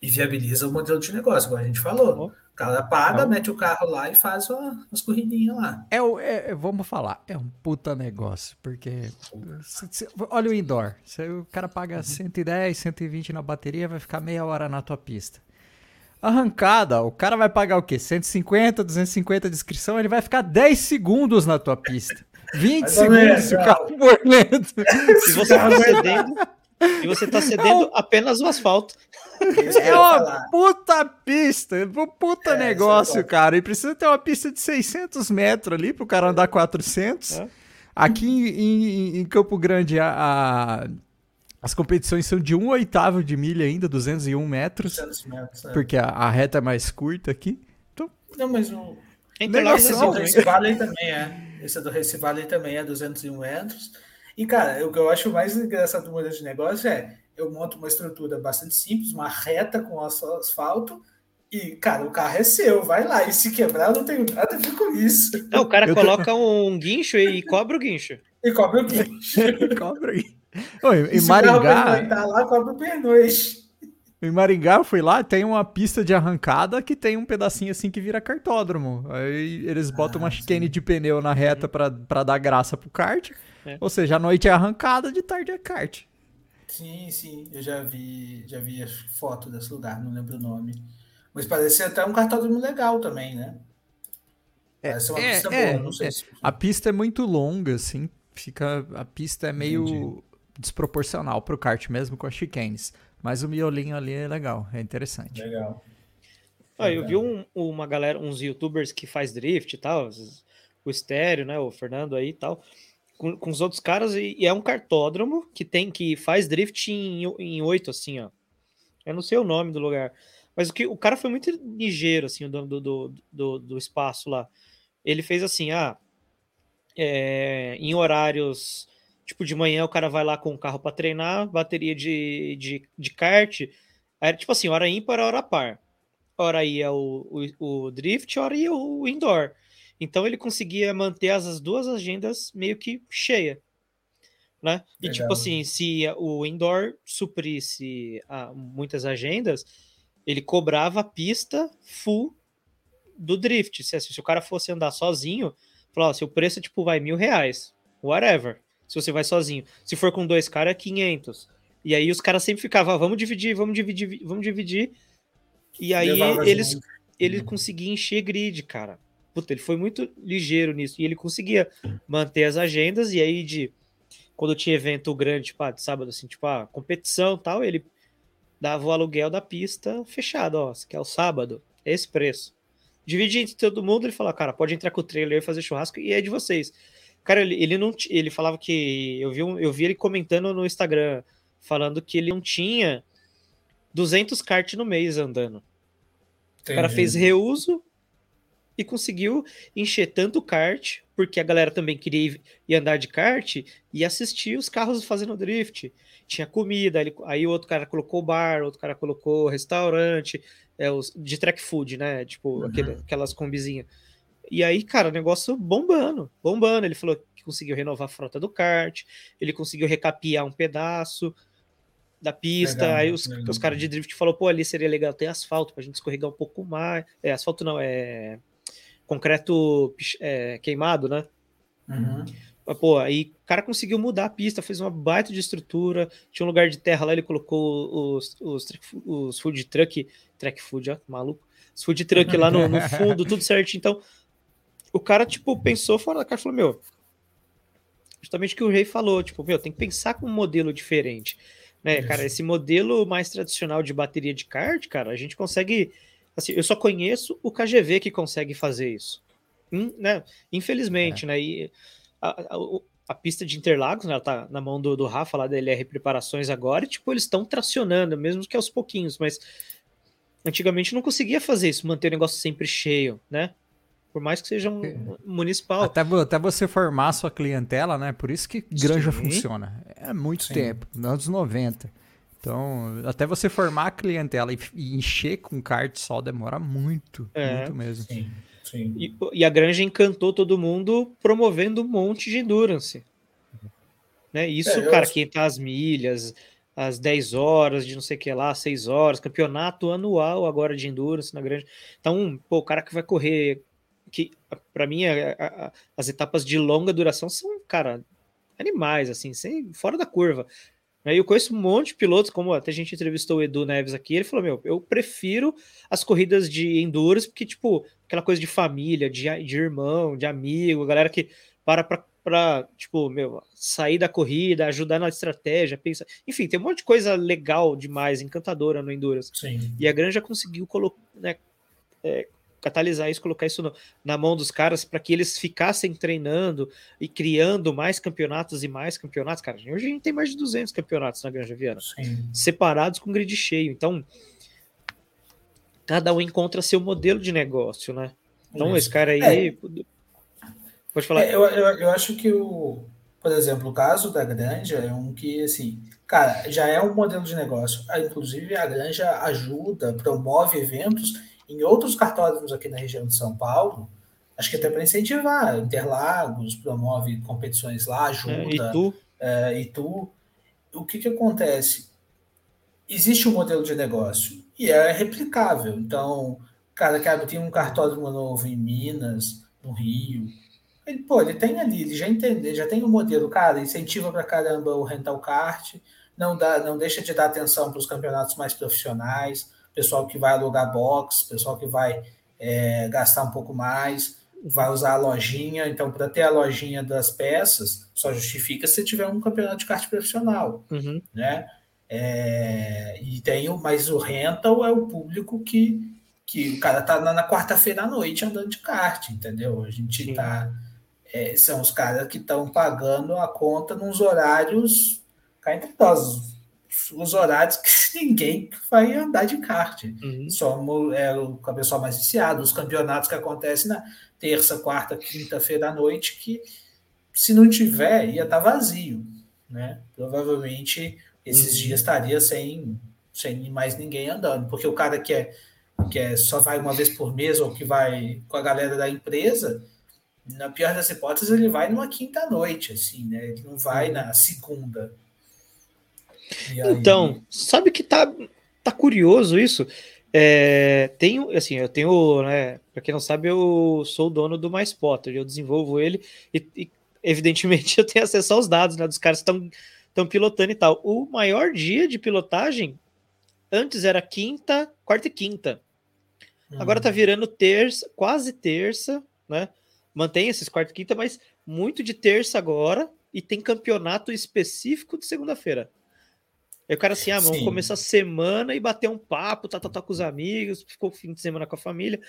e viabiliza o modelo de negócio, como a gente falou. O cara paga, é mete o carro lá e faz umas corridinhas lá. É, é, vamos falar, é um puta negócio, porque se, se, olha o indoor, se o cara paga 110, uhum. 120 na bateria, vai ficar meia hora na tua pista. Arrancada, o cara vai pagar o quê? 150, 250 de inscrição, ele vai ficar 10 segundos na tua pista. 20 segundos se o carro for lento. E você tá cedendo, e você tá cedendo apenas o asfalto. É uma puta pista, um puta é, negócio, é cara. E precisa ter uma pista de 600 metros ali pro cara andar 400. É. Aqui em, em, Campo Grande, a, a as competições são de um oitavo de milha ainda, 201 metros. 200 metros, é. Porque a, a, reta é mais curta aqui. Então, não, mas o. Esse do Race Valley também é. Esse do Race Valley também é 201 metros. E, cara, o que eu acho mais engraçado do modelo de negócio é eu monto uma estrutura bastante simples, uma reta com asfalto, e, cara, o carro é seu, vai lá. E se quebrar, eu não tenho nada a ver com isso. Não, o cara eu coloca tô... um guincho e cobra o guincho. E cobra o guincho. cobra o guincho. Oi, em Maringá. lá, cobra o pernoite. Em Maringá, eu fui lá, tem uma pista de arrancada que tem um pedacinho assim que vira cartódromo. Aí eles botam ah, uma chicane de pneu na reta para dar graça pro kart. É. Ou seja, a noite é arrancada, de tarde é kart. Sim, sim, eu já vi, já vi foto desse lugar, não lembro o nome. Mas parece até um cartódromo legal também, né? É, parece uma é, pista é, boa, não sei é. se... A pista é muito longa, assim, fica a pista é meio Entendi desproporcional pro kart, mesmo com as chicanes. Mas o miolinho ali é legal, é interessante. Legal. Ah, eu vi um, uma galera, uns youtubers que faz drift e tal, o Estéreo, né? O Fernando aí e tal, com, com os outros caras, e, e, é um cartódromo que tem que faz drift em oito, assim, ó. Eu não sei o nome do lugar. Mas o, que, o cara foi muito ligeiro, assim, o dono do, do, do, do espaço lá. Ele fez assim, ah, é, em horários, tipo, de manhã o cara vai lá com o carro para treinar, bateria de, de, de kart, era tipo assim, hora ímpar, hora par. Hora ia o, o, o drift, hora ia o indoor. Então ele conseguia manter as, as duas agendas meio que cheia. Né? E tipo assim, se o indoor suprisse ah, muitas agendas, ele cobrava a pista full do drift. Se, se o cara fosse andar sozinho, falava, se o preço tipo vai mil reais, whatever. Se você vai sozinho. Se for com dois caras, é 500. E aí os caras sempre ficavam, ah, vamos dividir, vamos dividir, vamos dividir. E aí eles, ele uhum. conseguia encher grid, cara. Puta, ele foi muito ligeiro nisso. E ele conseguia manter as agendas. E aí, de quando tinha evento grande, tipo, ah, de sábado, assim, tipo, a ah, competição tal, ele dava o aluguel da pista fechado, ó. Que é o sábado, é esse preço. Divide entre todo mundo, ele falava, cara, pode entrar com o trailer e fazer churrasco, e é de vocês. Cara, ele, ele não ele falava que. Eu vi, um, eu vi ele comentando no Instagram, falando que ele não tinha 200 kart no mês andando. Entendi. O cara fez reuso e conseguiu encher tanto kart, porque a galera também queria ir andar de kart e assistir os carros fazendo drift. Tinha comida, ele, aí o outro cara colocou bar, outro cara colocou restaurante, é, os, de track food, né? Tipo, uhum. aquelas combizinhas. E aí, cara, o negócio bombando, bombando. Ele falou que conseguiu renovar a frota do kart, ele conseguiu recapiar um pedaço da pista. Legal, aí os, os caras de drift falou, pô, ali seria legal ter asfalto pra gente escorregar um pouco mais. É, asfalto não, é concreto é, queimado, né? Uhum. Mas, pô, aí o cara conseguiu mudar a pista, fez uma baita de estrutura, tinha um lugar de terra lá, ele colocou os, os, os food truck, track food, ó, maluco, os food truck lá no, no fundo, tudo certo. Então, o cara, tipo, pensou fora da caixa e falou, meu, justamente o que o rei falou, tipo, meu, tem que pensar com um modelo diferente. Né, cara, esse modelo mais tradicional de bateria de kart, cara, a gente consegue Assim, eu só conheço o KGV que consegue fazer isso. Hum, né? Infelizmente, é. né? E a, a, a, pista de Interlagos, né? Ela tá na mão do, do Rafa lá da LR Preparações agora, e tipo, eles estão tracionando, mesmo que aos pouquinhos, mas antigamente não conseguia fazer isso, manter o negócio sempre cheio, né? Por mais que seja um é. municipal. Até, até você formar sua clientela, né? Por isso que granja Sim. funciona. É muito Sim. tempo, nos anos 90. Então, até você formar a clientela e, encher com kart só demora muito, é, muito mesmo. Sim, sim. E, e, a Granja encantou todo mundo promovendo um monte de endurance. Né? Isso, é, cara, acho... quem tá as milhas, as 10 horas de não sei o que lá, 6 horas, campeonato anual agora de endurance na Granja. Então, pô, o cara que vai correr, que para mim a, a, as etapas de longa duração são, cara, animais, assim, sem, fora da curva. Eu conheço um monte de pilotos, como até a gente entrevistou o Edu Neves aqui, ele falou: Meu, eu prefiro as corridas de endurance, porque, tipo, aquela coisa de família, de, de irmão, de amigo, galera que para pra, pra, tipo, meu, sair da corrida, ajudar na estratégia, pensa. Enfim, tem um monte de coisa legal demais, encantadora no endurance. Sim. E a Granja conseguiu colocar, né, é, catalisar isso, colocar isso no, na mão dos caras para que eles ficassem treinando e criando mais campeonatos e mais campeonatos. Cara, hoje a gente tem mais de 200 campeonatos na Granja Viana, Sim. separados com grid cheio. Então, cada um encontra seu modelo de negócio, né? Então, isso. esse cara aí. É. Pode falar. É, eu, eu, eu acho que o. Por exemplo, o caso da Granja é um que, assim, cara, já é um modelo de negócio. Ah, inclusive, a Granja ajuda, promove eventos em outros cartódromos aqui na região de São Paulo, acho que até para incentivar, Interlagos promove competições lá, ajuda. É, e tu? É. O que, que acontece? Existe um modelo de negócio e é replicável. Então, cara que abre, tem um cartódromo novo em Minas, no Rio. Ele, pô, ele tem ali, ele já entende, já tem um modelo, cara, incentiva para caramba o rental kart, não dá, não deixa de dar atenção para os campeonatos mais profissionais, pessoal que vai alugar box, pessoal que vai é, gastar um pouco mais, vai usar a lojinha. Então, para ter a lojinha das peças, só justifica se tiver um campeonato de kart profissional, uhum. né? É, e tem o, mas o rental é o público que que o cara tá na, na quarta-feira à noite andando de kart, entendeu? A gente Sim. tá. É, são os caras que estão pagando a conta nos horários cá entre nós, os horários que ninguém vai andar de kart. Uhum. Somos é, o pessoal mais viciado, os campeonatos que acontecem na terça, quarta, quinta-feira à noite, que se não tiver, ia estar tá vazio. Né? Provavelmente esses uhum. dias estaria sem, sem mais ninguém andando, porque o cara que é que é, só vai uma vez por mês ou que vai com a galera da empresa, na pior das hipóteses, ele vai numa quinta noite, assim, né? Ele não vai na segunda. Então, sabe que tá, tá curioso isso? É, tenho, assim, eu tenho, né? Para quem não sabe, eu sou o dono do MySpotter, eu desenvolvo ele e, e, evidentemente eu tenho acesso aos dados, né? Dos caras que estão estão pilotando e tal. O maior dia de pilotagem antes era quinta, quarta e quinta. Agora tá uhum. virando terça, quase terça, né? Mantém esses quarta e quinta, mas muito de terça agora e tem campeonato específico de segunda-feira. Aí o cara assim, ah, vamos começar a semana e bater um papo, tá, tá, tá com os amigos, ficou fim de semana com a família.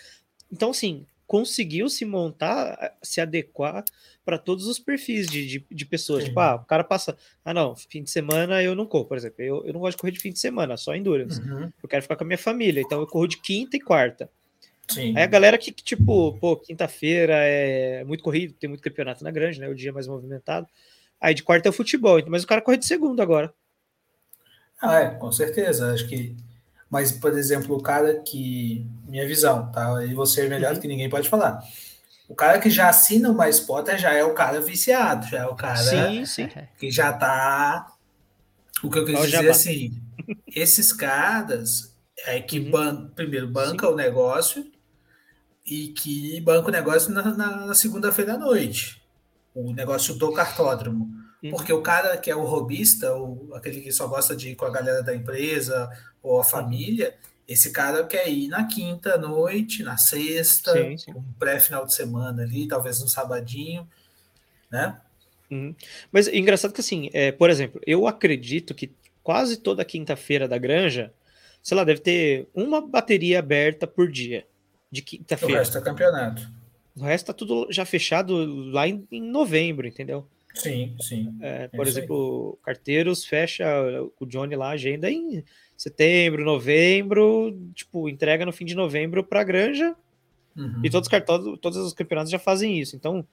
Então, assim, conseguiu se montar, se adequar para todos os perfis de, de, de pessoas. Sim. Tipo, ah, o cara passa, ah, não, fim de semana eu não corro, por exemplo. Eu, eu não gosto de correr de fim de semana, só endurance. Uhum. Eu quero ficar com a minha família, então eu corro de quinta e quarta. Sim. Aí a galera que, que tipo, pô, quinta-feira é muito corrido, tem muito campeonato na grande, né? O dia mais movimentado. Aí de quarta é o futebol, mas o cara corre de segunda agora. Ah, é, com certeza. Acho que mas, por exemplo, o cara que. Minha visão, tá? E você é melhor do que ninguém pode falar. O cara que já assina o Mais Potter já é o cara viciado, já é o cara sim, sim. que já tá. O que eu quis dizer assim, esses caras é que uhum. ban primeiro banca sim. o negócio e que banca o negócio na, na, na segunda-feira à noite. O negócio do cartódromo. Uhum. Porque o cara que é o robista, ou aquele que só gosta de ir com a galera da empresa ou a família, esse cara quer ir na quinta noite, na sexta, sim, sim. um pré-final de semana ali, talvez um sabadinho, né? Uhum. Mas é engraçado que assim, é, por exemplo, eu acredito que quase toda quinta-feira da granja, sei lá, deve ter uma bateria aberta por dia de quinta-feira. O resto é campeonato. O resto tá tudo já fechado lá em, em novembro, entendeu? Sim, sim. É, é por exemplo, Carteiros fecha o Johnny lá a agenda em setembro, novembro, tipo, entrega no fim de novembro para a Granja. Uhum. E todos os cartões, todos os campeonatos já fazem isso. Então,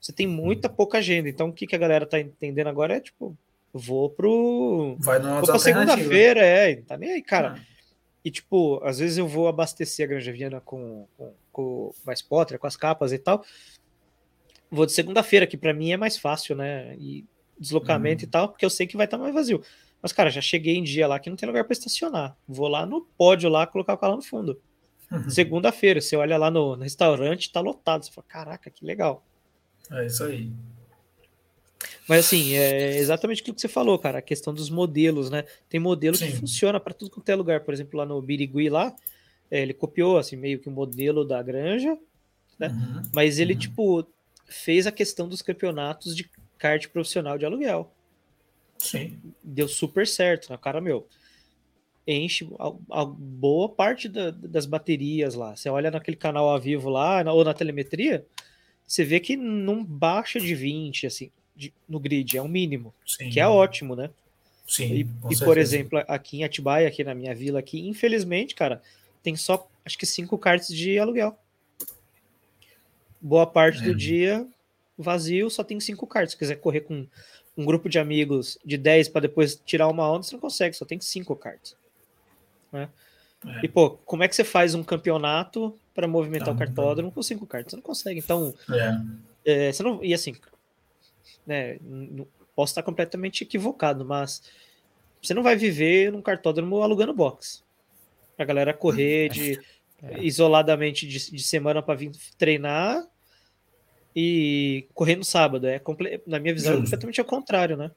você tem muita uhum. pouca agenda. Então, o que, que a galera tá entendendo agora é tipo, vou pro. Vai vou pra segunda-feira, é, tá nem aí, cara. Ah. E, tipo, às vezes eu vou abastecer a Granja Viana com, com, com mais potter, com as capas e tal. Vou de segunda-feira, que para mim é mais fácil, né? E deslocamento uhum. e tal, porque eu sei que vai estar tá mais vazio. Mas, cara, já cheguei em dia lá que não tem lugar para estacionar. Vou lá no pódio lá colocar o carro no fundo. Uhum. Segunda-feira, você olha lá no, no, restaurante, tá lotado. Você fala, caraca, que legal. É isso aí. Mas assim, é exatamente aquilo que você falou, cara, a questão dos modelos, né? Tem modelo Sim. que funciona para tudo quanto é lugar. Por exemplo, lá no Birigui lá, é, ele copiou assim meio que o modelo da granja, né? Uhum. Mas ele uhum. tipo fez a questão dos campeonatos de kart profissional de aluguel. Sim. Deu super certo, na né? cara meu. Enche a, a boa parte da, das baterias lá. Você olha naquele canal ao vivo lá, ou na telemetria, você vê que não baixa de 20, assim, de, no grid, é o um mínimo. Sim. Que é ótimo, né? Sim. E, e por exemplo, aqui em Atibaia, aqui na minha vila, aqui, infelizmente, cara, tem só acho que cinco cartas de aluguel. Boa parte é. do dia vazio, só tem cinco cartas. Se quiser correr com um grupo de amigos de 10 para depois tirar uma onda, você não consegue, só tem cinco cartas. Né? É. E, pô, como é que você faz um campeonato para movimentar tá, o cartódromo tá. com cinco cartas? Você não consegue. Então, é. É, você não. E assim, né, posso estar completamente equivocado, mas você não vai viver num cartódromo alugando box. A galera correr de, é. isoladamente de, de semana para vir treinar e correr no sábado. É, na minha visão, é completamente ao contrário, né?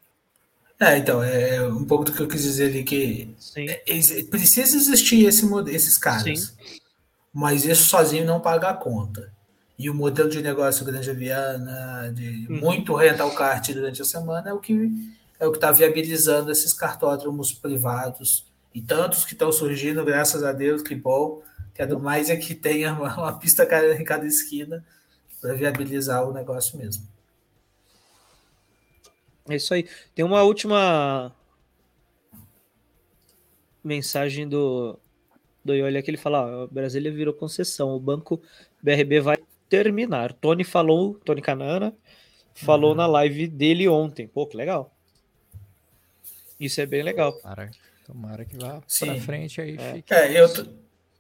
É, então, é um pouco do que eu quis dizer ali, que é, precisa existir esse, esses caras, Sim. mas isso sozinho não paga a conta. E o modelo de negócio Grande Viana, de uhum. muito rental kart durante a semana, é o que é o que está viabilizando esses cartódromos privados e tantos que estão surgindo, graças a Deus, que bom, Quero mais é que tenha uma, uma pista em cada esquina para viabilizar o negócio mesmo. É isso aí. Tem uma última mensagem do, do Ioli que ele fala: ó, Brasília virou concessão, o banco BRB vai terminar. Tony falou, Tony Canana falou uhum. na live dele ontem. Pô, que legal. Isso é bem legal. Tomara, tomara que vá para frente aí. É, é eu,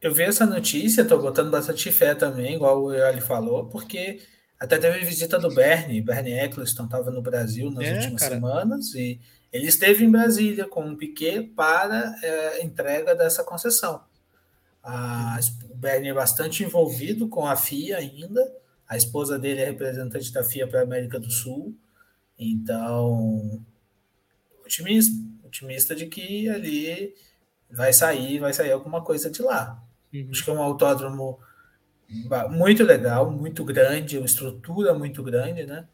eu vi essa notícia, tô botando bastante fé também, igual o Ioli falou, porque até teve visita do Bernie, Bernie Eccleston estava no Brasil nas é, últimas cara. semanas e ele esteve em Brasília com um Piquet para é, entrega dessa concessão. A, o Bernie é bastante envolvido com a FIA ainda, a esposa dele é representante da FIA para a América do Sul, então otimista, otimista de que ali vai sair, vai sair alguma coisa de lá. Uhum. Acho que é um autódromo muito legal, muito grande, uma estrutura muito grande, né?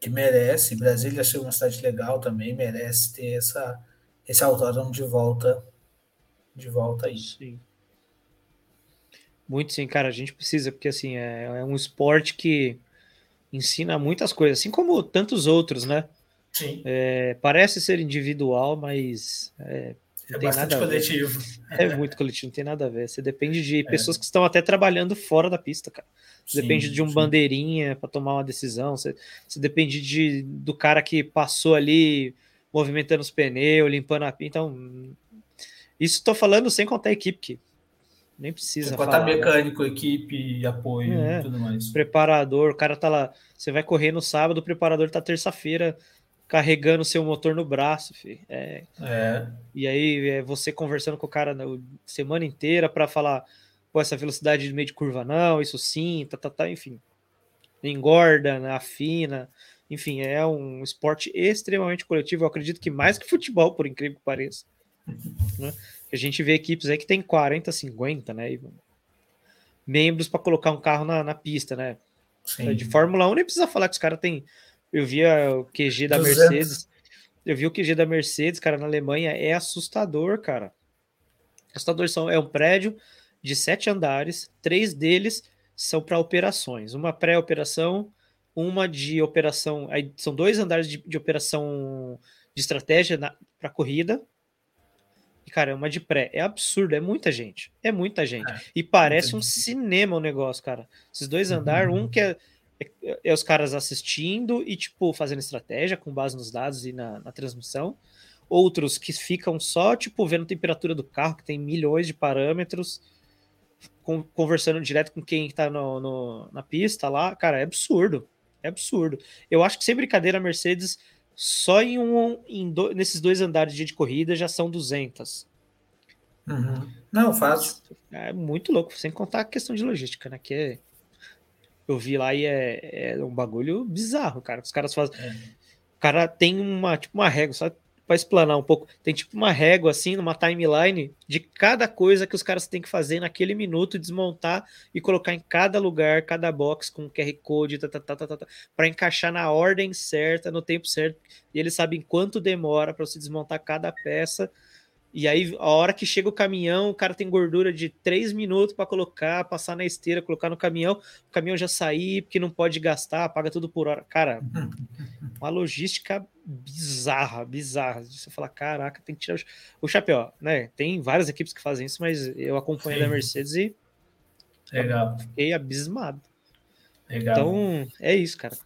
Que merece. Brasília ser uma cidade legal também, merece ter essa, esse autódromo de volta, de volta aí. Sim. Muito sim, cara, a gente precisa, porque assim, é, é um esporte que ensina muitas coisas, assim como tantos outros, né? Sim. É, parece ser individual, mas é, é bastante coletivo. É muito coletivo, não tem nada a ver. Você depende de é. pessoas que estão até trabalhando fora da pista, cara. Você sim, depende de um sim. bandeirinha para tomar uma decisão. Você, você depende de, do cara que passou ali movimentando os pneus, limpando a pista. Então, isso estou falando sem contar a equipe, que nem precisa. Sem contar falar, mecânico, né? equipe, apoio é, e tudo mais. Preparador, o cara tá lá. Você vai correr no sábado, o preparador tá terça-feira carregando seu motor no braço, filho. É. é. E aí é você conversando com o cara na semana inteira para falar, pô, essa velocidade de meio de curva não, isso sim, tá, tá, tá, enfim. Engorda, né, afina, enfim, é um esporte extremamente coletivo. Eu acredito que mais que futebol, por incrível que pareça. Né? A gente vê equipes aí que tem 40, 50, né? E membros para colocar um carro na, na pista, né? Sim. De Fórmula 1 nem precisa falar que os caras têm eu via o QG da 200. Mercedes. Eu vi o QG da Mercedes, cara, na Alemanha. É assustador, cara. Assustador são, é um prédio de sete andares, três deles são para operações. Uma pré-operação, uma de operação. Aí são dois andares de, de operação de estratégia para corrida. E, cara, é uma de pré. É absurdo, é muita gente. É muita gente. É, e parece um cinema o negócio, cara. Esses dois andares, uhum. um que é é, é, os caras assistindo e, tipo, fazendo estratégia com base nos dados e na, na transmissão. Outros que ficam só, tipo, vendo a temperatura do carro, que tem milhões de parâmetros, com, conversando direto com quem está no, no, na pista lá. Cara, é absurdo. É absurdo. Eu acho que sem brincadeira, a Mercedes, só em um, em do, nesses dois andares de corrida já são 200. Uhum. Não, fácil. É muito louco, sem contar a questão de logística, né? Que é eu vi lá e é, é um bagulho bizarro, cara. Os caras fazem. É. O cara tem uma, tipo, uma régua, só para explanar um pouco. Tem tipo uma régua, assim, numa timeline de cada coisa que os caras têm que fazer naquele minuto, desmontar e colocar em cada lugar, cada box com QR Code, tá, tá, tá, tá, tá, para encaixar na ordem certa, no tempo certo. E eles sabem quanto demora para você desmontar cada peça e aí, a hora que chega o caminhão, o cara tem gordura de 3 minutos para colocar, passar na esteira, colocar no caminhão, o caminhão já sair, porque não pode gastar, paga tudo por hora. Cara, uma logística bizarra, bizarra. Você fala, caraca, tem que tirar o chapéu, né? Tem várias equipes que fazem isso, mas eu acompanho Sim. da Mercedes e Legal. fiquei abismado. Legal. Então, é isso, cara.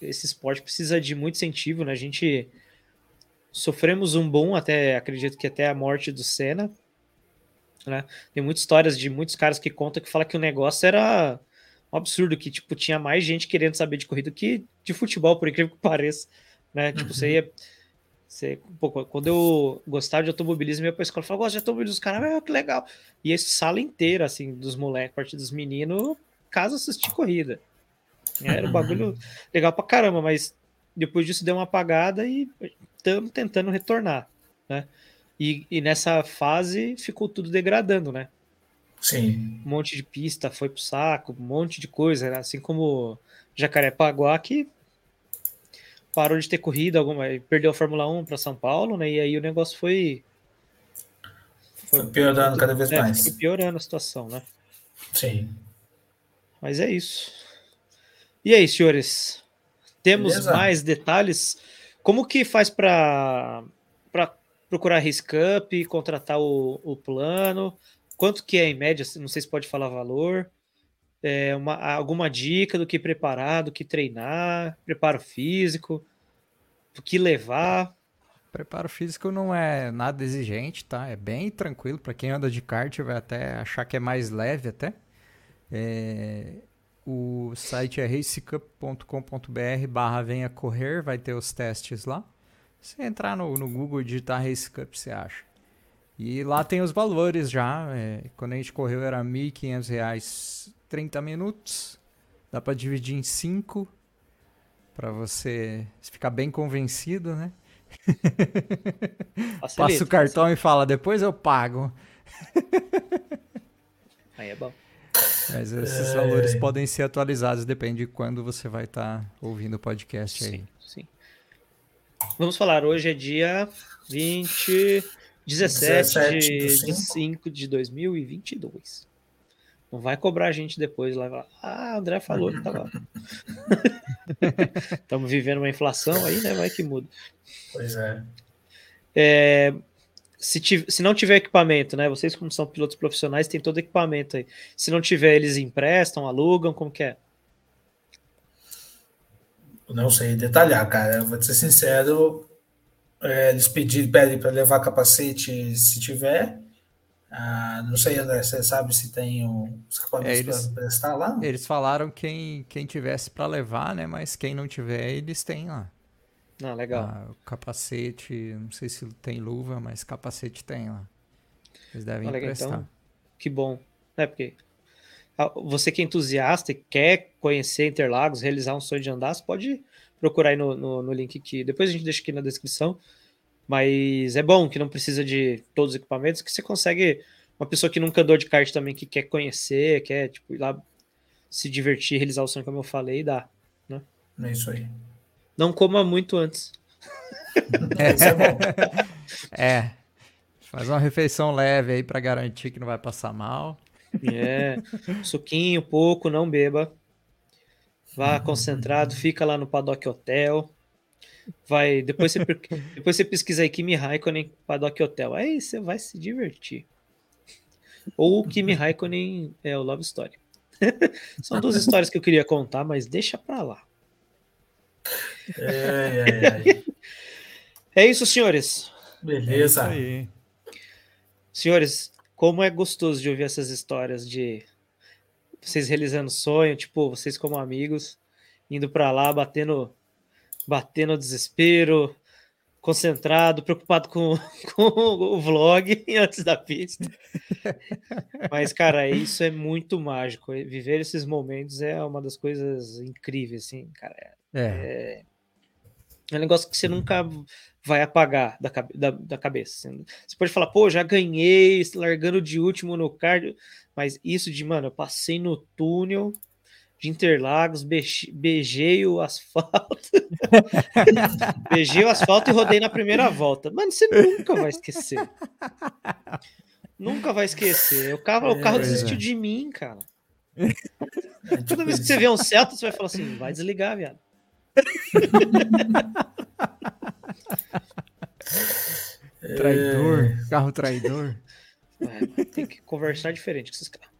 Esse esporte precisa de muito incentivo, né? A gente sofremos um bom até, acredito que até a morte do Senna. Né? Tem muitas histórias de muitos caras que contam que fala que o negócio era um absurdo, que tipo, tinha mais gente querendo saber de corrida que de futebol, por incrível que pareça. Né? Tipo, uhum. você ia. Você, pô, quando eu gostava de automobilismo, ia pra escola e falava, gosto de automobilismo, os caras, ah, que legal. E a sala inteira, assim, dos moleques, parte dos meninos, casa assistir corrida. Era um bagulho legal pra caramba, mas depois disso deu uma apagada e estamos tentando retornar, né? E, e, nessa fase ficou tudo degradando, né? Sim. Um monte de pista foi pro saco, um monte de coisa, né? assim como Jacarepaguá, que parou de ter corrida alguma, perdeu a Fórmula 1 para São Paulo, né? E aí o negócio foi foi, foi piorando cada vez é, mais. Foi piorando a situação, né? Sim. Mas é isso. E aí, senhores? Temos Beleza. mais detalhes? Como que faz para procurar Riscup, contratar o, o plano? Quanto que é em média? Não sei se pode falar valor. É uma, alguma dica do que preparar, do que treinar, preparo físico, do que levar. Preparo físico não é nada exigente, tá? É bem tranquilo. Para quem anda de kart, vai até achar que é mais leve até. É... O site é racecup.com.br barra venha correr, vai ter os testes lá. Se entrar no, no Google e digitar Race Cup, você acha. E lá tem os valores já. É, quando a gente correu era R$ 1.500 30 minutos. Dá para dividir em 5 para você ficar bem convencido, né? Passa o cartão facilita. e fala, depois eu pago. Aí é bom. Mas esses é... valores podem ser atualizados, depende de quando você vai estar tá ouvindo o podcast sim, aí. Sim. Vamos falar, hoje é dia 20, 17, 17 de 5 de 2022. Não vai cobrar a gente depois lá. Ah, André falou que tava. Estamos vivendo uma inflação aí, né? Vai que muda. Pois é. é se, se não tiver equipamento, né? Vocês, como são pilotos profissionais, tem todo equipamento aí. Se não tiver, eles emprestam, alugam, como que é? Não sei detalhar, cara. Eu vou te ser sincero. É, eles pedir, pedem para levar capacete se tiver. Ah, não sei, André, você sabe se tem os equipamentos é, para prestar lá? Eles falaram quem, quem tivesse para levar, né? Mas quem não tiver, eles têm lá. Ah, legal. Ah, o capacete, não sei se tem luva, mas capacete tem lá. Eles devem ah, legal, Então, que bom. É porque você que é entusiasta e quer conhecer Interlagos, realizar um sonho de andar, você pode procurar aí no, no, no link que depois a gente deixa aqui na descrição. Mas é bom que não precisa de todos os equipamentos, que você consegue. Uma pessoa que nunca andou de kart também, que quer conhecer, quer tipo, ir lá se divertir, realizar o sonho, como eu falei, dá. Né? É isso aí. Não coma muito antes. É, é. Faz uma refeição leve aí para garantir que não vai passar mal. É. Suquinho, pouco, não beba. Vá concentrado, fica lá no Paddock Hotel. Vai, depois você, depois você pesquisa aí Kimi Raikkonen Paddock Hotel. Aí você vai se divertir. Ou Kimi Raikkonen é o Love Story. São duas histórias que eu queria contar, mas deixa pra lá. É, é, é. é isso, senhores. Beleza. É isso senhores, como é gostoso de ouvir essas histórias de vocês realizando sonho, tipo, vocês como amigos, indo para lá, batendo, batendo desespero, concentrado, preocupado com, com o vlog antes da pista. Mas, cara, isso é muito mágico. Viver esses momentos é uma das coisas incríveis, assim, cara. É, é. É um negócio que você nunca vai apagar da, da, da cabeça. Assim. Você pode falar, pô, já ganhei, largando de último no cardio, mas isso de, mano, eu passei no túnel de Interlagos, beijei o asfalto, beijei o asfalto e rodei na primeira volta. Mano, você nunca vai esquecer. nunca vai esquecer. O carro, o carro é, desistiu é. de mim, cara. Toda vez que você vê um Celta, você vai falar assim, vai desligar, viado. traidor, carro traidor. É, tem que conversar diferente com esses caras.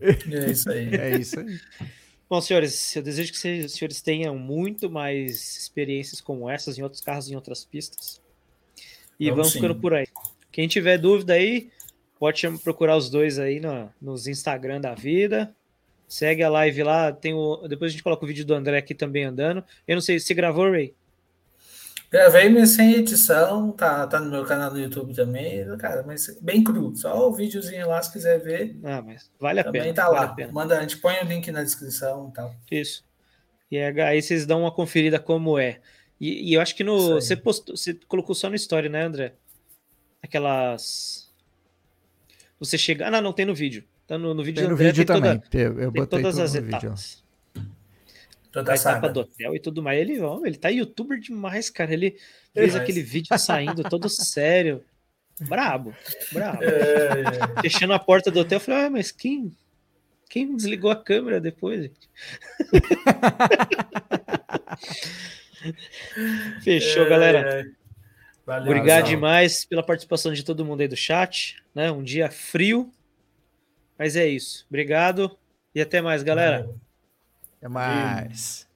É isso aí. É isso aí. Bom, senhores, eu desejo que os senhores tenham muito mais experiências como essas em outros carros, em outras pistas. E vamos, vamos ficando por aí. Quem tiver dúvida aí, pode procurar os dois aí no, nos Instagram da vida. Segue a live lá. Tem o, depois a gente coloca o vídeo do André aqui também andando. Eu não sei se gravou, Ray. Gravei, mas sem edição, tá, tá no meu canal no YouTube também, cara, mas bem cru, só o videozinho lá se quiser ver. Ah, mas vale a também pena. tá vale lá. Manda, a gente põe o link na descrição e tal. Isso. E aí vocês dão uma conferida como é. E, e eu acho que no você postou, você colocou só no story, né, André? Aquelas você chega, ah, não, não tem no vídeo. Tá no, no vídeo tem no André, vídeo tem também. Toda, eu, eu botei todas as etapas. Vídeo. Toda a etapa do hotel e tudo mais. Ele, homem, ele tá youtuber demais, cara. Ele fez aquele vídeo saindo todo sério. Brabo, brabo. É, é, é. Fechando a porta do hotel, eu falei, ah, mas quem, quem desligou a câmera depois? Fechou, é, galera. É. Valeu, Obrigado demais pela participação de todo mundo aí do chat. Né? Um dia frio, mas é isso. Obrigado e até mais, galera. Até mais.